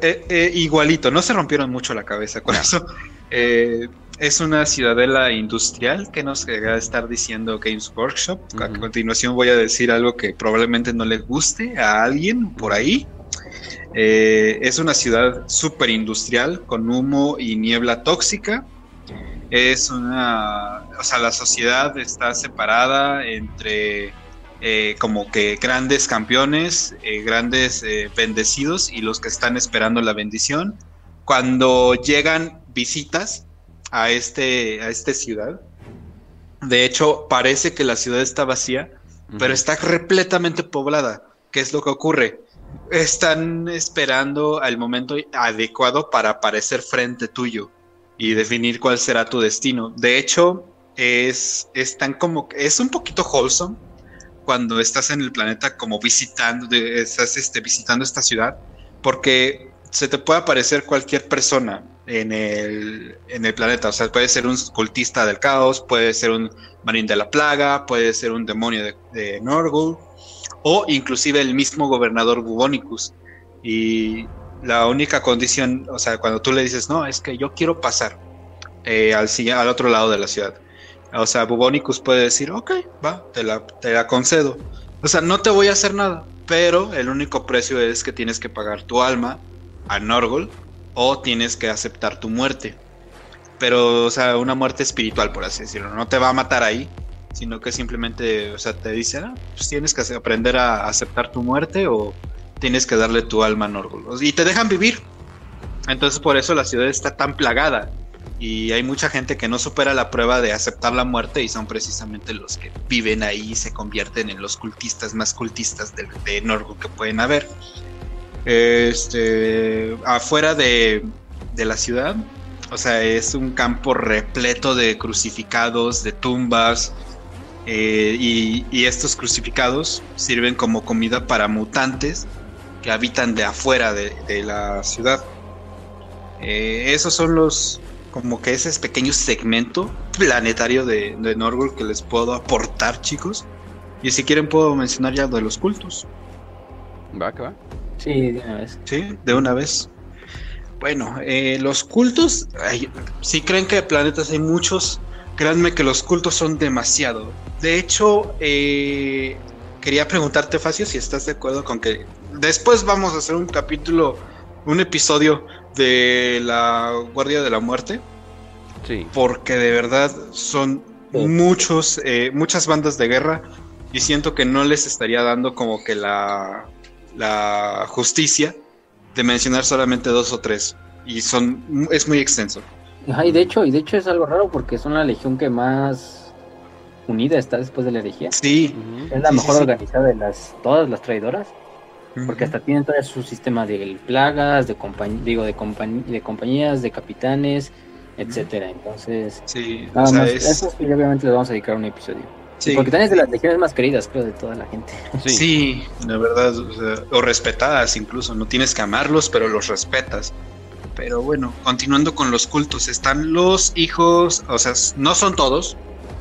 Eh, eh, igualito, no se rompieron mucho la cabeza con eso. Eh, es una ciudadela industrial que nos va a estar diciendo Games Workshop. A continuación voy a decir algo que probablemente no le guste a alguien por ahí. Es una ciudad súper industrial con humo y niebla tóxica. Es una, o sea, la sociedad está separada entre eh, como que grandes campeones, eh, grandes bendecidos y los que están esperando la bendición. Cuando llegan visitas a este, a esta ciudad, de hecho parece que la ciudad está vacía, pero está repletamente poblada. ¿Qué es lo que ocurre? están esperando al momento adecuado para aparecer frente tuyo y definir cuál será tu destino. De hecho, es, están como, es un poquito wholesome cuando estás en el planeta como visitando, estás este, visitando esta ciudad, porque se te puede aparecer cualquier persona en el, en el planeta. O sea, puede ser un cultista del caos, puede ser un marín de la plaga, puede ser un demonio de, de Norgul, o inclusive el mismo gobernador Bubonicus. Y la única condición, o sea, cuando tú le dices, no, es que yo quiero pasar eh, al, al otro lado de la ciudad. O sea, Bubonicus puede decir, ok, va, te la, te la concedo. O sea, no te voy a hacer nada, pero el único precio es que tienes que pagar tu alma a Norgol o tienes que aceptar tu muerte. Pero, o sea, una muerte espiritual, por así decirlo. No te va a matar ahí, sino que simplemente, o sea, te dicen, ah, pues tienes que aprender a aceptar tu muerte o tienes que darle tu alma a Norgul. Y te dejan vivir. Entonces por eso la ciudad está tan plagada. Y hay mucha gente que no supera la prueba de aceptar la muerte y son precisamente los que viven ahí y se convierten en los cultistas más cultistas de, de Norgul que pueden haber. Este, afuera de, de la ciudad, o sea, es un campo repleto de crucificados, de tumbas, eh, y, estos crucificados sirven como comida para mutantes que habitan de afuera de, la ciudad. Eh, esos son los, como que ese pequeño segmento planetario de, de Norgul que les puedo aportar, chicos. Y si quieren puedo mencionar ya de los cultos. Va, que va. Sí, de una vez. Sí, de una vez. Bueno, eh, los cultos, si creen que planetas hay muchos, créanme que los cultos son demasiado. De hecho, eh, quería preguntarte, Facio, si estás de acuerdo con que después vamos a hacer un capítulo, un episodio de la Guardia de la Muerte. Sí. Porque de verdad son muchos, eh, muchas bandas de guerra y siento que no les estaría dando como que la, la justicia de mencionar solamente dos o tres. Y son, es muy extenso y de hecho, y de hecho es algo raro porque son la legión que más unida está después de la herejía. Sí. Es la mejor organizada de las todas las traidoras. Porque hasta tienen todo su sistema de plagas, de digo, de, de compañías, de capitanes, etcétera. Entonces, sí, nada más, eso sí, obviamente le vamos a dedicar un episodio. Sí. Porque también es de las legiones más queridas, creo, de toda la gente. Sí, la verdad, o, o respetadas incluso, no tienes que amarlos, pero los respetas. Pero bueno, continuando con los cultos, están los hijos, o sea, no son todos,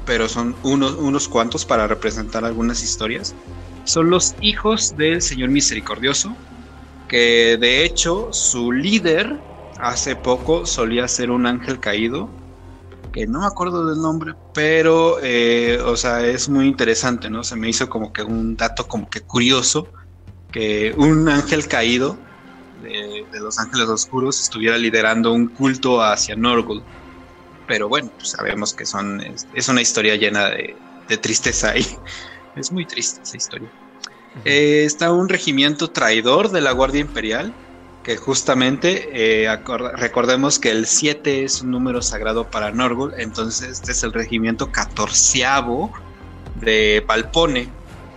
pero son unos, unos cuantos para representar algunas historias. Son los hijos del Señor Misericordioso, que de hecho su líder hace poco solía ser un ángel caído, que no me acuerdo del nombre, pero, eh, o sea, es muy interesante, ¿no? Se me hizo como que un dato como que curioso que un ángel caído de, los ángeles oscuros estuviera liderando un culto hacia Norgul. Pero bueno, pues sabemos que son es, una historia llena de, tristeza y es muy triste esa historia. Eh, está un regimiento traidor de la Guardia Imperial, que justamente eh, recordemos que el 7 es un número sagrado para Norgul, entonces este es el regimiento catorceavo de Palpone,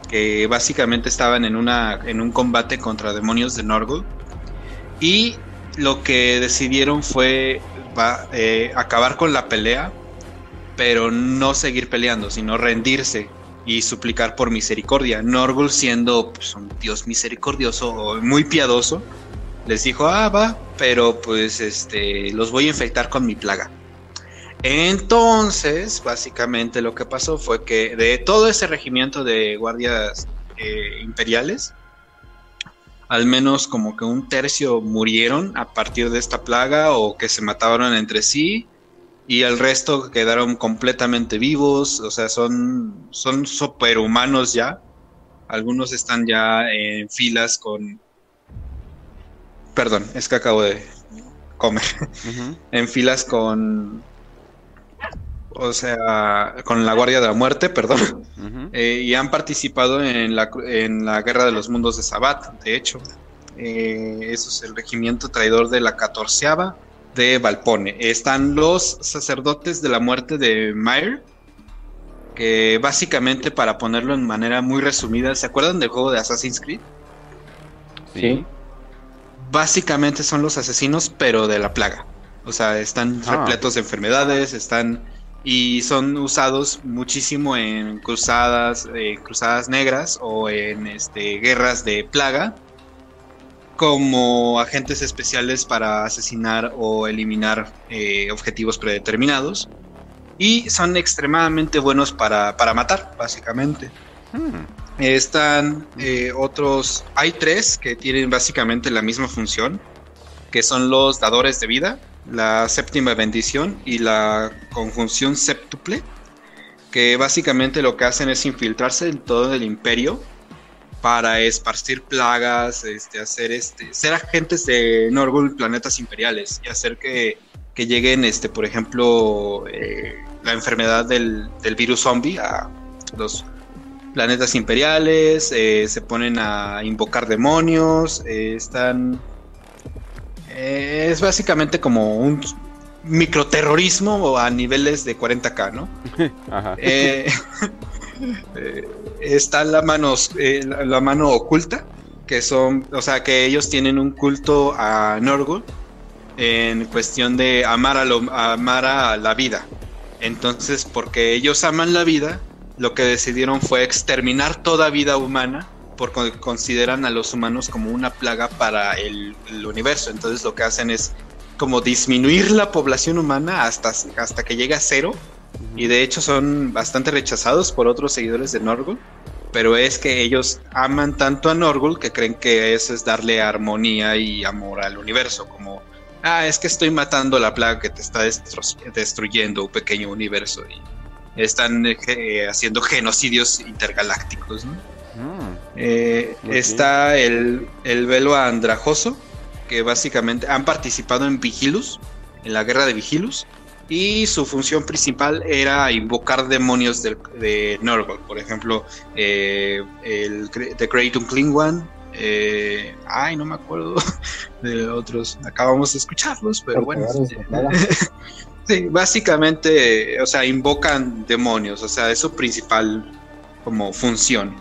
que básicamente estaban en, una, en un combate contra demonios de Norgul. Y lo que decidieron fue eh, acabar con la pelea, pero no seguir peleando, sino rendirse y suplicar por misericordia. Norgul siendo pues, un dios misericordioso muy piadoso, les dijo, ah, va, pero pues este, los voy a infectar con mi plaga. Entonces, básicamente lo que pasó fue que de todo ese regimiento de guardias eh, imperiales, al menos como que un tercio murieron a partir de esta plaga o que se mataron entre sí y el resto quedaron completamente vivos, o sea, son, son superhumanos ya. Algunos están ya en filas con... Perdón, es que acabo de comer. en filas con o sea, con la Guardia de la Muerte, perdón, eh, y han participado en la, en la Guerra de los Mundos de Sabat, de hecho. Eh, eso es el regimiento traidor de la catorceava de Valpone. Están los sacerdotes de la muerte de Mayer, que básicamente, para ponerlo en manera muy resumida, ¿se acuerdan del juego de Assassin's Creed? Sí. Básicamente son los asesinos, pero de la plaga. O sea, están ah. repletos de enfermedades, están y son usados muchísimo en cruzadas, eh, cruzadas negras o en este, guerras de plaga como agentes especiales para asesinar o eliminar eh, objetivos predeterminados y son extremadamente buenos para, matar, básicamente. Hmm. Están eh, otros, hay tres que tienen básicamente la misma función, que son los dadores de vida, la séptima bendición y la conjunción séptuple, que básicamente lo que hacen es infiltrarse en todo el imperio para esparcir plagas, este, hacer este, ser agentes de Norgul, planetas imperiales, y hacer que, lleguen, este, por ejemplo, eh, la enfermedad del, virus zombie a los planetas imperiales, eh, se ponen a invocar demonios, eh, están es básicamente como un microterrorismo a niveles de 40k, ¿no? (laughs) Eh, (laughs) eh, está la mano, la mano oculta, que son, o sea, que ellos tienen un culto a Norgul en cuestión de amar a, la vida. Entonces, porque ellos aman la vida, lo que decidieron fue exterminar toda vida humana porque consideran a los humanos como una plaga para el, universo. Entonces lo que hacen es como disminuir la población humana hasta, hasta que llegue a cero. Y de hecho son bastante rechazados por otros seguidores de Norgul. Pero es que ellos aman tanto a Norgul que creen que eso es darle armonía y amor al universo. Como, ah, es que estoy matando la plaga que te está destruyendo un pequeño universo. Y están eh, haciendo genocidios intergalácticos, ¿no? Mm. Eh, está el, el, velo andrajoso, que básicamente han participado en Vigilus, en la guerra de Vigilus, y su función principal era invocar demonios de, de Norgol, por ejemplo, eh, el The Great Unclean One. Eh, ay, no me acuerdo (laughs) de otros. Acabamos de escucharlos, pero bueno. (laughs) sí, básicamente, o sea, invocan demonios, o sea, es su principal como función.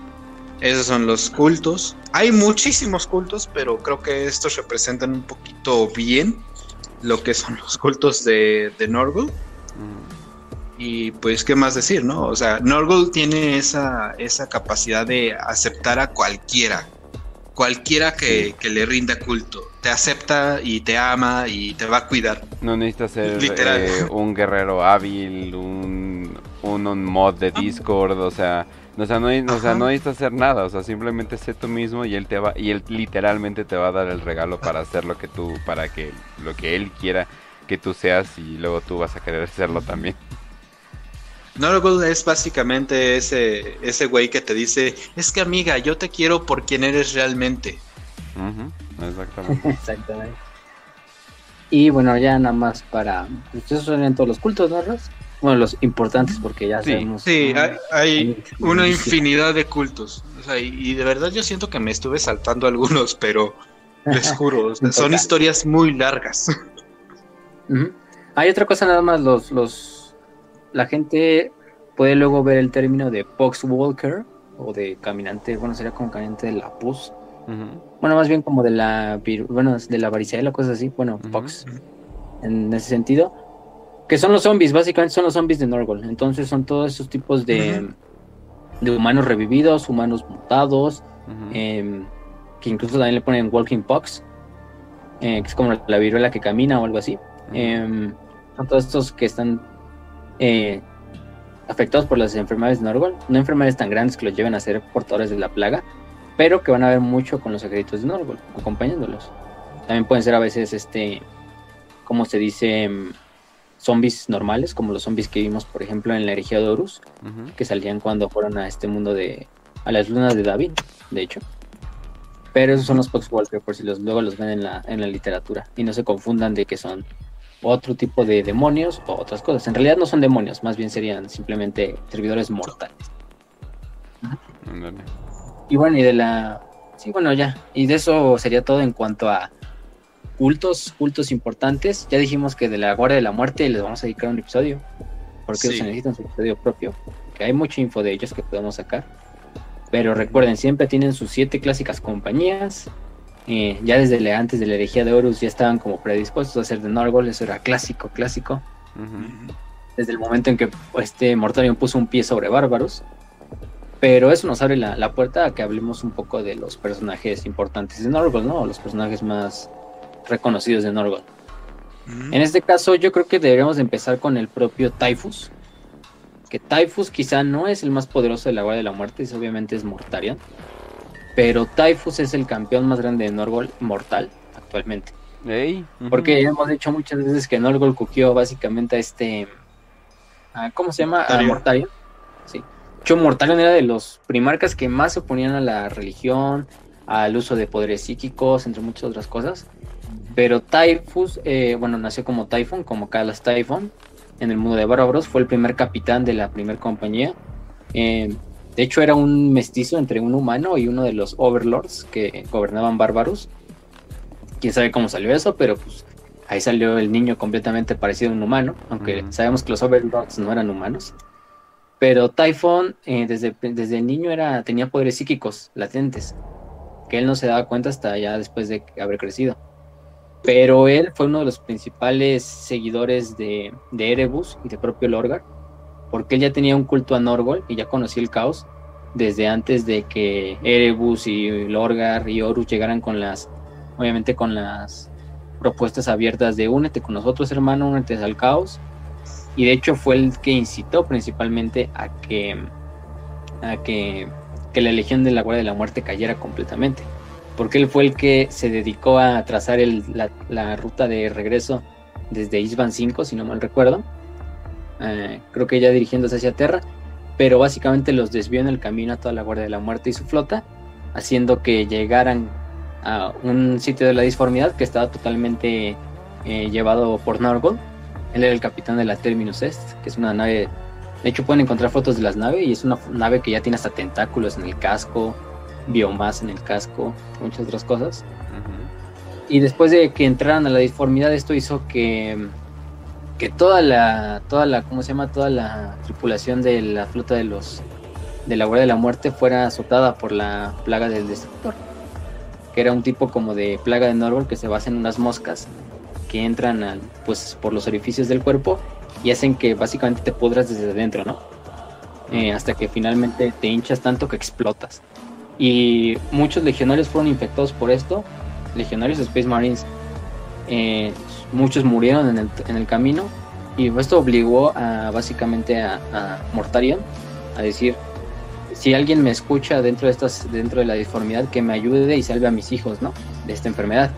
Esos son los cultos. Hay muchísimos cultos, pero creo que estos representan un poquito bien lo que son los cultos de, de Norgul. Mm. Y pues, ¿qué más decir, no? O sea, Norgul tiene esa, esa capacidad de aceptar a cualquiera. Cualquiera que, le rinda culto. Te acepta y te ama y te va a cuidar. No necesitas ser eh, un guerrero hábil, un, un, un mod de (laughs) Discord, o sea o sea, no, o sea, no necesitas hacer nada, o sea, simplemente sé tú mismo y él te va y él literalmente te va a dar el regalo para hacer lo que tú para que lo que él quiera que tú seas y luego tú vas a querer hacerlo también. Norgol es básicamente ese, ese güey que te dice, es que amiga, yo te quiero por quien eres realmente. Exactamente. (laughs) Exactamente. Y bueno, ya nada más para. Ustedes son todos los cultos, ¿no, Ros? Bueno, los importantes, porque ya sabemos. Sí, hay, hay una infinidad de cultos. O sea, y, de verdad yo siento que me estuve saltando algunos, pero les (laughs) juro, son historias muy largas. Hay otra cosa nada más, los, los la gente puede luego ver el término de Walker o de caminante, bueno, sería como caminante de la pus. Bueno, más bien como de la bueno, de la varicela o cosas así, bueno, Pox en ese sentido, que son los zombies, básicamente son los zombies de Norgol. Entonces son todos esos tipos de, de humanos revividos, humanos mutados, em, que incluso también le ponen Walking Pox, eh, que es como la viruela que camina o algo así. Em, son todos estos que están eh, afectados por las enfermedades de Norgol, no enfermedades tan grandes que los lleven a ser portadores de la plaga, pero que van a ver mucho con los ejércitos de Norgol, acompañándolos. También pueden ser a veces, este, como se dice, em, zombies normales, como los zombies que vimos, por ejemplo, en la herejía de Horus, que salían cuando fueron a este mundo de, a las lunas de David, de hecho. Pero esos son los Poxwalker, por si los, luego los ven en la, en la literatura, y no se confundan de que son otro tipo de demonios o otras cosas. En realidad no son demonios, más bien serían simplemente servidores mortales. Y bueno, y de la... Sí, bueno, ya. Y de eso sería todo en cuanto a cultos, cultos importantes. Ya dijimos que de la Guardia de la Muerte les vamos a dedicar un episodio. Porque se necesita un episodio propio. Que hay mucha info de ellos que podemos sacar. Pero recuerden, siempre tienen sus siete clásicas compañías. Eh, ya desde antes de la herejía de Horus ya estaban como predispuestos a hacer de Norgol, eso era clásico, clásico. Desde el momento en que este Mortarion puso un pie sobre Bárbaros. Pero eso nos abre la, puerta a que hablemos un poco de los personajes importantes de Norgol, ¿no? Los personajes más reconocidos de Norgol. En este caso, yo creo que deberíamos empezar con el propio Typhus. Que Typhus quizá no es el más poderoso de la Guardia de la Muerte, es, obviamente es Mortarion. Pero Typhus es el campeón más grande de Norgol mortal actualmente. Porque hemos dicho muchas veces que Norgol cuquió básicamente a este. ¿Cómo se llama? A Mortarion. Sí. Hecho, Mortarion era de los primarcas que más se oponían a la religión, al uso de poderes psíquicos, entre muchas otras cosas. Pero Typhus, eh, bueno, nació como Typhon, como Calas Typhon, en el mundo de Bárbaros. Fue el primer capitán de la primera compañía. Eh, de hecho, era un mestizo entre un humano y uno de los overlords que gobernaban Bárbaros. Quién sabe cómo salió eso, pero pues ahí salió el niño completamente parecido a un humano, aunque sabemos que los overlords no eran humanos. Pero Typhon eh, desde, desde niño era, tenía poderes psíquicos latentes, que él no se daba cuenta hasta ya después de haber crecido. Pero él fue uno de los principales seguidores de, Erebus y de propio Lorgar, porque él ya tenía un culto a Norgol y ya conocía el caos desde antes de que Erebus y Lorgar y Horus llegaran con las, obviamente con las propuestas abiertas de únete con nosotros hermano, únete al caos. Y de hecho fue el que incitó principalmente a que, a que, la Legión de la Guardia de la Muerte cayera completamente, porque él fue el que se dedicó a trazar la, ruta de regreso desde Isban 5, si no mal recuerdo, eh, creo que ya dirigiéndose hacia Terra, pero básicamente los desvió en el camino a toda la Guardia de la Muerte y su flota, haciendo que llegaran a un sitio de la disformidad que estaba totalmente eh, llevado por Norgol él era el capitán de la Terminus Est, que es una nave. De hecho, pueden encontrar fotos de las naves y es una nave que ya tiene hasta tentáculos en el casco, biomasa en el casco, muchas otras cosas. Y después de que entraran a la disformidad, esto hizo que, que toda la, toda la, ¿cómo se llama? Toda la tripulación de la flota de los de la Guardia de la Muerte fuera azotada por la plaga del destructor, que era un tipo como de plaga de Norwell que se basa en unas moscas que entran pues, por los orificios del cuerpo y hacen que básicamente te pudras desde adentro, ¿no? Eh, hasta que finalmente te hinchas tanto que explotas. Y muchos legionarios fueron infectados por esto, legionarios de Space Marines. Eh, muchos murieron en el, en el, camino y esto obligó a básicamente a, a, Mortarion a decir si alguien me escucha dentro de estas dentro de la disformidad que me ayude y salve a mis hijos no de esta enfermedad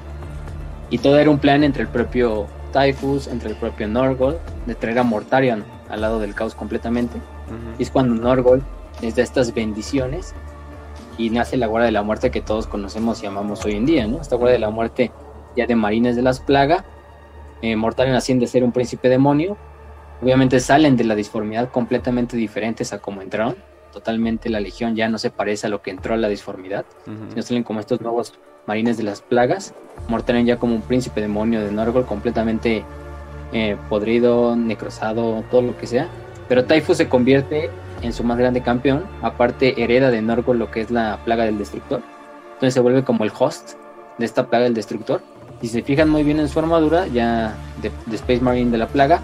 y todo era un plan entre el propio Typhus, entre el propio Norgol, de traer a Mortarion al lado del caos completamente. Y es cuando Norgol les da estas bendiciones y nace la Guardia de la Muerte que todos conocemos y amamos hoy en día, ¿no? Esta Guardia de la Muerte ya de Marines de las Plagas. Eh, Mortarion asciende a ser un príncipe demonio. Obviamente salen de la disformidad completamente diferentes a como entraron. Totalmente la legión ya no se parece a lo que entró a la disformidad. Sino salen como estos nuevos marines de las plagas. Mortarion ya como un príncipe demonio de Norgol completamente eh, podrido, necrosado, todo lo que sea. Pero Taifu se convierte en su más grande campeón. Aparte, hereda de Norgol lo que es la plaga del destructor. Entonces se vuelve como el host de esta plaga del destructor. Si se fijan muy bien en su armadura, ya de, Space Marine de la plaga,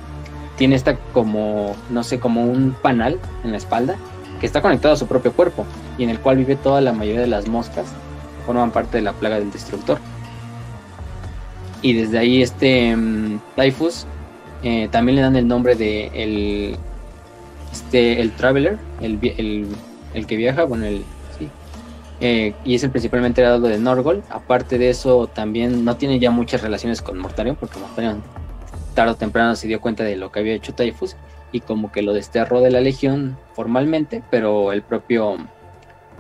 tiene esta como, no sé, como un panal en la espalda que está conectado a su propio cuerpo y en el cual vive toda la mayoría de las moscas que forman parte de la plaga del destructor. Y desde ahí este um, Typhus eh, también le dan el nombre de el, este, el Traveler, el, el, el que viaja, bueno, el, sí, eh, y es el principalmente dado de Norgol. Aparte de eso, también no tiene ya muchas relaciones con Mortarion, porque Mortarion tarde o temprano se dio cuenta de lo que había hecho Typhus y como que lo desterró de la legión formalmente, pero el propio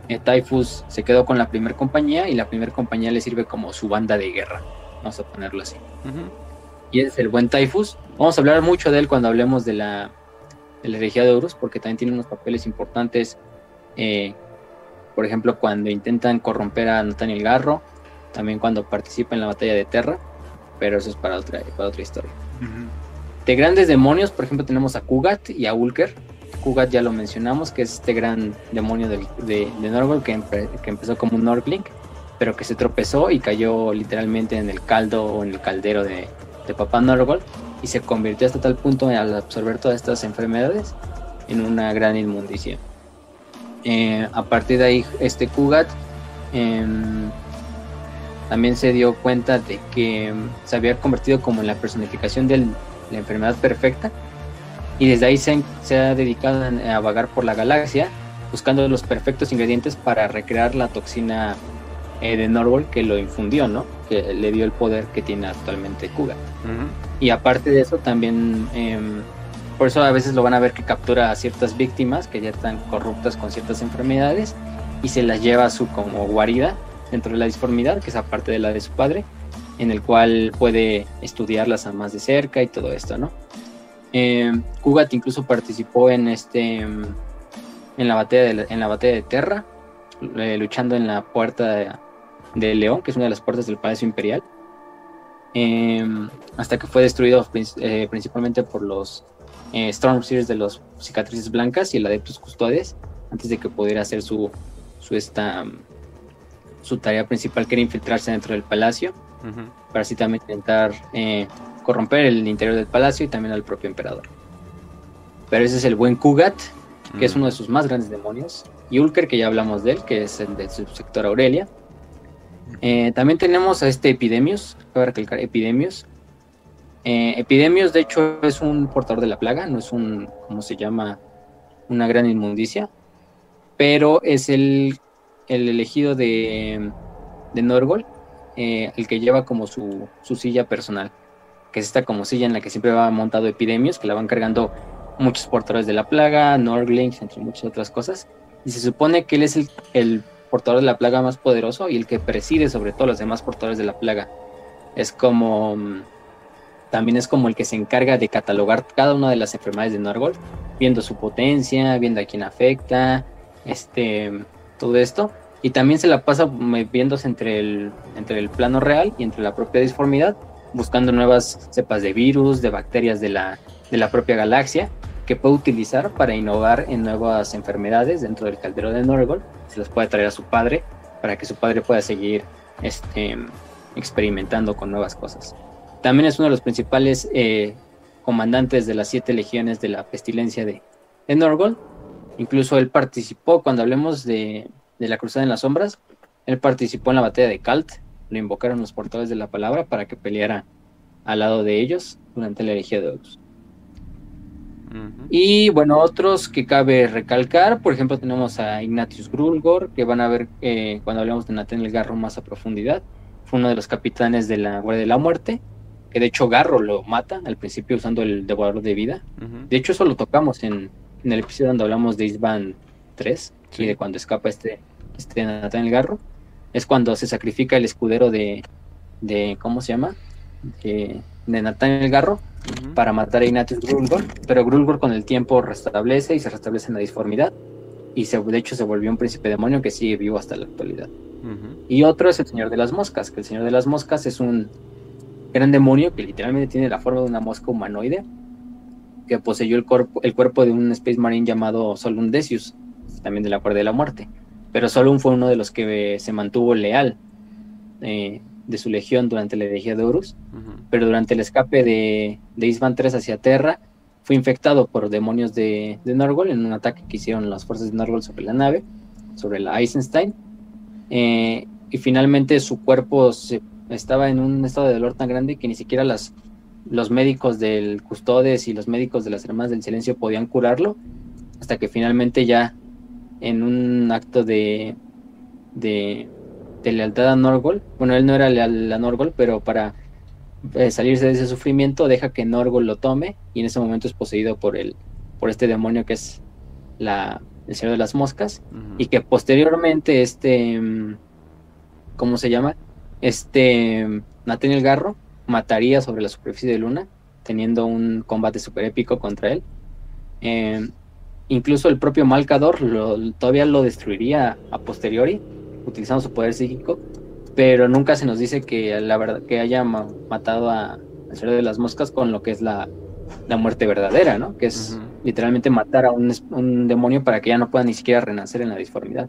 eh, Typhus se quedó con la primera compañía y la primera compañía le sirve como su banda de guerra, vamos a ponerlo así. Y es el buen Typhus. Vamos a hablar mucho de él cuando hablemos de la, de la herejía de Horus, porque también tiene unos papeles importantes. Eh, por ejemplo, cuando intentan corromper a Nathaniel Garro, también cuando participa en la batalla de Terra, pero eso es para otra, para otra historia. De grandes demonios, por ejemplo, tenemos a Kugat y a Ulker. Kugat ya lo mencionamos, que es este gran demonio de, de, Norgol que, que, empezó como un Norgling, pero que se tropezó y cayó literalmente en el caldo o en el caldero de, de Papá Norgol y se convirtió hasta tal punto al absorber todas estas enfermedades en una gran inmundicia. Eh, a partir de ahí, este Kugat em, también se dio cuenta de que se había convertido como en la personificación de la enfermedad perfecta y desde ahí se, se, ha dedicado a vagar por la galaxia buscando los perfectos ingredientes para recrear la toxina eh, de Norwell que lo infundió, ¿no? Que le dio el poder que tiene actualmente Kugat. Y aparte de eso, también, em, por eso a veces lo van a ver que captura a ciertas víctimas que ya están corruptas con ciertas enfermedades y se las lleva a su como guarida dentro de la disformidad, que es aparte de la de su padre, en el cual puede estudiarlas a más de cerca y todo esto, ¿no? Eh, Kugat incluso participó en este em, en la batalla de, en la batalla de Terra, eh, luchando en la puerta de, de León, que es una de las puertas del Palacio Imperial, em, hasta que fue destruido eh, principalmente por los eh, Stormseers de los cicatrices blancas y el Adeptus Custodes, antes de que pudiera hacer su, su, esta, su tarea principal, que era infiltrarse dentro del palacio, para así también intentar eh, corromper el interior del palacio y también al propio emperador. Pero ese es el buen Kugat, que es mm. uno de sus más grandes demonios, y Ulker, que ya hablamos de él, que es el del subsector Aurelia, eh, también tenemos a este Epidemios, cabe recalcar Epidemios. Eh, Epidemios, de hecho, es un portador de la plaga, no es un, ¿cómo se llama? Una gran inmundicia, pero es el, el elegido de, de Norgol, eh, el que lleva como su, su, silla personal, que es esta como silla en la que siempre va montado Epidemios, que la van cargando muchos portadores de la plaga, Norglings, entre muchas otras cosas. Y se supone que él es el portador de la plaga más poderoso y el que preside sobre todos los demás portadores de la plaga. Es como mm, también es como el que se encarga de catalogar cada una de las enfermedades de Norgol, viendo su potencia, viendo a quién afecta, este, todo esto. Y también se la pasa moviéndose entre el, entre el plano real y entre la propia disformidad, buscando nuevas cepas de virus, de bacterias de la, de la propia galaxia, que puede utilizar para innovar en nuevas enfermedades dentro del caldero de Norgol se las puede traer a su padre para que su padre pueda seguir este, experimentando con nuevas cosas. También es uno de los principales eh, comandantes de las siete legiones de la pestilencia de, de Norgol. Incluso él participó, cuando hablemos de, de, la Cruzada en las Sombras, él participó en la batalla de Kalt. Lo invocaron los portadores de la palabra para que peleara al lado de ellos durante la herejía de Horus. Y bueno, otros que cabe recalcar, por ejemplo, tenemos a Ignatius Grulgor, que van a ver eh, cuando hablamos de Nathan el Garro más a profundidad. Fue uno de los capitanes de la Guardia de la Muerte. que de hecho Garro lo mata al principio usando el devorador de vida. De hecho, eso lo tocamos en, en, el episodio donde hablamos de Isban 3 y de cuando escapa este, este Nathan el Garro. Es cuando se sacrifica el escudero de, de ¿cómo se llama? De, de Nathan para matar a Ignatius Grulgor, pero Grulgor con el tiempo restablece y se restablece en la disformidad y se, de hecho se volvió un príncipe demonio que sigue vivo hasta la actualidad. Y otro es el Señor de las Moscas, que el Señor de las Moscas es un gran demonio que literalmente tiene la forma de una mosca humanoide, que poseyó el cuerpo, el cuerpo de un Space Marine llamado Solun Decius, también de la Cuerda de la Muerte. Pero Solun fue uno de los que se mantuvo leal eh, de su legión durante la herejía de Horus, pero durante el escape de, de Isvan 3 hacia Terra, fue infectado por demonios de, de, Norgol en un ataque que hicieron las fuerzas de Norgol sobre la nave, sobre la Eisenstein. Eh, y finalmente su cuerpo se, estaba en un estado de dolor tan grande que ni siquiera las, los médicos del Custodes y los médicos de las Hermanas del Silencio podían curarlo, hasta que finalmente ya en un acto de, de, de lealtad a Norgol, bueno, él no era leal a Norgol, pero para eh, salirse de ese sufrimiento, deja que Norgol lo tome y en ese momento es poseído por el, por este demonio que es la, el Señor de las Moscas y que posteriormente este, mm, ¿cómo se llama? Este mm, Nathaniel Garro mataría sobre la superficie de Luna teniendo un combate super épico contra él. Em, incluso el propio Malcador lo, todavía lo destruiría a posteriori utilizando su poder psíquico pero nunca se nos dice que la verdad que haya matado a, al Señor de las Moscas con lo que es la, la muerte verdadera, ¿no? Que es literalmente matar a un, un, demonio para que ya no pueda ni siquiera renacer en la disformidad.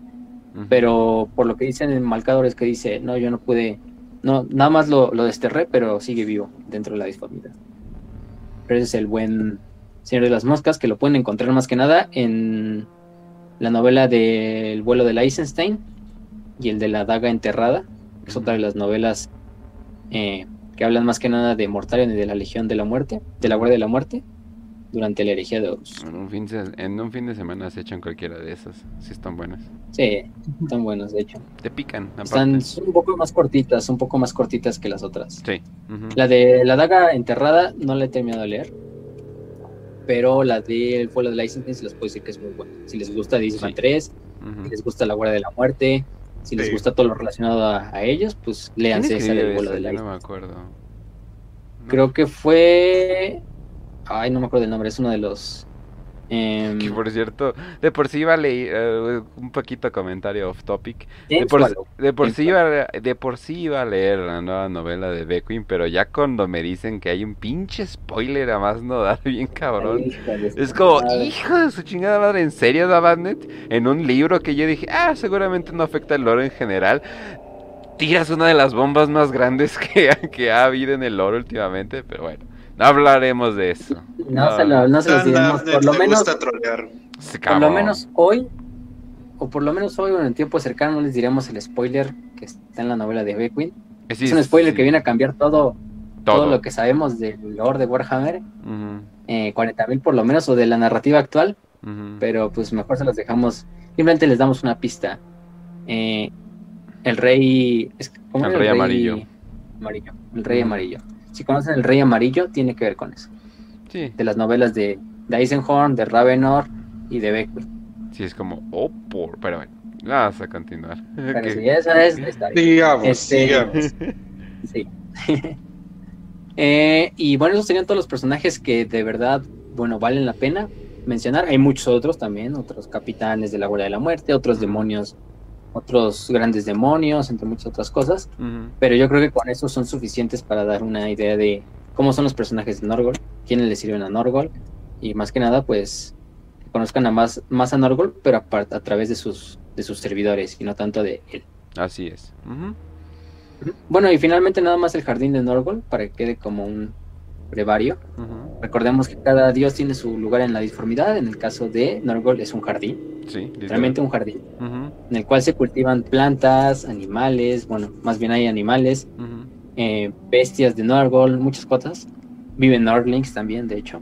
Pero por lo que dicen en Malcador es que dice, no, yo no pude, no, nada más lo, lo desterré, pero sigue vivo dentro de la disformidad. Pero ese es el buen Señor de las Moscas, que lo pueden encontrar más que nada en la novela del vuelo de Eisenstein y el de la daga enterrada, es otra de las novelas eh, que hablan más que nada de Mortarion y de la Legión de la Muerte, de la Guardia de la Muerte, durante la herejía de Horus. En un fin de, en un fin de semana se echan cualquiera de esas, si están buenas. Sí, están buenas, de hecho. Te pican. Aparte. Están son un poco más cortitas, un poco más cortitas que las otras. Sí. La de la daga enterrada no la he terminado de leer, pero la del vuelo de la se les puedo decir que es muy buena. Si les gusta Disney 3, si les gusta la Guardia de la Muerte, si les gusta todo lo relacionado a, ellos, pues léanse esa del vuelo del No me acuerdo. Creo que fue. Ay, no me acuerdo del nombre, es uno de los Em, que por cierto, de por sí iba a leer uh, un poquito comentario off topic. De por, de por sí iba, de por sí iba a leer la nueva novela de Beckwin, pero ya cuando me dicen que hay un pinche spoiler a más no dar (laughs) bien cabrón. es como, hijo de su chingada madre, ¿en serio, Dabanet? En un libro que yo dije, ah, seguramente no afecta el lore en general. Tiras una de las bombas más grandes (laughs) que, que ha habido en el lore últimamente, pero bueno. No hablaremos de eso. No, se, lo, no se los diremos. Por lo menos. Por lo menos hoy. O por lo menos hoy, o en el tiempo cercano, no les diremos el spoiler que está en la novela de Beckwin. es un spoiler que viene a cambiar todo, todo, lo que sabemos del lore de Warhammer. 40.000 eh, por lo menos, o de la narrativa actual. Pero pues mejor se los dejamos. Simplemente les damos una pista. Eh, el rey. el, rey, amarillo. amarillo. El rey amarillo si conocen El Rey Amarillo, tiene que ver con eso. Sí. De las novelas de, de Eisenhorn, de Ravenor y de Beckwith. Sí, es como, oh, por, pero bueno, vamos a continuar. (laughs) Pero sí, esa es la historia. Digamos, este, digamos. (laughs) Sí. (laughs) eh, y bueno, esos serían todos los personajes que de verdad, bueno, valen la pena mencionar. Hay muchos otros también, otros capitanes de la Guardia de la Muerte, otros demonios otros grandes demonios, entre muchas otras cosas. Pero yo creo que con eso son suficientes para dar una idea de cómo son los personajes de Norgol, quiénes le sirven a Norgol, y más que nada, pues, que conozcan a más, más a Norgol, pero a, a través de sus, de sus servidores y no tanto de él. Así es. Bueno, y finalmente nada más el jardín de Norgol, para que quede como un brevario. Recordemos que cada dios tiene su lugar en la disformidad. En el caso de Norgol es un jardín. Sí, realmente un jardín. En el cual se cultivan plantas, animales, bueno, más bien hay animales, eh, bestias de Norgol, muchas cosas. Viven Nordlings también, de hecho.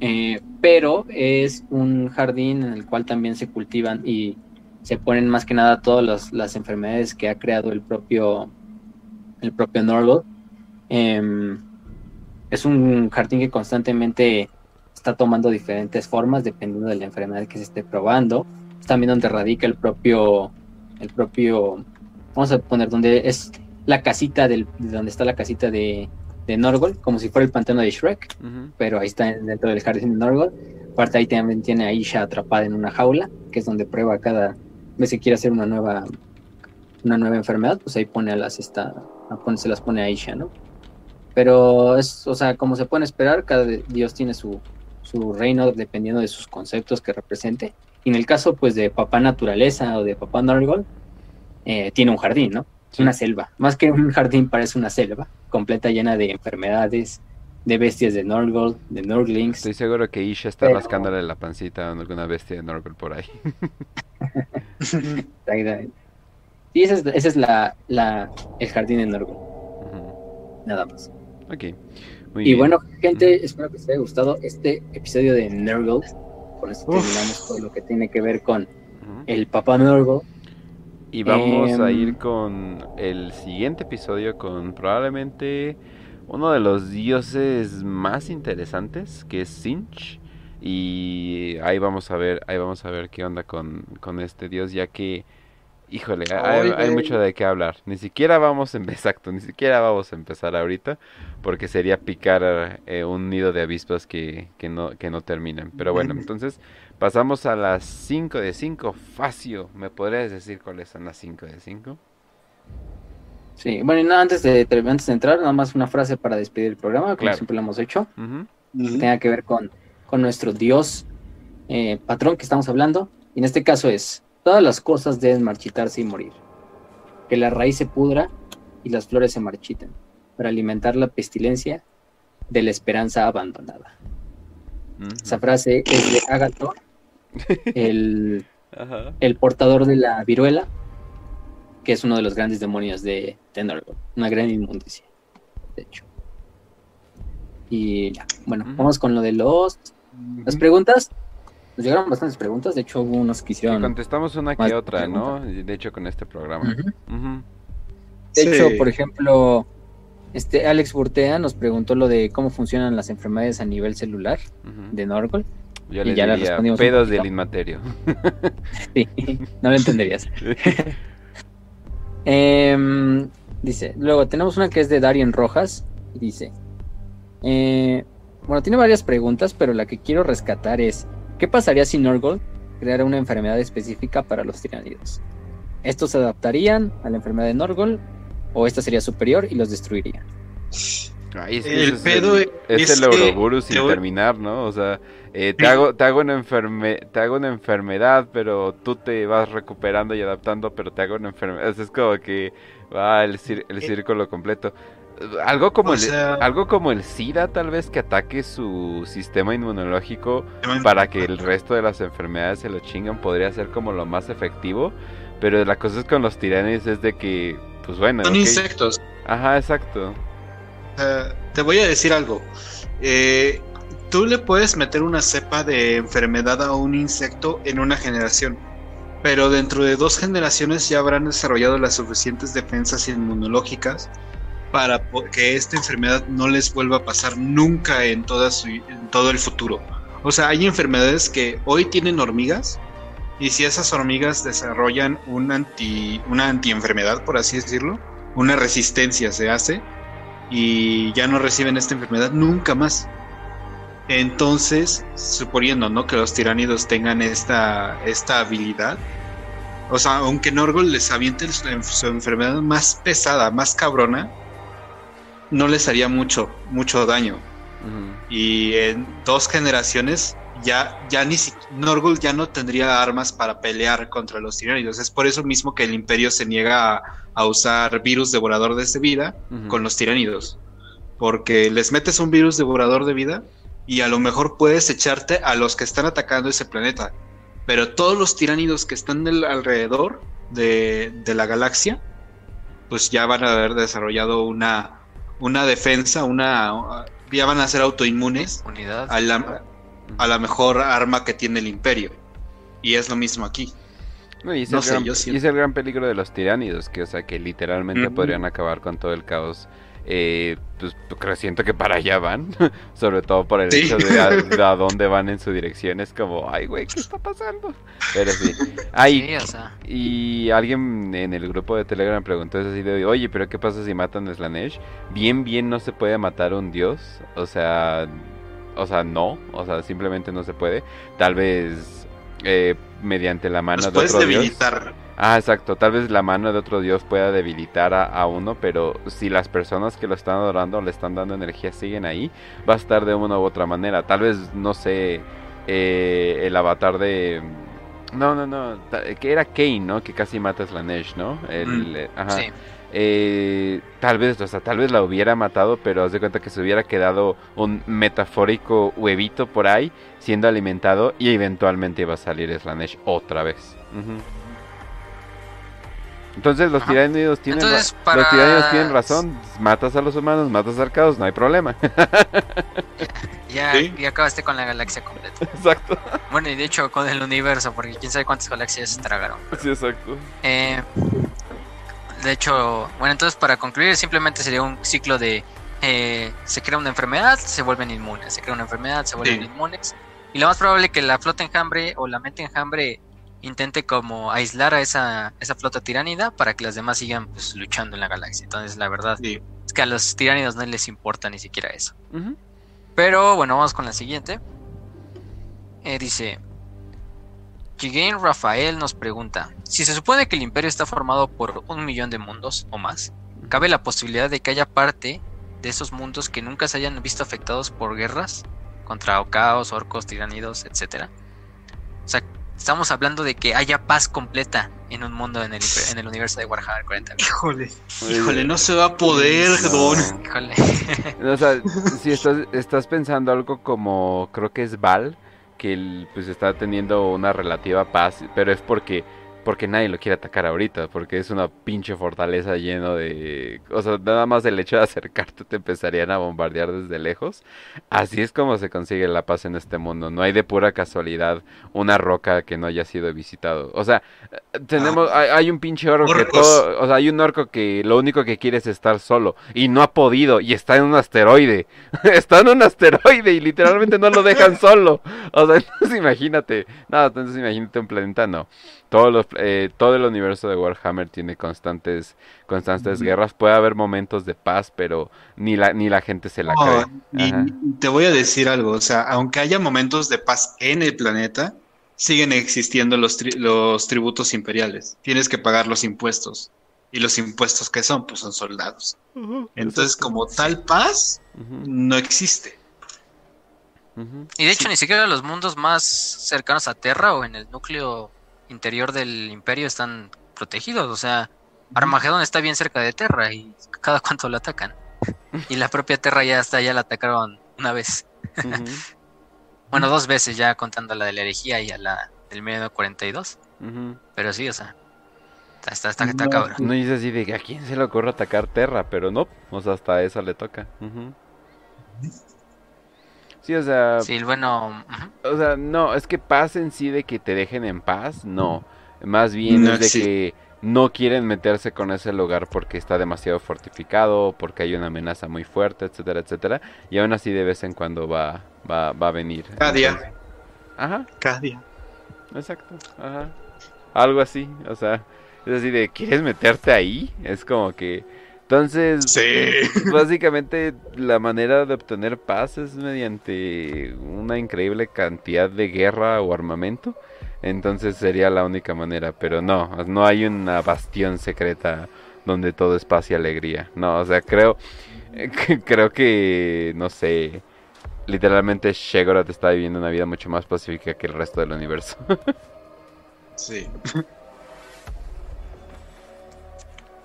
Eh, pero es un jardín en el cual también se cultivan y se ponen más que nada todas las, enfermedades que ha creado el propio el propio Norgol. Em, es un jardín que constantemente está tomando diferentes formas dependiendo de la enfermedad que se esté probando. También donde radica el propio, el propio, vamos a poner donde es la casita del, donde está la casita de, de Norgol, como si fuera el pantano de Shrek, pero ahí está dentro del jardín de Norgol. Aparte ahí también tiene a Isha atrapada en una jaula, que es donde prueba cada vez que quiere hacer una nueva una nueva enfermedad, pues ahí pone a las esta, se las pone a Isha, ¿no? Pero es, o sea, como se puede esperar, cada dios tiene su, su reino dependiendo de sus conceptos que represente. Y en el caso, pues, de papá naturaleza o de papá Norgol, eh, tiene un jardín, ¿no? Una selva. Más que un jardín, parece una selva, completa llena de enfermedades, de bestias de Norgol, de Norglings. Estoy seguro que Isha está rascándole la pancita a alguna bestia de Norgol por ahí. (laughs) sí, ese es, ese es la, la, el jardín de Norgol. Nada más. Ok. y bueno, gente, espero que les haya gustado este episodio de Nurgle. Con esto terminamos todo lo que tiene que ver con el papá Nurgle. Y vamos a em, ir con el siguiente episodio con probablemente uno de los dioses más interesantes, que es Sinch. Y ahí vamos a ver, ahí vamos a ver qué onda con, con este dios, ya que Híjole, hay, mucho de qué hablar. Ni siquiera vamos en (laughs) exacto, ni siquiera vamos a empezar ahorita, porque sería picar eh, un nido de avispas que, que, no, que no terminan. Pero bueno, entonces pasamos a las 5 de 5. Facio, ¿me podrías decir cuáles son las 5 de 5? Sí, bueno, y nada, antes de, antes de entrar, nada más una frase para despedir el programa, como siempre lo hemos hecho. Tenga que ver con, con nuestro Dios eh, patrón que estamos hablando. Y en este caso es Todas las cosas deben marchitarse y morir. Que la raíz se pudra y las flores se marchiten, para alimentar la pestilencia de la esperanza abandonada. Esa frase es de Agathon, (laughs) el, el, portador de la viruela, que es uno de los grandes demonios de Tenorgon, una gran inmundicia, de hecho. Y ya, bueno, vamos con lo de los... Las preguntas. Nos llegaron bastantes preguntas, de hecho hubo unos que hicieron... contestamos una que otra, ¿no? De hecho con este programa. De hecho, por ejemplo, este Alex Burtea nos preguntó lo de cómo funcionan las enfermedades a nivel celular de Norgol. Yo le ya diría, pedos del inmaterio. (laughs) sí, no lo entenderías. (laughs) Em, dice, luego tenemos una que es de Darien Rojas. Y dice, eh, bueno, tiene varias preguntas, pero la que quiero rescatar es, ¿Qué pasaría si Norgol creara una enfermedad específica para los tiránidos? ¿Estos se adaptarían a la enfermedad de Norgol o esta sería superior y los destruiría? el pedo es, el Ouroboros sin terminar, ¿no? O sea, eh, te, hago, te, hago una te hago una enfermedad, pero tú te vas recuperando y adaptando, pero te hago una enfermedad. Es como que va el, el eh, círculo completo. Algo como, el, algo como el SIDA, tal vez, que ataque su sistema inmunológico para que el resto de las enfermedades se lo chingan, podría ser como lo más efectivo. Pero la cosa es con los tiranes es de que, pues bueno. Son insectos. Ajá, exacto. te voy a decir algo. Eh, tú le puedes meter una cepa de enfermedad a un insecto en una generación. Pero dentro de dos generaciones ya habrán desarrollado las suficientes defensas inmunológicas para que esta enfermedad no les vuelva a pasar nunca en, toda su, en todo el futuro. O sea, hay enfermedades que hoy tienen hormigas y si esas hormigas desarrollan un anti, una antienfermedad, por así decirlo, una resistencia se hace y ya no reciben esta enfermedad nunca más. Entonces, suponiendo ¿no? que los tiránidos tengan esta, esta habilidad, o sea, aunque Norgol les aviente su enfermedad más pesada, más cabrona, no les haría mucho, mucho daño. Y en dos generaciones ya, ya ni Norgul ya no tendría armas para pelear contra los tiránidos. Es por eso mismo que el imperio se niega a, usar virus devorador de vida con los tiránidos. Porque les metes un virus devorador de vida y a lo mejor puedes echarte a los que están atacando ese planeta. Pero todos los tiránidos que están alrededor de, de la galaxia, pues ya van a haber desarrollado una, una defensa, una ya van a ser autoinmunes a la, a la mejor arma que tiene el imperio. Y es lo mismo aquí. y, es el gran, peligro de los tiránidos, que o sea que literalmente podrían acabar con todo el caos eh, pues siento que para allá van, (laughs) sobre todo por el hecho (laughs) de a, dónde van en su dirección, es como, ay güey, ¿qué está pasando? Pero sí, (laughs) ay, y alguien en el grupo de Telegram preguntó así de, oye, pero ¿qué pasa si matan a Slanesh? Bien, bien no se puede matar a un dios, o sea, o sea, no, o sea, simplemente no se puede, tal vez eh, mediante la mano de otro debilitar. Ah, exacto. Tal vez la mano de otro dios pueda debilitar a, uno, pero si las personas que lo están adorando le están dando energía siguen ahí, va a estar de una u otra manera. Tal vez, no sé, eh, el avatar de... No, no, no. Que era Kane, ¿no? Que casi mata a Slanesh, ¿no? El, mm, eh, ajá. Sí. Eh, tal vez, o sea, tal vez la hubiera matado, pero haz de cuenta que se hubiera quedado un metafórico huevito por ahí siendo alimentado y eventualmente iba a salir Slanesh otra vez. Entonces los tiránidos tienen, los tienen razón. Matas a los humanos, matas al caos, no hay problema. (laughs) ya, ya acabaste con la galaxia completa. Exacto. Bueno, y de hecho con el universo, porque quién sabe cuántas galaxias se tragaron. Sí, exacto. Eh, de hecho, bueno, entonces para concluir simplemente sería un ciclo de eh, se crea una enfermedad, se vuelven inmunes, se crea una enfermedad, se vuelven inmunes. Y lo más probable es que la flota enjambre o la mente enjambre intente como aislar a esa, esa flota tiránida para que las demás sigan pues, luchando en la galaxia. Entonces, la verdad es que a los tiránidos no les importa ni siquiera eso. Pero bueno, vamos con la siguiente. Eh, dice, Jigain Rafael nos pregunta, si se supone que el imperio está formado por un millón de mundos o más, ¿cabe la posibilidad de que haya parte de esos mundos que nunca se hayan visto afectados por guerras contra caos, orcos, tiranidos, etcétera? O sea, Estamos hablando de que haya paz completa en un mundo en el, en el universo de Warhammer 40. Híjole, híjole, no se va a poder, Don. Híjole. o sea, si estás, estás pensando algo como, creo que es Val, que pues está teniendo una relativa paz, pero es porque porque nadie lo quiere atacar ahorita, porque es una pinche fortaleza lleno de... O sea, nada más el hecho de acercarte te empezarían a bombardear desde lejos. Así es como se consigue la paz en este mundo. No hay de pura casualidad una roca que no haya sido visitado. O sea, tenemos... Ah. hay, un pinche orco que todo... O sea, hay un orco que lo único que quiere es estar solo. Y no ha podido. Y está en un asteroide. (laughs) está en un asteroide y literalmente no lo dejan solo. O sea, (laughs) entonces imagínate. Nada, entonces imagínate un planeta, no. Todos los eh, todo el universo de Warhammer tiene constantes, constantes guerras. Puede haber momentos de paz, pero ni la, ni la gente se la cree. te voy a decir algo, o sea, aunque haya momentos de paz en el planeta, siguen existiendo los, los tributos imperiales. Tienes que pagar los impuestos. Y los impuestos que son, pues son soldados. Entonces, como tal paz, no existe. Y de hecho, ni siquiera los mundos más cercanos a Terra o en el núcleo interior del imperio están protegidos. O sea, Armagedón está bien cerca de Terra y cada cuanto lo atacan. (laughs) Y la propia Terra ya está, ya la atacaron una vez. (laughs) bueno, dos veces ya contando la de la herejía y a la del medio 42. Pero sí, o sea, está, está, está, cabrón. No dice así de a quién se le ocurre atacar Terra, pero no, o sea, hasta eso le toca. Sí, o sea. Sí, bueno. O sea, no, es que paz en sí de que te dejen en paz, no. Más bien es de que no quieren meterse con ese lugar porque está demasiado fortificado, porque hay una amenaza muy fuerte, etcétera, etcétera. Y aún así de vez en cuando va, va, va a venir. Cada día. Ajá. Cada día. Exacto. Ajá. Algo así, o sea, es así de, ¿quieres meterte ahí? Es como que entonces, (laughs) básicamente la manera de obtener paz es mediante una increíble cantidad de guerra o armamento. Entonces sería la única manera, pero no, no hay una bastión secreta donde todo es paz y alegría. No, o sea, creo (laughs) creo que no sé, literalmente Shegorath está viviendo una vida mucho más pacífica que el resto del universo. (laughs) sí.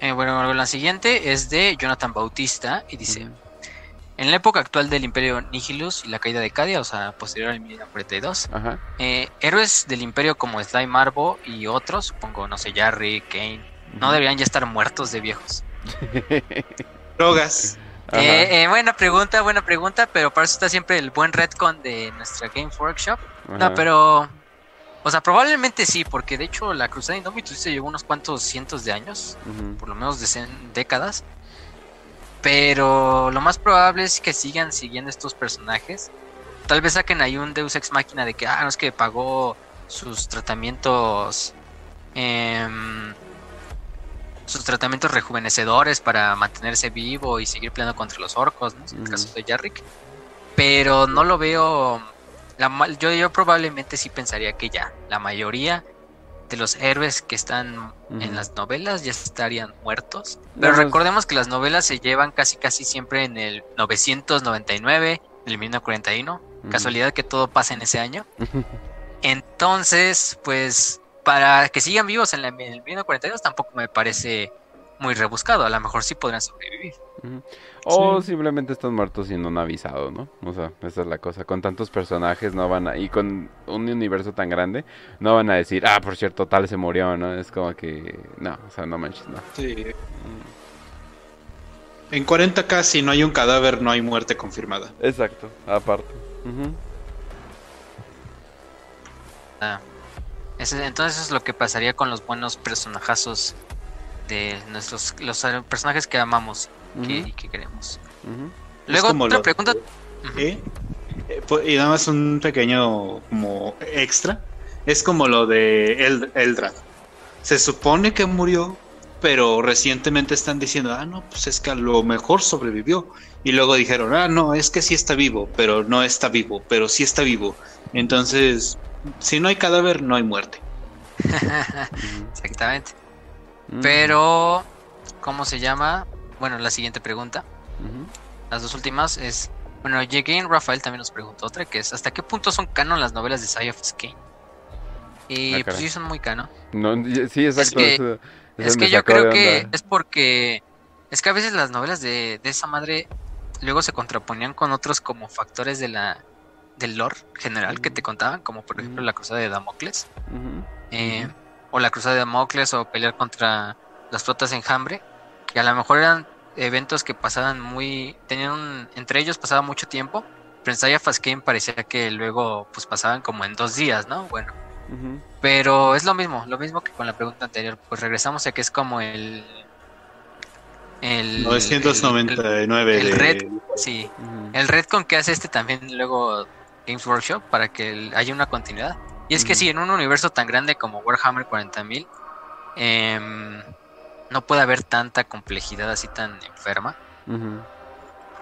Eh, bueno, la siguiente es de Jonathan Bautista y dice: En la época actual del Imperio Nihilus y la caída de Cadia, o sea, posterior al 1942, eh, héroes del Imperio como Sly Marvo y otros, supongo, no sé, Jarry, Kane, no deberían ya estar muertos de viejos. (laughs) Drogas. Eh, buena pregunta, buena pregunta, pero para eso está siempre el buen retcon de nuestra Games Workshop. No, pero o sea, probablemente sí, porque de hecho la Cruzada Indomitus se llevó unos cuantos cientos de años, por lo menos de décadas. Pero lo más probable es que sigan siguiendo estos personajes. Tal vez saquen ahí un Deus Ex Máquina de que, ah, no es que pagó sus tratamientos. em, sus tratamientos rejuvenecedores para mantenerse vivo y seguir peleando contra los orcos, ¿no? En el Ujú. caso de Jarrick. Pero no lo veo. La, yo, yo probablemente sí pensaría que ya, la mayoría de los héroes que están en las novelas ya estarían muertos. Pero No, recordemos que las novelas se llevan casi casi siempre en el 999, en el 1941. Ujú. Casualidad que todo pasa en ese año. (laughs) Entonces, pues, para que sigan vivos en, la- en el 1942 tampoco me parece muy rebuscado. A lo mejor sí podrán sobrevivir. O Sí. simplemente están muertos y no han avisado, ¿no? O sea, esa es la cosa. Con tantos personajes no van a... Y con un universo tan grande, no van a decir, ah, por cierto, tal se murió, ¿no? Es como que... No, o sea, no manches, no. Sí. En 40k, si no hay un cadáver, no hay muerte confirmada. Exacto, aparte. Ah, ese- entonces es lo que pasaría con los buenos personajazos de nuestros los eh, personajes que amamos que- y que queremos. Luego, otra lo- pregunta. ¿Eh? Pues, Y nada más un pequeño como extra. Es como lo de El Eldrad. Se supone que murió, pero recientemente están diciendo, ah, no, pues es que a lo mejor sobrevivió. Y luego dijeron, ah, no, es que sí está vivo, pero no está vivo, pero sí está vivo. Entonces, si no hay cadáver, no hay muerte. (laughs) Exactamente. Ujú. Pero, ¿cómo se llama? Bueno, la siguiente pregunta. Las dos últimas es. Bueno, Jagain Rafael también nos preguntó otra, que es ¿hasta qué punto son canon las novelas de Science of Skane? Y Ah, pues sí son muy canon. No, sí, exacto. que- eso- eso Es que yo creo que es porque es que a veces las novelas de, de esa madre luego se contraponían con otros como factores de la del lore general que te contaban, como por ejemplo la cruzada de Damocles, eh, o la cruzada de Damocles, o pelear contra las flotas de enjambre, que a lo mejor eran eventos que pasaban muy, tenían un- entre ellos pasaba mucho tiempo, pero en Saya Fascane parecía que luego pues pasaban como en dos días, ¿no? Bueno, pero es lo mismo, lo mismo que con la pregunta anterior. Pues regresamos a que es como el. El. 999 el de... red. Sí, el Redcon que hace este también luego Games Workshop para que el- haya una continuidad. Y es que si en un universo tan grande como Warhammer 40.000 em, no puede haber tanta complejidad así tan enferma.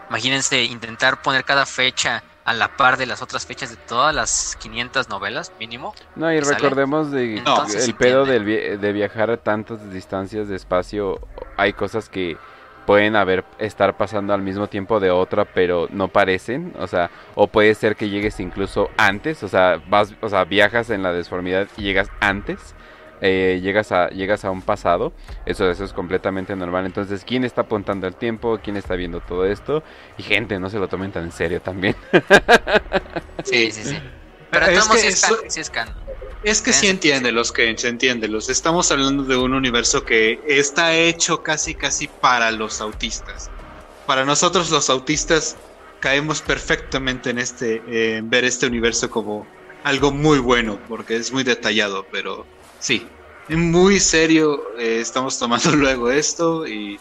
Imagínense intentar poner cada fecha a la par de las otras fechas de todas las 500 novelas mínimo. No, y recordemos de Entonces el pedo vi- de viajar a tantas distancias de espacio. Hay cosas que pueden haber estar pasando al mismo tiempo de otra, pero no parecen, o sea, o puede ser que llegues incluso antes, o sea, vas, o sea, viajas en la deformidad y llegas antes. eh, llegas a llegas a un pasado eso eso es completamente normal entonces quién está apuntando el tiempo quién está viendo todo esto y gente no se lo tomen tan en serio también Sí, sí, sí. Pero de Es todos sí es canon. Es que sí Eso. entiende los que se entiende los. Estamos hablando de un universo que está hecho casi casi para los autistas. Para nosotros los autistas caemos perfectamente en este eh, en ver este universo como algo muy bueno porque es muy detallado, pero sí, en muy serio eh, estamos tomando (laughs) luego esto y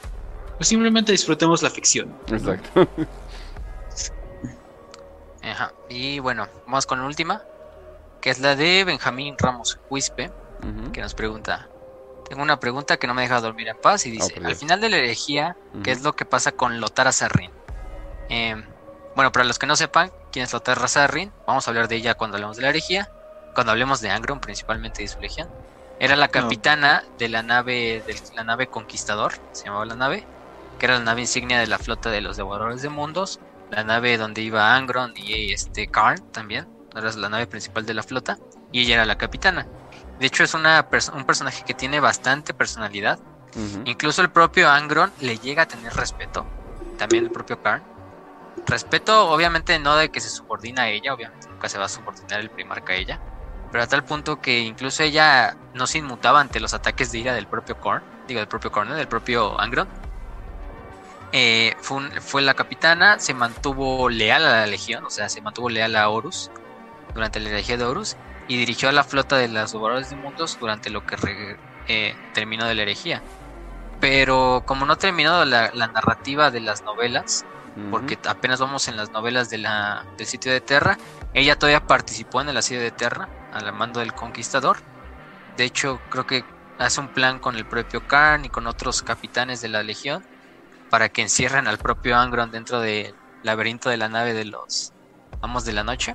pues simplemente disfrutemos la ficción. ¿no? exacto Ajá. Y bueno, vamos con la última, que es la de Benjamín Ramos Huispe, que nos pregunta. Tengo una pregunta que no me deja dormir en paz y dice, al final de la herejía, ¿qué es lo que pasa con Lothar Azarrin? Eh, bueno, para los que no sepan quién es Lothar Azarrin, vamos a hablar de ella cuando hablemos de la herejía, cuando hablemos de Angron, principalmente de su legión. Era la capitana de la nave, de la nave Conquistador, se llamaba la nave, que era la nave insignia de la flota de los devoradores de mundos, la nave donde iba Angron y este Karn también, era la nave principal de la flota, y ella era la capitana. De hecho, es una un personaje que tiene bastante personalidad. Incluso el propio Angron le llega a tener respeto. También el propio Karn. Respeto, obviamente, no de que se subordina a ella, obviamente nunca se va a subordinar el primarca a ella. Pero a tal punto que incluso ella no se inmutaba ante los ataques de ira del propio Korn, digo, del propio Korn, del propio Angron. Eh, fue, un- fue la capitana, se mantuvo leal a la legión, o sea, se mantuvo leal a Horus durante la herejía de Horus y dirigió a la flota de los devoradores de mundos durante lo que re- eh, terminó de la herejía. pero como no ha terminado la, la narrativa de las novelas, porque apenas vamos en las novelas de la, del sitio de Terra, ella todavía participó en el asedio de Terra, al mando del conquistador. De hecho, creo que hace un plan con el propio Karn y con otros capitanes de la Legión para que encierren al propio Angron dentro del laberinto de la nave de los Amos de la Noche.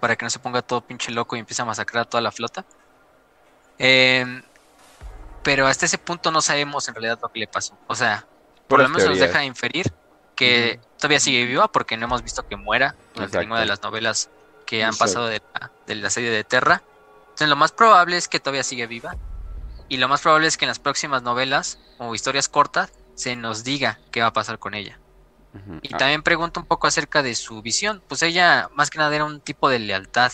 Para que no se ponga todo pinche loco y empiece a masacrar a toda la flota. Em, pero hasta ese punto no sabemos en realidad lo que le pasó. O sea, por lo menos nos deja inferir que todavía sigue viva porque no hemos visto que muera en ninguna de las novelas que han pasado de la, serie de Terra. Entonces lo más probable es que todavía sigue viva. Y lo más probable es que en las próximas novelas o historias cortas se nos diga qué va a pasar con ella. Y ah. también pregunto un poco acerca de su visión. Pues ella más que nada era un tipo de lealtad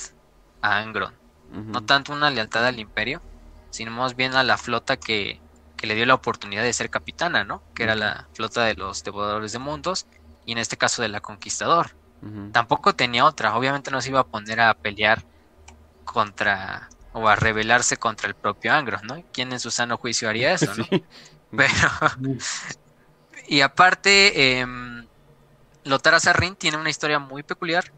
a Angron. No tanto una lealtad al imperio, sino más bien a la flota que, que le dio la oportunidad de ser capitana, ¿no? Que era la flota de los devoradores de mundos y en este caso de la conquistador. Tampoco tenía otra, obviamente no se iba a poner a pelear contra o a rebelarse contra el propio Angro, ¿no? ¿Quién en su sano juicio haría eso, (laughs) no? Pero (laughs) y aparte eh, Lotara Sarrin tiene una historia muy peculiar.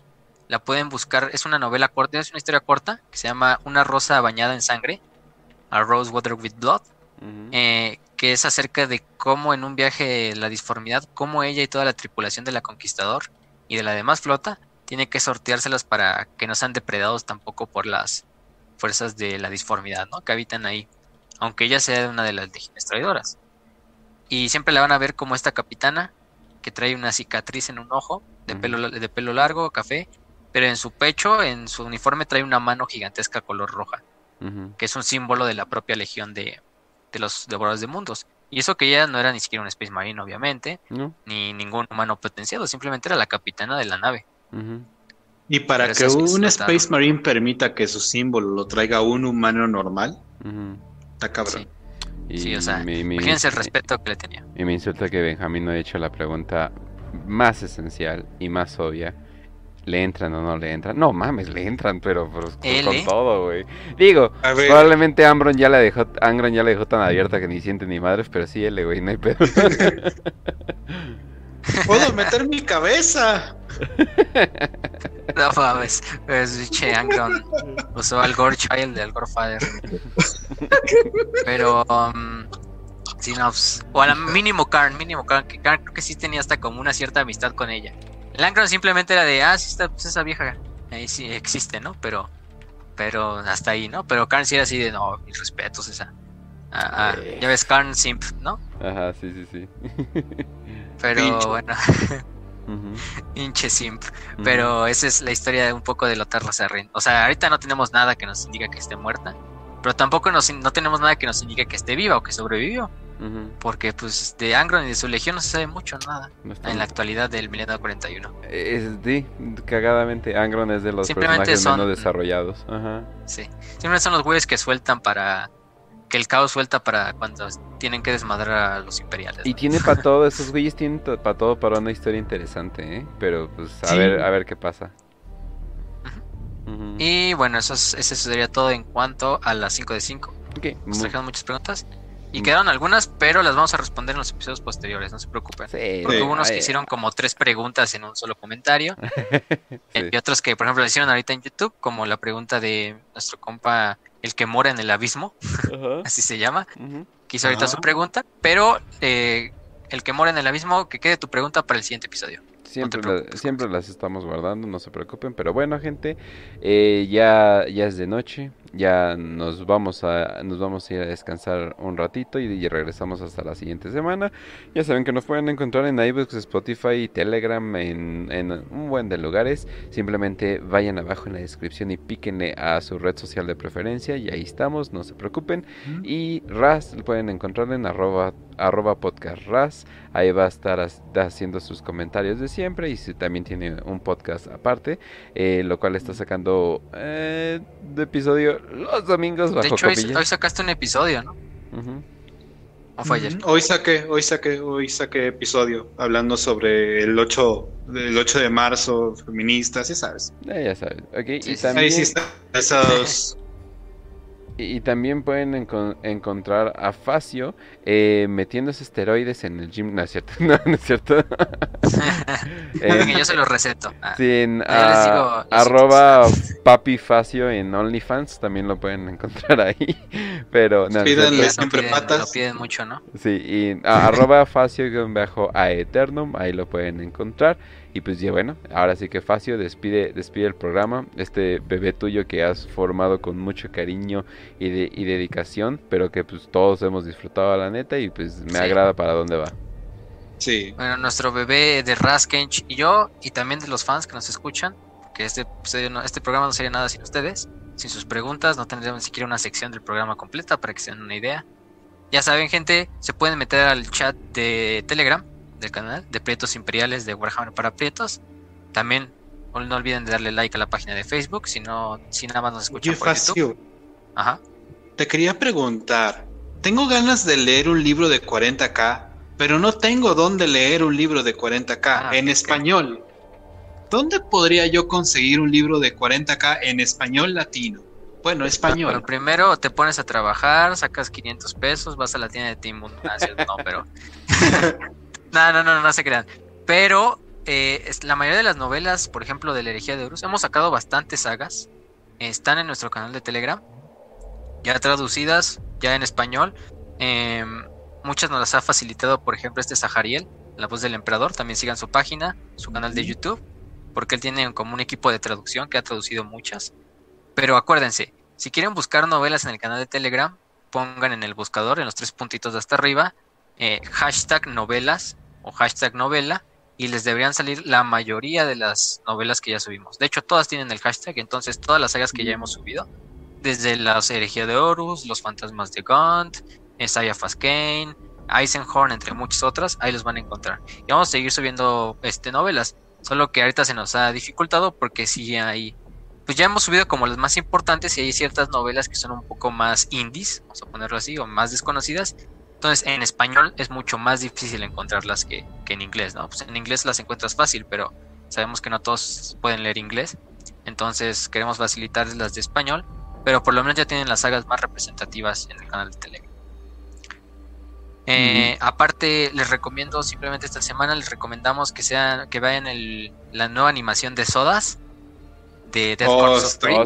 La pueden buscar, es una novela corta, es una historia corta que se llama Una rosa bañada en sangre, A Rose Water with Blood. Eh, que es acerca de cómo en un viaje la disformidad, cómo ella y toda la tripulación de la Conquistador y de la demás flota tiene que sorteárselas para que no sean depredados tampoco por las fuerzas de la disformidad, ¿no? Que habitan ahí, aunque ella sea una de las legiones traidoras. Y siempre la van a ver como esta capitana que trae una cicatriz en un ojo, de, pelo, de pelo largo, café, pero en su pecho, en su uniforme, trae una mano gigantesca color roja, que es un símbolo de la propia legión de, de los devoradores de mundos. Y eso que ella no era ni siquiera un Space Marine, obviamente, ni ningún humano potenciado, simplemente era la capitana de la nave. Y para que un Space Marine permita que su símbolo lo traiga un humano normal, está cabrón. Sí. O sea, imagínense el respeto que le tenía. Y me insulta que Benjamín no ha hecho la pregunta más esencial y más obvia ¿Le entran o no le entran? No mames, le entran, pero, con todo, güey. Digo, probablemente Ambron ya la dejó, Angron ya la dejó tan abierta que ni siente ni madres, pero sí L, güey, no hay pedo. (laughs) Puedo meter mi cabeza. No mames, pues che, Angron usó al Gore Child de Gore Father. Pero, um, sí, no, pues, o al mínimo Karn, mínimo Karn, que Karn creo que sí tenía hasta como una cierta amistad con ella. El simplemente era de, ah, sí está, pues esa vieja, ahí sí existe, ¿no? Pero, pero hasta ahí, ¿no? Pero Karn sí era así de, no, mis respetos, esa. Ah, ah, ya ves, Karn Simp, ¿no? Ajá, sí, sí, sí. Pero bueno. Hinche Simp. Pero esa es la historia de un poco de Lothar Lazarren. O sea, ahorita no tenemos nada que nos indique que esté muerta. Pero tampoco nos, no tenemos nada que nos indique que esté viva o que sobrevivió. Porque pues de Angron y de su legión no se sabe mucho nada en la actualidad del milenio 41. Es sí, cagadamente Angron es de los personajes menos desarrollados. Ajá. Sí, siempre son los güeyes que sueltan para que el caos suelta para cuando tienen que desmadrar a los imperiales. Y tiene para (laughs) todo, esos güeyes tienen para todo para una historia interesante, ¿eh? Pero pues a ver, a ver qué pasa. Y bueno, eso, eso sería todo en cuanto a las 5 de 5. Okay. Nos muchas preguntas. Y quedaron algunas, pero las vamos a responder en los episodios posteriores, no se preocupen. Porque hubo unos que hicieron como tres preguntas en un solo comentario. (laughs) Y otros que, por ejemplo, le hicieron ahorita en YouTube, como la pregunta de nuestro compa, el que mora en el abismo, (laughs) así se llama. Que hizo ahorita su pregunta, pero eh, el que mora en el abismo, que quede tu pregunta para el siguiente episodio. Siempre, siempre las estamos guardando, no se preocupen. Pero bueno, gente, eh, ya, ya es de noche ya nos vamos a nos vamos a ir a descansar un ratito y, regresamos hasta la siguiente semana. Ya saben que nos pueden encontrar en iBooks, Spotify y Telegram en, en, un buen de lugares. Simplemente vayan abajo en la descripción y píquenle a su red social de preferencia y ahí estamos, no se preocupen. Y Ras pueden encontrar en arroba, arroba podcast Ras. Ahí va a estar haciendo sus comentarios de siempre y si también tiene un podcast aparte, eh, lo cual está sacando eh, de episodio los domingos bajo De hecho, hoy, sacaste un episodio, ¿no? ¿O fue ayer? Hoy saqué, hoy saqué, hoy saqué episodio hablando sobre el 8, el 8 de marzo, feministas, ya sabes. ya sabes. Okay, y también... Ahí sí están esos... Y, también pueden encontrar a Facio eh, metiéndose esteroides en el gym. No es cierto, (laughs) no, es cierto. (laughs) yo se los receto. Ah. en arroba papi Facio en OnlyFans también lo pueden encontrar ahí. (laughs) Pero no, siempre patas. Lo piden mucho, ¿no? Sí, y arroba Facio-a eternum, ahí lo pueden encontrar. Y pues ya bueno, ahora sí que Facio despide, despide el programa, este bebé tuyo que has formado con mucho cariño y, de, y dedicación, pero que pues todos hemos disfrutado a la neta y pues me agrada para dónde va. Sí. Bueno, nuestro bebé de Raskench y yo, y también de los fans que nos escuchan, que este, este programa no sería nada sin ustedes, sin sus preguntas, no tendríamos ni siquiera una sección del programa completa para que se den una idea. Ya saben, gente, se pueden meter al chat de Telegram del canal de Prietos Imperiales de Warhammer para Prietos. También no olviden de darle like a la página de Facebook, si no, si nada más nos escuchan por YouTube. Ajá. Te quería preguntar, tengo ganas de leer un libro de 40k, pero no tengo dónde leer un libro de 40k ah, en español. ¿Dónde podría yo conseguir un libro de 40k en español latino? Bueno, español. Bueno, primero te pones a trabajar, sacas 500 pesos, vas a la tienda de Team Mundo. No, pero. (laughs) No, no, no, no se crean. Pero eh, la mayoría de las novelas, por ejemplo, de la herejía de Horus, hemos sacado bastantes sagas. están en nuestro canal de Telegram. Ya traducidas, ya en español. Em, muchas nos las ha facilitado, por ejemplo, este Sahariel, la voz del emperador. También sigan su página, su canal de YouTube. Porque él tiene como un equipo de traducción que ha traducido muchas. Pero acuérdense, si quieren buscar novelas en el canal de Telegram, pongan en el buscador, en los tres puntitos de hasta arriba, eh, hashtag novelas o hashtag novela y les deberían salir la mayoría de las novelas que ya subimos. De hecho, todas tienen el hashtag, entonces todas las sagas que ya hemos subido, desde las herejía de Horus, los fantasmas de Gaunt, Isaiah Faskane, Eisenhorn, entre muchas otras, ahí los van a encontrar. Y vamos a seguir subiendo este, novelas, solo que ahorita se nos ha dificultado porque sí hay, pues ya hemos subido como las más importantes y hay ciertas novelas que son un poco más indies, vamos a ponerlo así, o más desconocidas, entonces, en español es mucho más difícil encontrarlas que, en inglés, ¿no? Pues en inglés las encuentras fácil, pero sabemos que no todos pueden leer inglés. Entonces, queremos facilitarles las de español, pero por lo menos ya tienen las sagas más representativas en el canal de Telegram. Eh, aparte, les recomiendo simplemente esta semana, les recomendamos que sean, que vayan el, la nueva animación de Sodas de Death oh, of oh,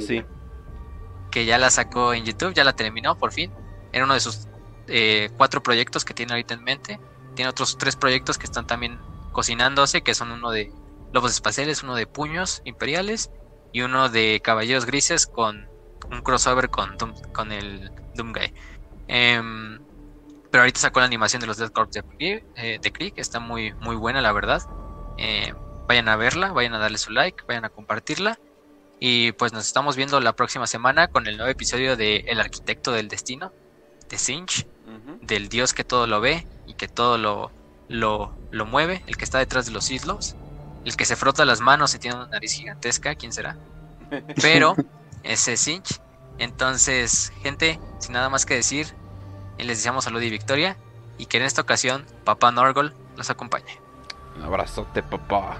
que ya la sacó en YouTube, ya la terminó por fin. Era uno de sus eh, cuatro proyectos que tiene ahorita en mente. Tiene otros tres proyectos que están también cocinándose, que son uno de Lobos Espaciales, uno de Puños Imperiales y uno de Caballeros Grises con un crossover con, con el Doomguy. Em, pero ahorita sacó la animación de los Death Corps de, eh, Krieg, está muy, muy buena la verdad. Eh, vayan a verla, vayan a darle su like, vayan a compartirla. Y pues nos estamos viendo la próxima semana con el nuevo episodio de El Arquitecto del Destino, de Sinch del dios que todo lo ve y que todo lo, lo, lo mueve, el que está detrás de los islos, el que se frota las manos y tiene una nariz gigantesca, ¿quién será? (laughs) Pero (laughs) ese Sinch. Entonces, gente, sin nada más que decir, les deseamos salud y victoria y que en esta ocasión Papá Norgol nos acompañe. Un abrazote, papá.